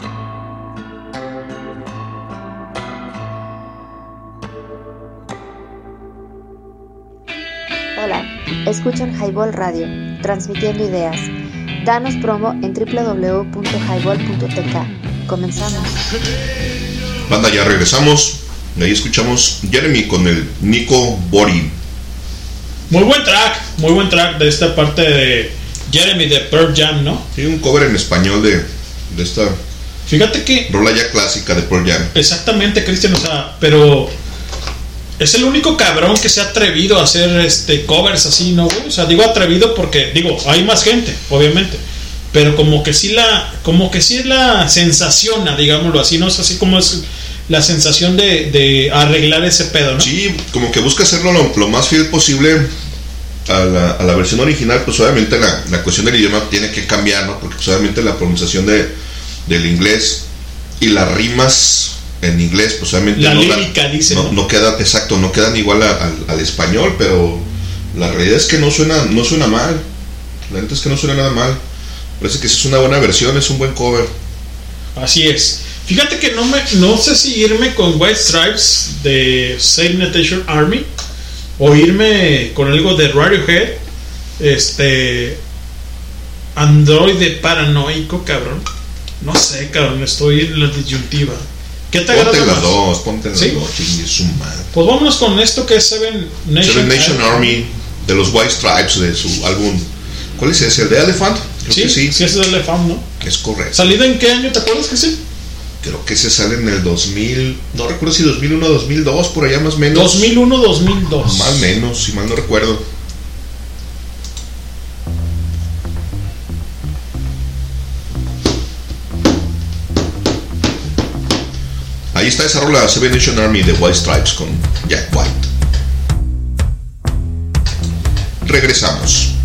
Hola, escuchan Highball Radio, transmitiendo ideas. Danos promo en www.highball.tk. Comenzamos. Banda, ya regresamos. Ahí escuchamos Jeremy con el Nico Bori. Muy buen track, muy buen track de esta parte de Jeremy de Pearl Jam, ¿no? Sí, un cover en español de, de esta Fíjate que rola ya clásica de Pearl Jam. Exactamente, Cristian, o sea, pero es el único cabrón que se ha atrevido a hacer este covers así, ¿no? güey? O sea, digo atrevido porque digo, hay más gente, obviamente, pero como que sí la como que sí la sensaciona, digámoslo así, no es así como es la sensación de, de arreglar ese pedo, ¿no? Sí, como que busca hacerlo lo, lo más fiel posible a la, a la versión original, pues obviamente la, la cuestión del idioma tiene que cambiar, ¿no? Porque pues, obviamente la pronunciación de, del inglés y las rimas en inglés, pues obviamente La no, lírica, dice, no, ¿no? no queda, exacto, no quedan igual a- al, al español, pero la realidad es que no suena, no suena mal. La neta es que no suena nada mal. Parece que es una buena versión, es un buen cover. Así es. Fíjate que no me no sé si irme con White Stripes de Save Nation Army o irme con algo de Radiohead, este Android paranoico, cabrón. No sé, cabrón, estoy en la disyuntiva. ¿Qué te Ponte las dos, ponte las ¿Sí? dos, chingue su madre. Pues vámonos con esto que es Seven Nation, Seven Nation Army de los White Stripes de su álbum. ¿Cuál es ese? ¿El de Elephant? Creo Sí, que sí, sí. es el Elefant, ¿no? Es correcto. ¿Salida en qué año? ¿Te acuerdas que sí? Creo que ese sale en el 2000. No recuerdo si 2001 o 2002, por allá más o menos. 2001, 2002. Más o menos, si mal no recuerdo. Ahí está esa rola Seven Nation Army de White Stripes con Jack White. Regresamos.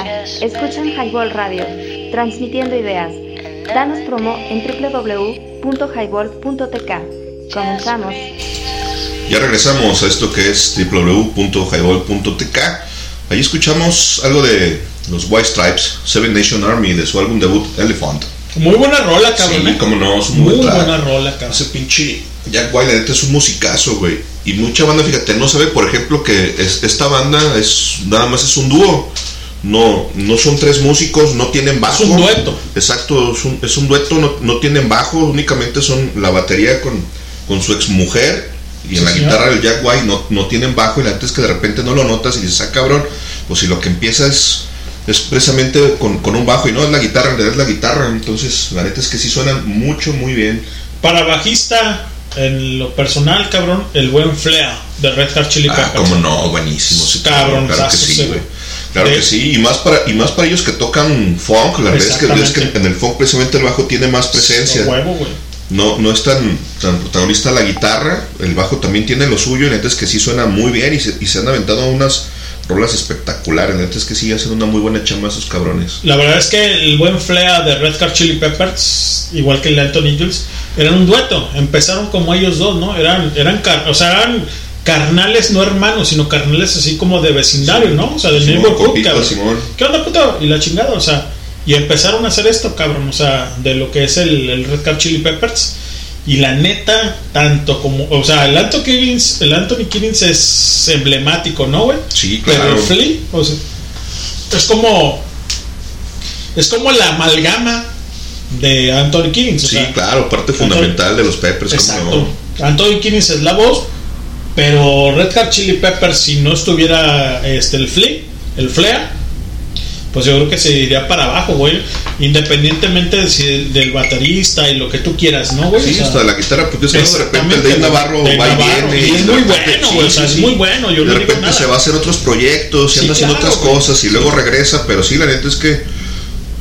Hola, escuchan Highball Radio, transmitiendo ideas. Danos promo en www.highball.tk. Comenzamos. Ya regresamos a esto que es www.highball.tk. Ahí escuchamos algo de los White Stripes, Seven Nation Army, de su álbum debut Elephant. Muy buena rola, cabrón. Sí, ¿eh? como no, es un Muy buen track. buena rola, cabrón. Ese pinche Jack White, la neta, es un musicazo, güey. Y mucha banda, fíjate, no sabe, por ejemplo, que es- esta banda es nada más es un dúo. No, no son tres músicos, no tienen bajo. Es un dueto. Exacto, es un, es un dueto, no, no tienen bajo, únicamente son la batería con, con su ex mujer y en Sí, la señor. guitarra del Jack White no, no tienen bajo y la neta es que de repente no lo notas y dices, ah cabrón, pues si lo que empieza es, es precisamente con, con un bajo y no es la guitarra, en realidad es la guitarra, entonces la neta es que sí suenan mucho, muy bien. Para bajista, en lo personal, cabrón, el buen Flea de Red Hot Chili Ah, Peppers. como no, buenísimo. sí, Cabrón, claro que sí, güey. Claro De- que sí, y más para y más para ellos que tocan funk, la verdad es que, es que en el funk precisamente el bajo tiene más presencia. A huevo. No, no es tan, tan protagonista la guitarra, el bajo también tiene lo suyo, y la neta es que sí suena muy bien y se, y se han aventado unas rolas espectaculares, la neta es que sí hacen una muy buena chamba esos cabrones. La verdad es que el buen Flea de Red Hot Chili Peppers, igual que el de Anthony Jules, eran un dueto. Empezaron como ellos dos, ¿no? Eran, eran, car- o sea, eran carnales, no hermanos, sino carnales así como de vecindario, ¿no? O sea, del Simón, cabrón. Simón. ¿Qué onda, puto? Y la chingada, o sea, y empezaron a hacer esto, cabrón, o sea, de lo que es el, el Red Hot Chili Peppers. Y la neta, tanto como, o sea, el Anthony Kiddings, el Anthony Kiddings es emblemático, ¿no, güey? Sí, Pero claro. el Flea, o sea, es como, es como la amalgama de Anthony Kiddings. o Sí, sea, claro, parte fundamental de los Peppers, Exacto. no. Anthony Kiddings es la voz, pero Red Hot Chili Peppers, si no estuviera este el Flea, el Flea, pues yo creo que se iría para abajo, güey. Independientemente de si- del baterista y lo que tú quieras, ¿no, güey? Sí, O sea, hasta la guitarra, porque es que de repente el Dave Navarro va y viene. y es muy bueno, sí, güey, o sea, es muy bueno, yo de no digo repente nada. se va a hacer otros proyectos, y Sí, anda haciendo otras güey. cosas y luego regresa, pero sí, la neta es que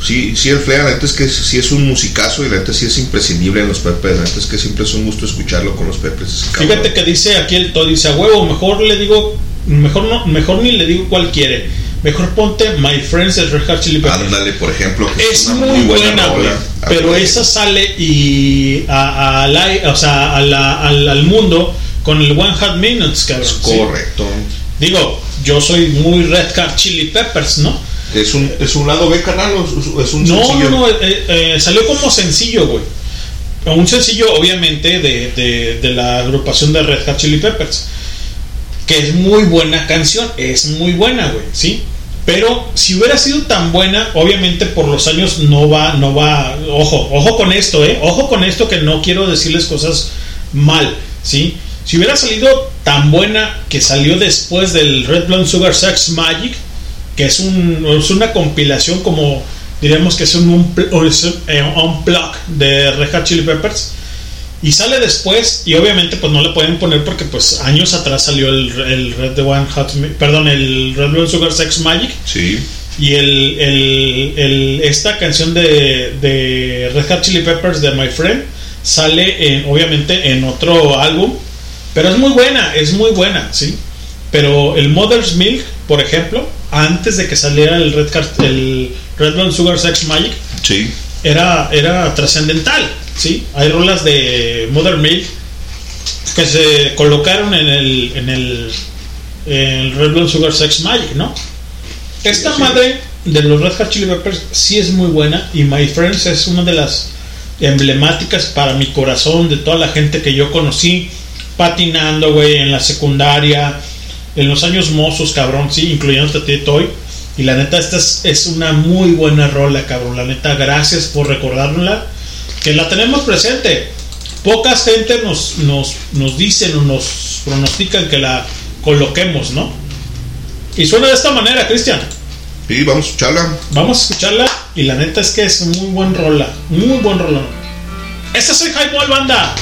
sí, sí el Flea, la neta es que sí es un musicazo y la neta sí es imprescindible en los Peppers, la neta es que siempre es un gusto escucharlo con los cabrón. Fíjate que dice aquí el Todd, dice a huevo, mejor le digo, mejor no, mejor ni le digo cuál quiere. Mejor ponte My Friends de Red Hot Chili Peppers. Ándale, por ejemplo, que Es una muy buena, rola. Ah, Pero esa sale y a, a la- o sea, a la- al, al mundo con el One Hot Minutes, cabrón. Correcto. Digo, yo soy muy Red Hot Chili Peppers, ¿no? ¿Es un, ¿Es un lado B, canal o es- es un No, sencillo? no, no, eh, eh, salió como sencillo, güey. Un sencillo, obviamente, de, de, de la agrupación de Red Hot Chili Peppers. Que es muy buena canción, es muy buena, güey, ¿sí? Pero si hubiera sido tan buena, obviamente por los años no va, no va. Ojo, ojo con esto, ¿eh? Ojo con esto que no quiero decirles cosas mal, ¿sí? Si hubiera salido tan buena que salió después del Red Blonde Sugar Sex Magic, que es, un, es una compilación como diríamos que es un un, eh, unplug de Red Hot Chili Peppers. Y sale después y obviamente pues no le pueden poner porque pues años atrás salió el, el Red the One Hot perdón el Red Blue Sugar Sex Magic. Sí. y el, el- el- esta canción de, de Red Hot Chili Peppers de My Friend sale en, obviamente en otro álbum. Pero es muy buena es muy buena sí pero el Mother's Milk por ejemplo antes de que saliera el Red, Cart- el Red Blonde Sugar Sex Magic Sí. era, era trascendental, ¿sí? Hay rolas de Mother Milk que se colocaron en el, en el, Red Blonde Sugar Sex Magic, ¿no? Esta sí. madre de los Red Hot Chili Peppers sí es muy buena y My Friends es una de las emblemáticas para mi corazón de toda la gente que yo conocí patinando, güey, en la secundaria, en los años mozos, cabrón, sí, incluyendo a ti, Toy. Y la neta, esta es, es una muy buena rola, cabrón. La neta, gracias por recordárnosla. Que la tenemos presente. Pocas gente nos, nos, nos dicen o nos pronostican que la coloquemos, ¿no? Y suena de esta manera, Cristian. Sí, vamos a escucharla. Vamos a escucharla. Y la neta es que es muy buen rola. Muy buen rola. Este es el Highball Banda.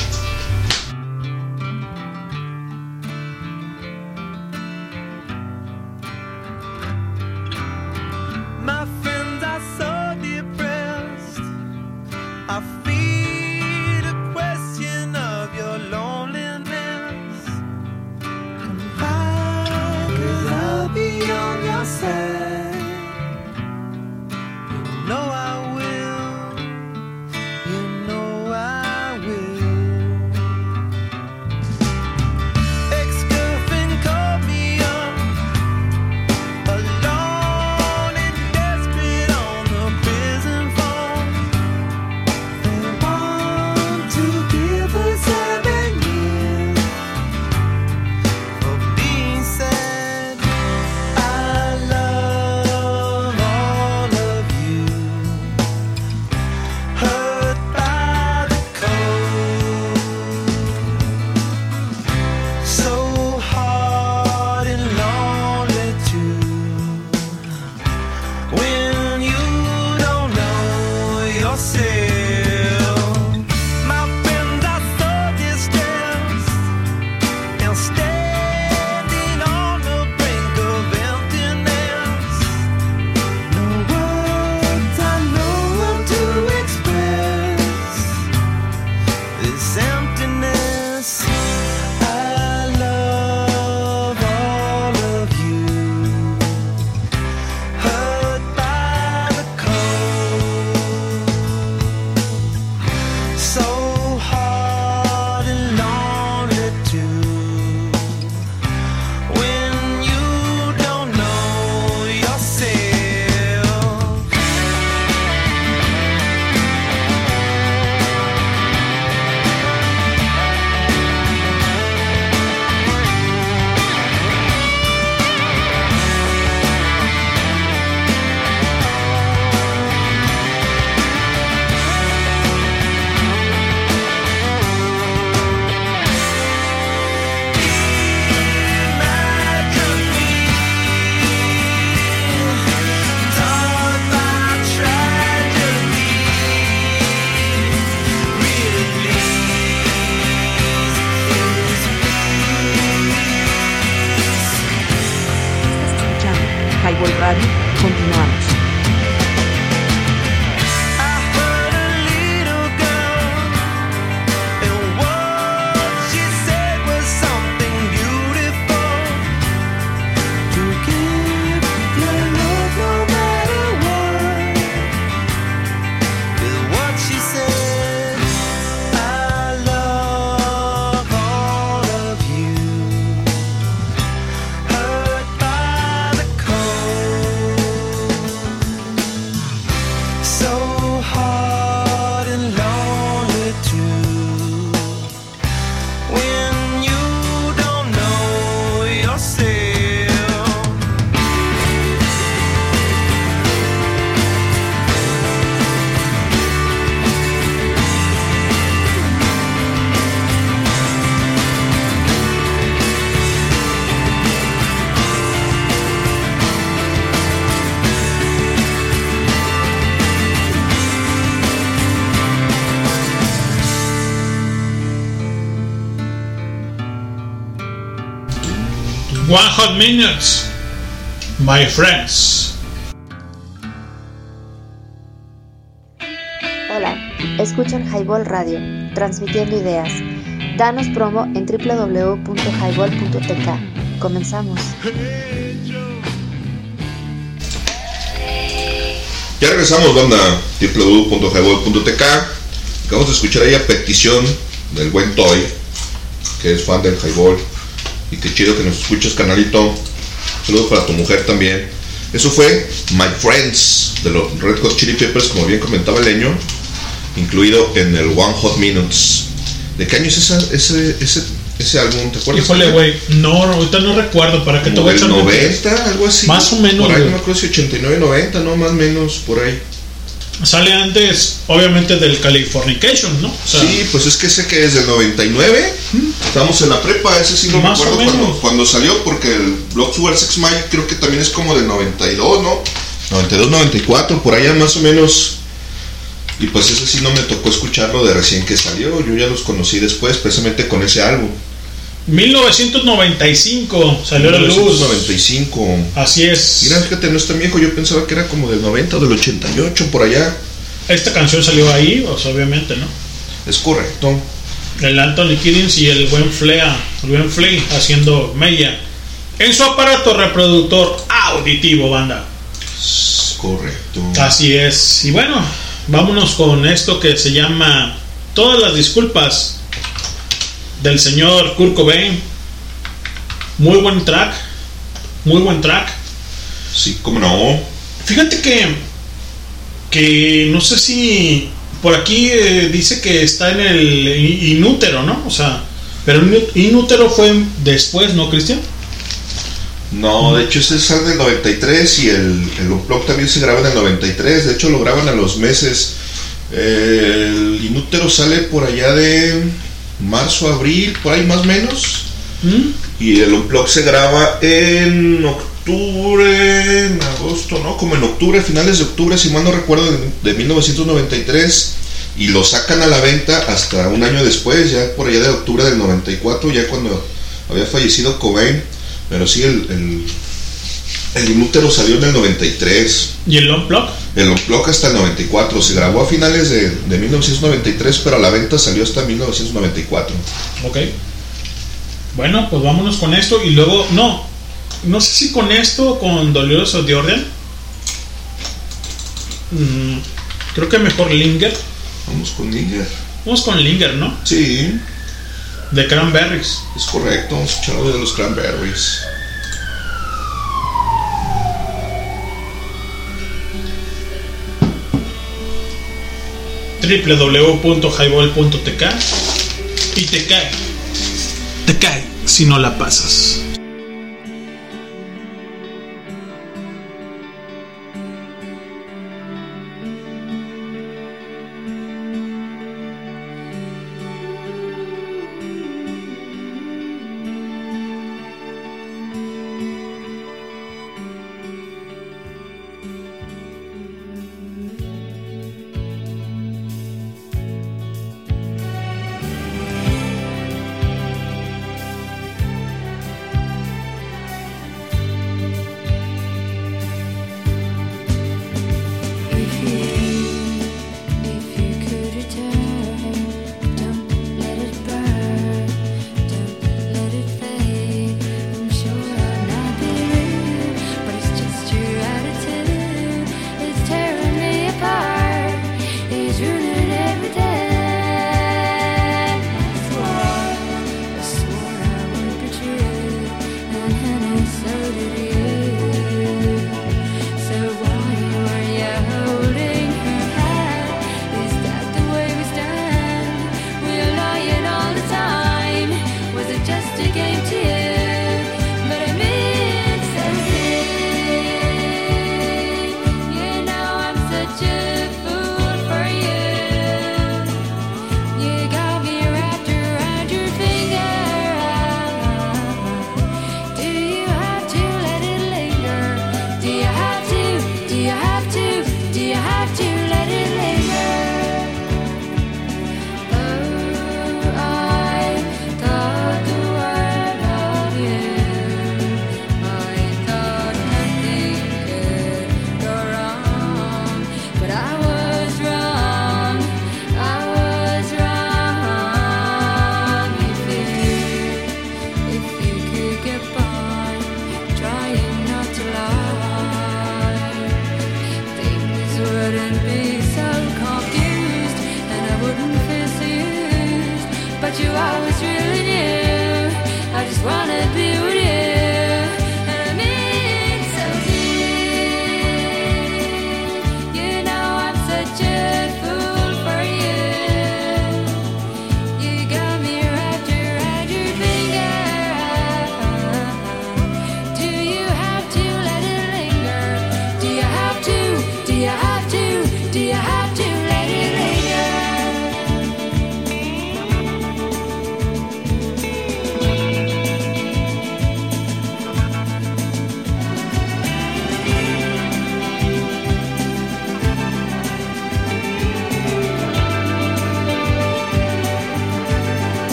One Hot Minutes, my friends. Hola, escuchan Highball Radio, transmitiendo ideas. Danos promo en www.highball.tk. Comenzamos. Ya regresamos, banda. www.highball.tk. Acabamos de escuchar ahí a petición del buen Toy, que es fan del Highball. Qué chido que nos escuchas, canalito. Saludos para tu mujer también. Eso fue My Friends de los Red Hot Chili Peppers, como bien comentaba el leño, incluido en el One Hot Minutes. ¿De qué año es esa- ese, ese, ese álbum? ¿Te acuerdas? Híjole, güey, no, ahorita no recuerdo, ¿para qué te voy a echar mentiras? 90, algo así. Más o menos, Por ahí, no me acuerdo si 89, 90, no, más o menos, por ahí. Sale antes, obviamente, del Californication, ¿no? O sea, sí, pues es que ese que es del 99. Estábamos en la prepa, ese sí no me acuerdo cuando, cuando salió, porque el Blood Sugar Sex creo que también es como del 92, ¿no? 92, 94, por allá más o menos. Y pues ese sí no me tocó escucharlo de recién que salió. Yo ya los conocí después, precisamente con ese álbum. 1995 salió a la luz. 1995. Así es. Mira, fíjate, no es tan viejo. Yo pensaba que era como del 90 o del 88, por allá. Esta canción salió ahí, sea, obviamente, ¿no? Es correcto. El Anthony Kiddings y el buen Flea, el buen Flea haciendo mella en su aparato reproductor auditivo, banda. Es correcto. Así es. Y bueno, vámonos con esto que se llama Todas las disculpas del señor Kurt Cobain. Muy buen track. Muy buen track. Sí, cómo no. Fíjate que que no sé si por aquí eh, dice que está en el inútero, ¿no? O sea, pero inútero fue después, ¿no, Cristian? No, de hecho ese es del 93 y el, el Unplugged también se graba en el 93. De hecho lo graban a los meses. Eh, el Inútero sale por allá de marzo, abril, por ahí más o menos. Y el Unplugged se graba en octubre, en agosto, ¿no? Como en octubre, finales de octubre, si mal no recuerdo, de, de 1993. Y lo sacan a la venta hasta un año después, ya por allá de octubre del 94, ya cuando había fallecido Cobain. Pero sí, el, el, el Inútero salió en el 93. ¿Y el Unplugged? El Unplugged hasta el 94. Se grabó a finales de, de 1993, pero a la venta salió hasta 1994. Ok. Bueno, pues vámonos con esto y luego, no, no sé si con esto o con Dolores of the Order. Mm, creo que mejor Linger. Vamos con Linger. Vamos con Linger, ¿no? Sí. De Cranberries. Es correcto, vamos a escuchar algo de los Cranberries. www.highball.tk y te cae. Te cae si no la pasas.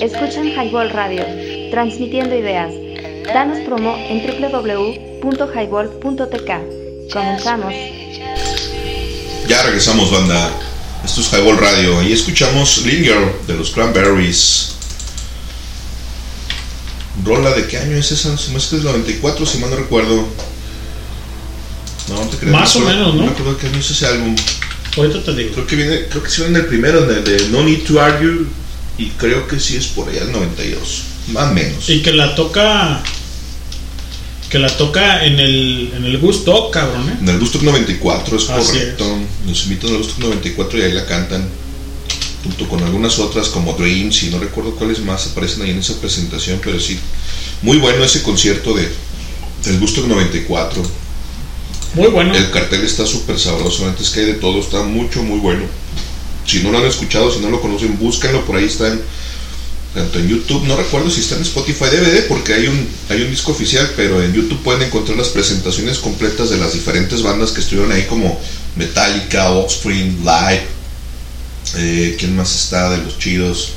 Escuchan Highball Radio, transmitiendo ideas. Danos promo en www.highball.tk. Comenzamos. Ya regresamos, banda. Esto es Highball Radio. Y escuchamos Linear de los Cranberries. Rola, ¿de qué año es esa? Se me hace que es 94, si mal no recuerdo. No, no te creas. Más o menos, ¿no? No recuerdo qué año es ese álbum. Ahorita te digo. Creo que viene, creo que sí viene el primero, en el de No Need to Argue. Y creo que sí es por allá el 92. Más o menos. Y que la toca. Que la toca en el, en el Gusto, cabrón, ¿eh? En el Gusto 94 es Así correcto. Nos invitan al Gusto 94 y ahí la cantan. Junto con algunas otras como Dreams y no recuerdo cuáles más aparecen ahí en esa presentación, pero sí. Muy bueno ese concierto de del Gusto 94. Muy bueno. El cartel está súper sabroso, antes que hay de todo, está mucho, muy bueno. Si no lo han escuchado, si no lo conocen, búsquenlo, por ahí está en, tanto en YouTube, no recuerdo si está en Spotify DVD, porque hay un, hay un disco oficial, pero en YouTube pueden encontrar las presentaciones completas de las diferentes bandas que estuvieron ahí, como Metallica, Offspring, Live, eh, ¿quién más está de los chidos?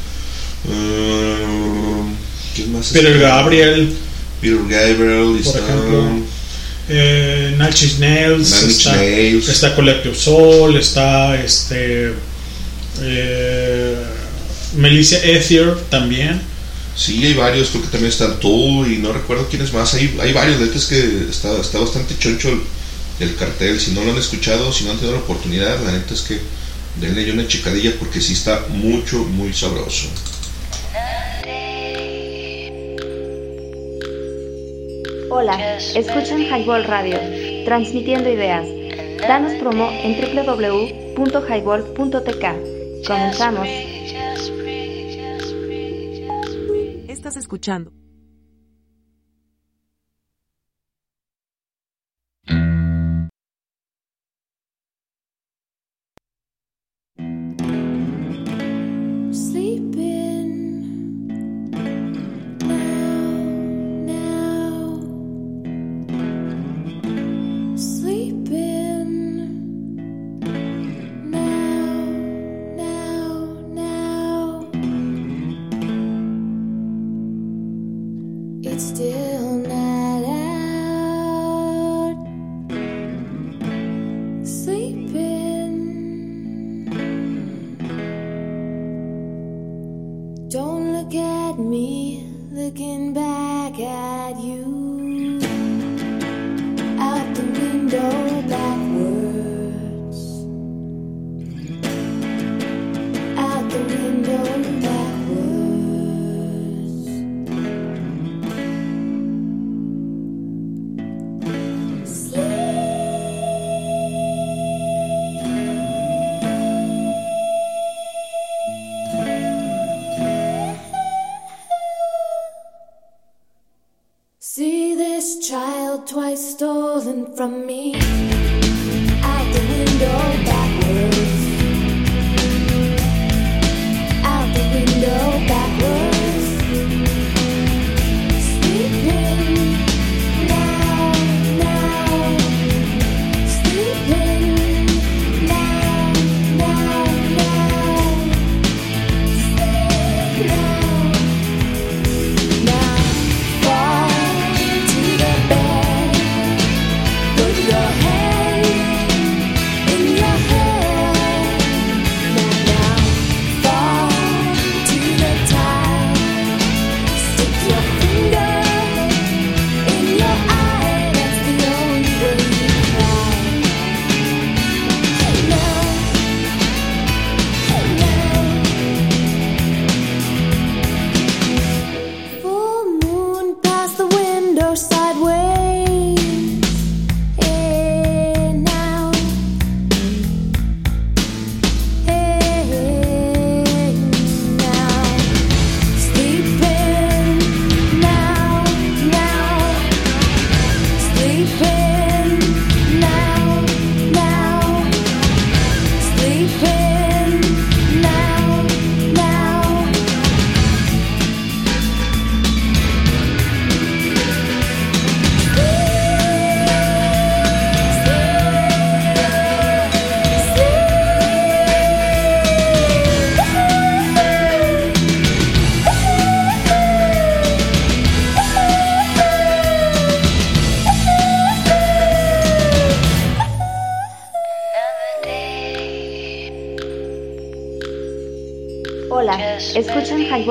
Eh, ¿Quién más Peter está? Gabriel, Peter Gabriel, por está- ejemplo. Eh, Nails, está, Nails. está Collective Soul, está este eh, Melissa Ethier también. Sí, hay varios, creo que también está Tool y no recuerdo quiénes más. Hay, hay varios, la neta es que está, está bastante choncho el, el cartel. Si no lo han escuchado, si no han tenido la oportunidad, la neta es que denle ya una checadilla porque sí está mucho, muy sabroso. Hola, escuchan Highball Radio, transmitiendo ideas. Danos promo en www.highball.tk. Comenzamos. Estás escuchando.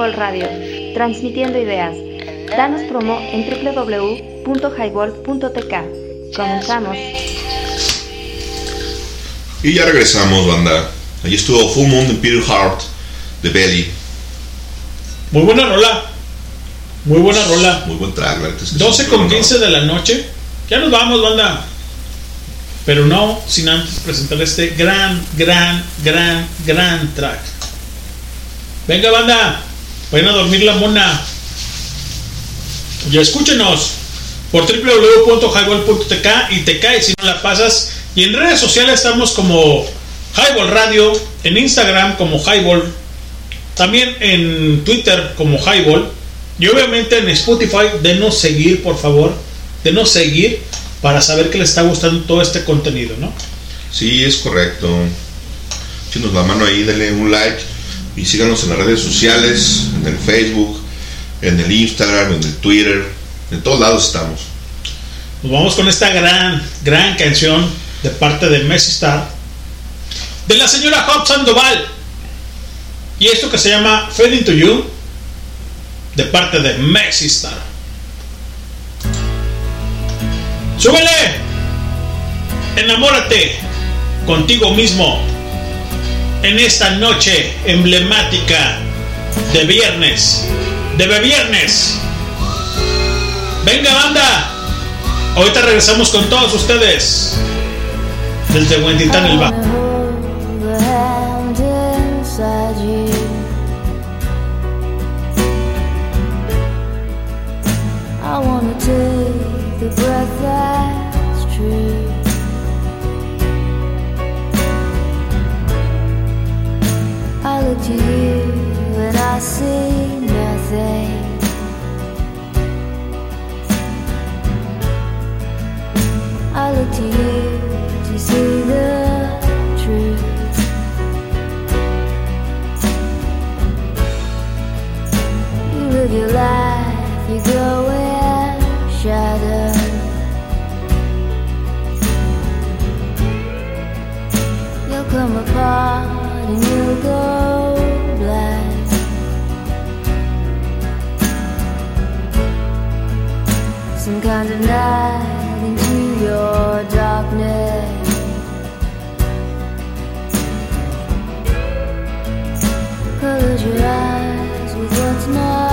Highball Radio, transmitiendo ideas. Danos promo en www.highball.tk. Comenzamos. Y ya regresamos, banda. Ahí estuvo Full Moon de Peter Hart de Belly. Muy buena rola. Muy buena rola. Muy buen track, es que 12 sí, con pero no. 15 de la noche. Ya nos vamos, banda. Pero no sin antes presentar este gran, gran, gran, gran track. Venga, banda. Vayan a dormir la mona. Ya escúchenos por www.highball.tk y te cae si no la pasas. Y en redes sociales estamos como Highball Radio, en Instagram como Highball, también en Twitter como Highball y obviamente en Spotify. Denos seguir, por favor. Denos seguir para saber que les está gustando todo este contenido, ¿no? Sí, es correcto. La mano ahí, denle un like y síganos en las redes sociales, en el Facebook, en el Instagram, en el Twitter, en todos lados estamos. Nos vamos con esta gran, gran canción de parte de Messi Star, de la señora Hop Sandoval. Y esto que se llama Fading to You, de parte de Messi Star. ¡Súbele! Enamórate contigo mismo en esta noche emblemática de viernes, de viernes. Venga, banda. Ahorita regresamos con todos ustedes. Desde Huentitán el Bajo. I see nothing. I look to you to see the truth. You live your life, you go in shadow. You'll come apart and you'll go Some kind of night into your darkness. Close your eyes with what's not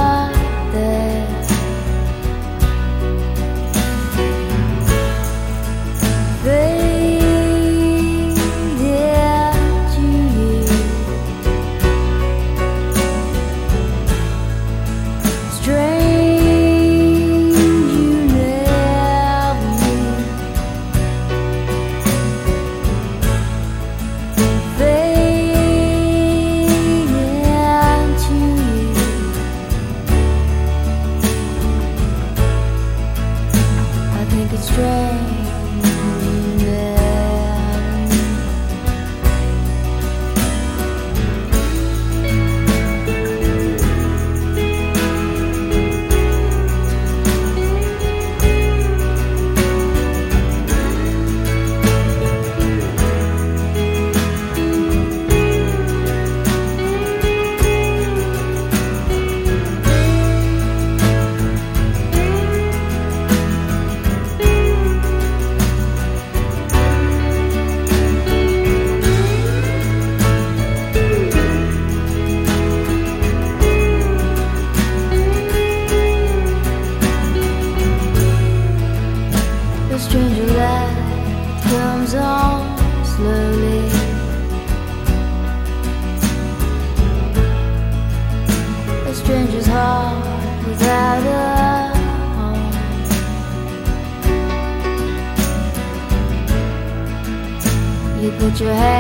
your head.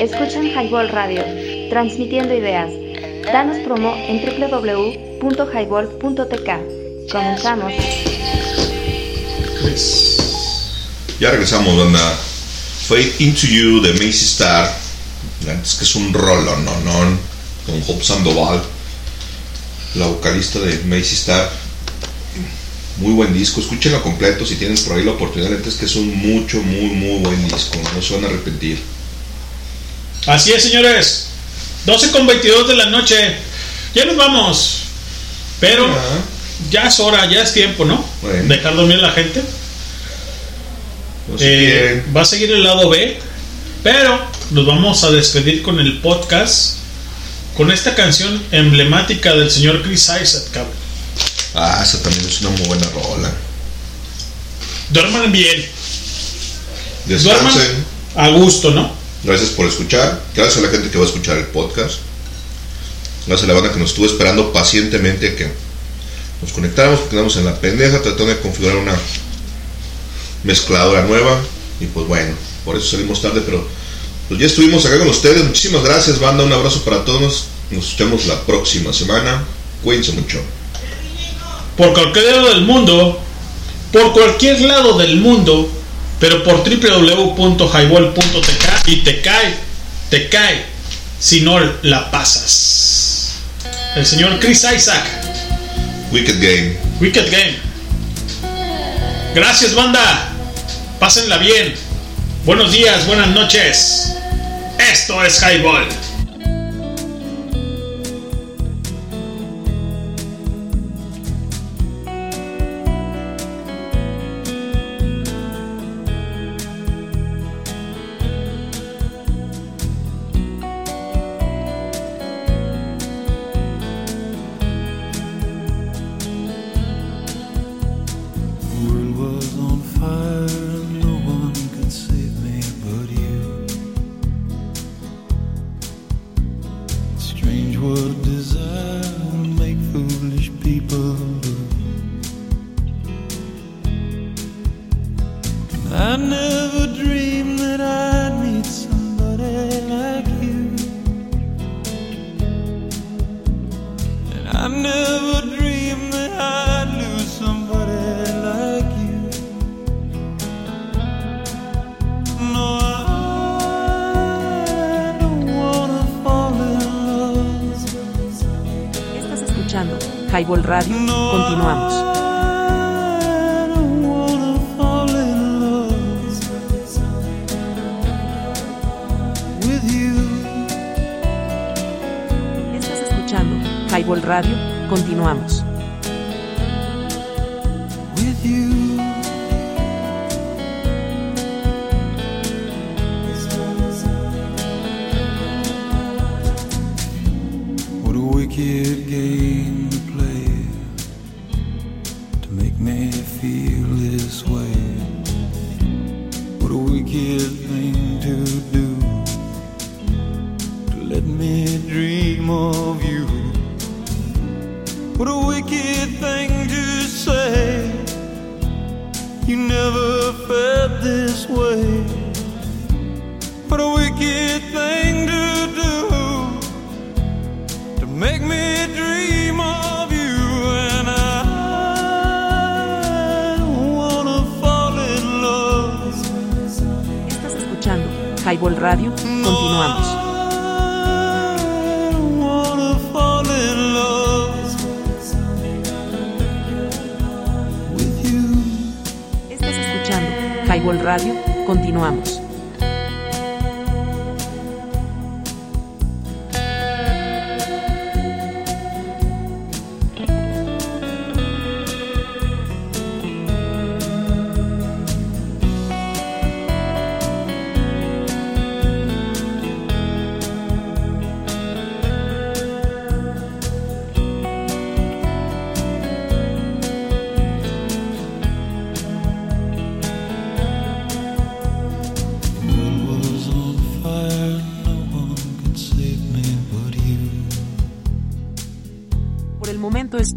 Escuchan Highball Radio, transmitiendo ideas. Danos promo en www.highball.tk. Comenzamos. Ya regresamos, banda. Fade Into You de Macy Star. Es que es un rolo, no, no. Con Hope Sandoval, la vocalista de Macy Star. Muy buen disco. Escúchenlo completo si tienen por ahí la oportunidad. Es que es un mucho, muy, muy buen disco. No se van a arrepentir. Así es, señores. 12 con 22 de la noche. Ya nos vamos. Pero ya es hora, ya es tiempo, ¿no? Dejar dormir a la gente. No sé Eh, va a seguir el lado B. Pero nos vamos a despedir con el podcast. Con esta canción emblemática del señor Chris Isaac, cabrón. Ah, esa también es una muy buena rola. Duerman bien. Descansen. A gusto, ¿no? Gracias por escuchar. Gracias a la gente que va a escuchar el podcast. Gracias a la banda que nos estuvo esperando pacientemente que nos conectáramos. porque Quedamos en la pendeja tratando de configurar una mezcladora nueva. Y pues bueno, por eso salimos tarde, pero pues ya estuvimos acá con ustedes. Muchísimas gracias, banda. Un abrazo para todos. Nos escuchamos la próxima semana. Cuídense mucho. por cualquier lado del mundo, por cualquier lado del mundo, pero por www.highball.tk y te cae, te cae, si no la pasas. El señor Chris Isaac, Wicked Game. Wicked Game. Gracias, banda. Pásenla bien. Buenos días, buenas noches. Esto es Highball.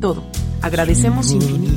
todo. Agradecemos infinito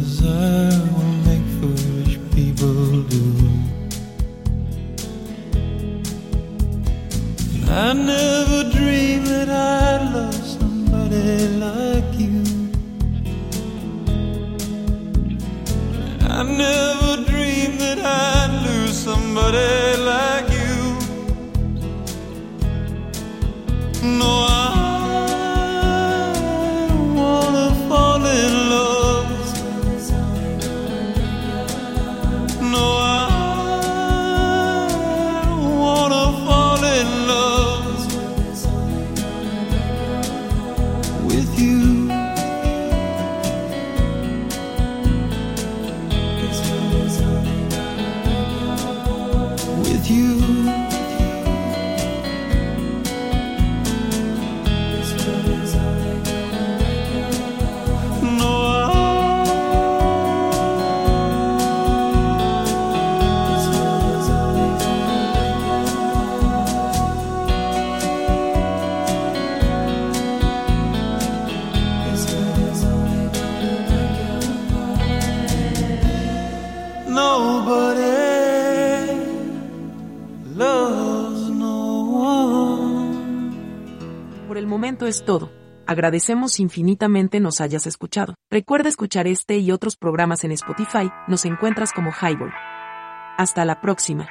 todo. Agradecemos infinitamente nos hayas escuchado. Recuerda escuchar este y otros programas en Spotify, nos encuentras como Highball. Hasta la próxima.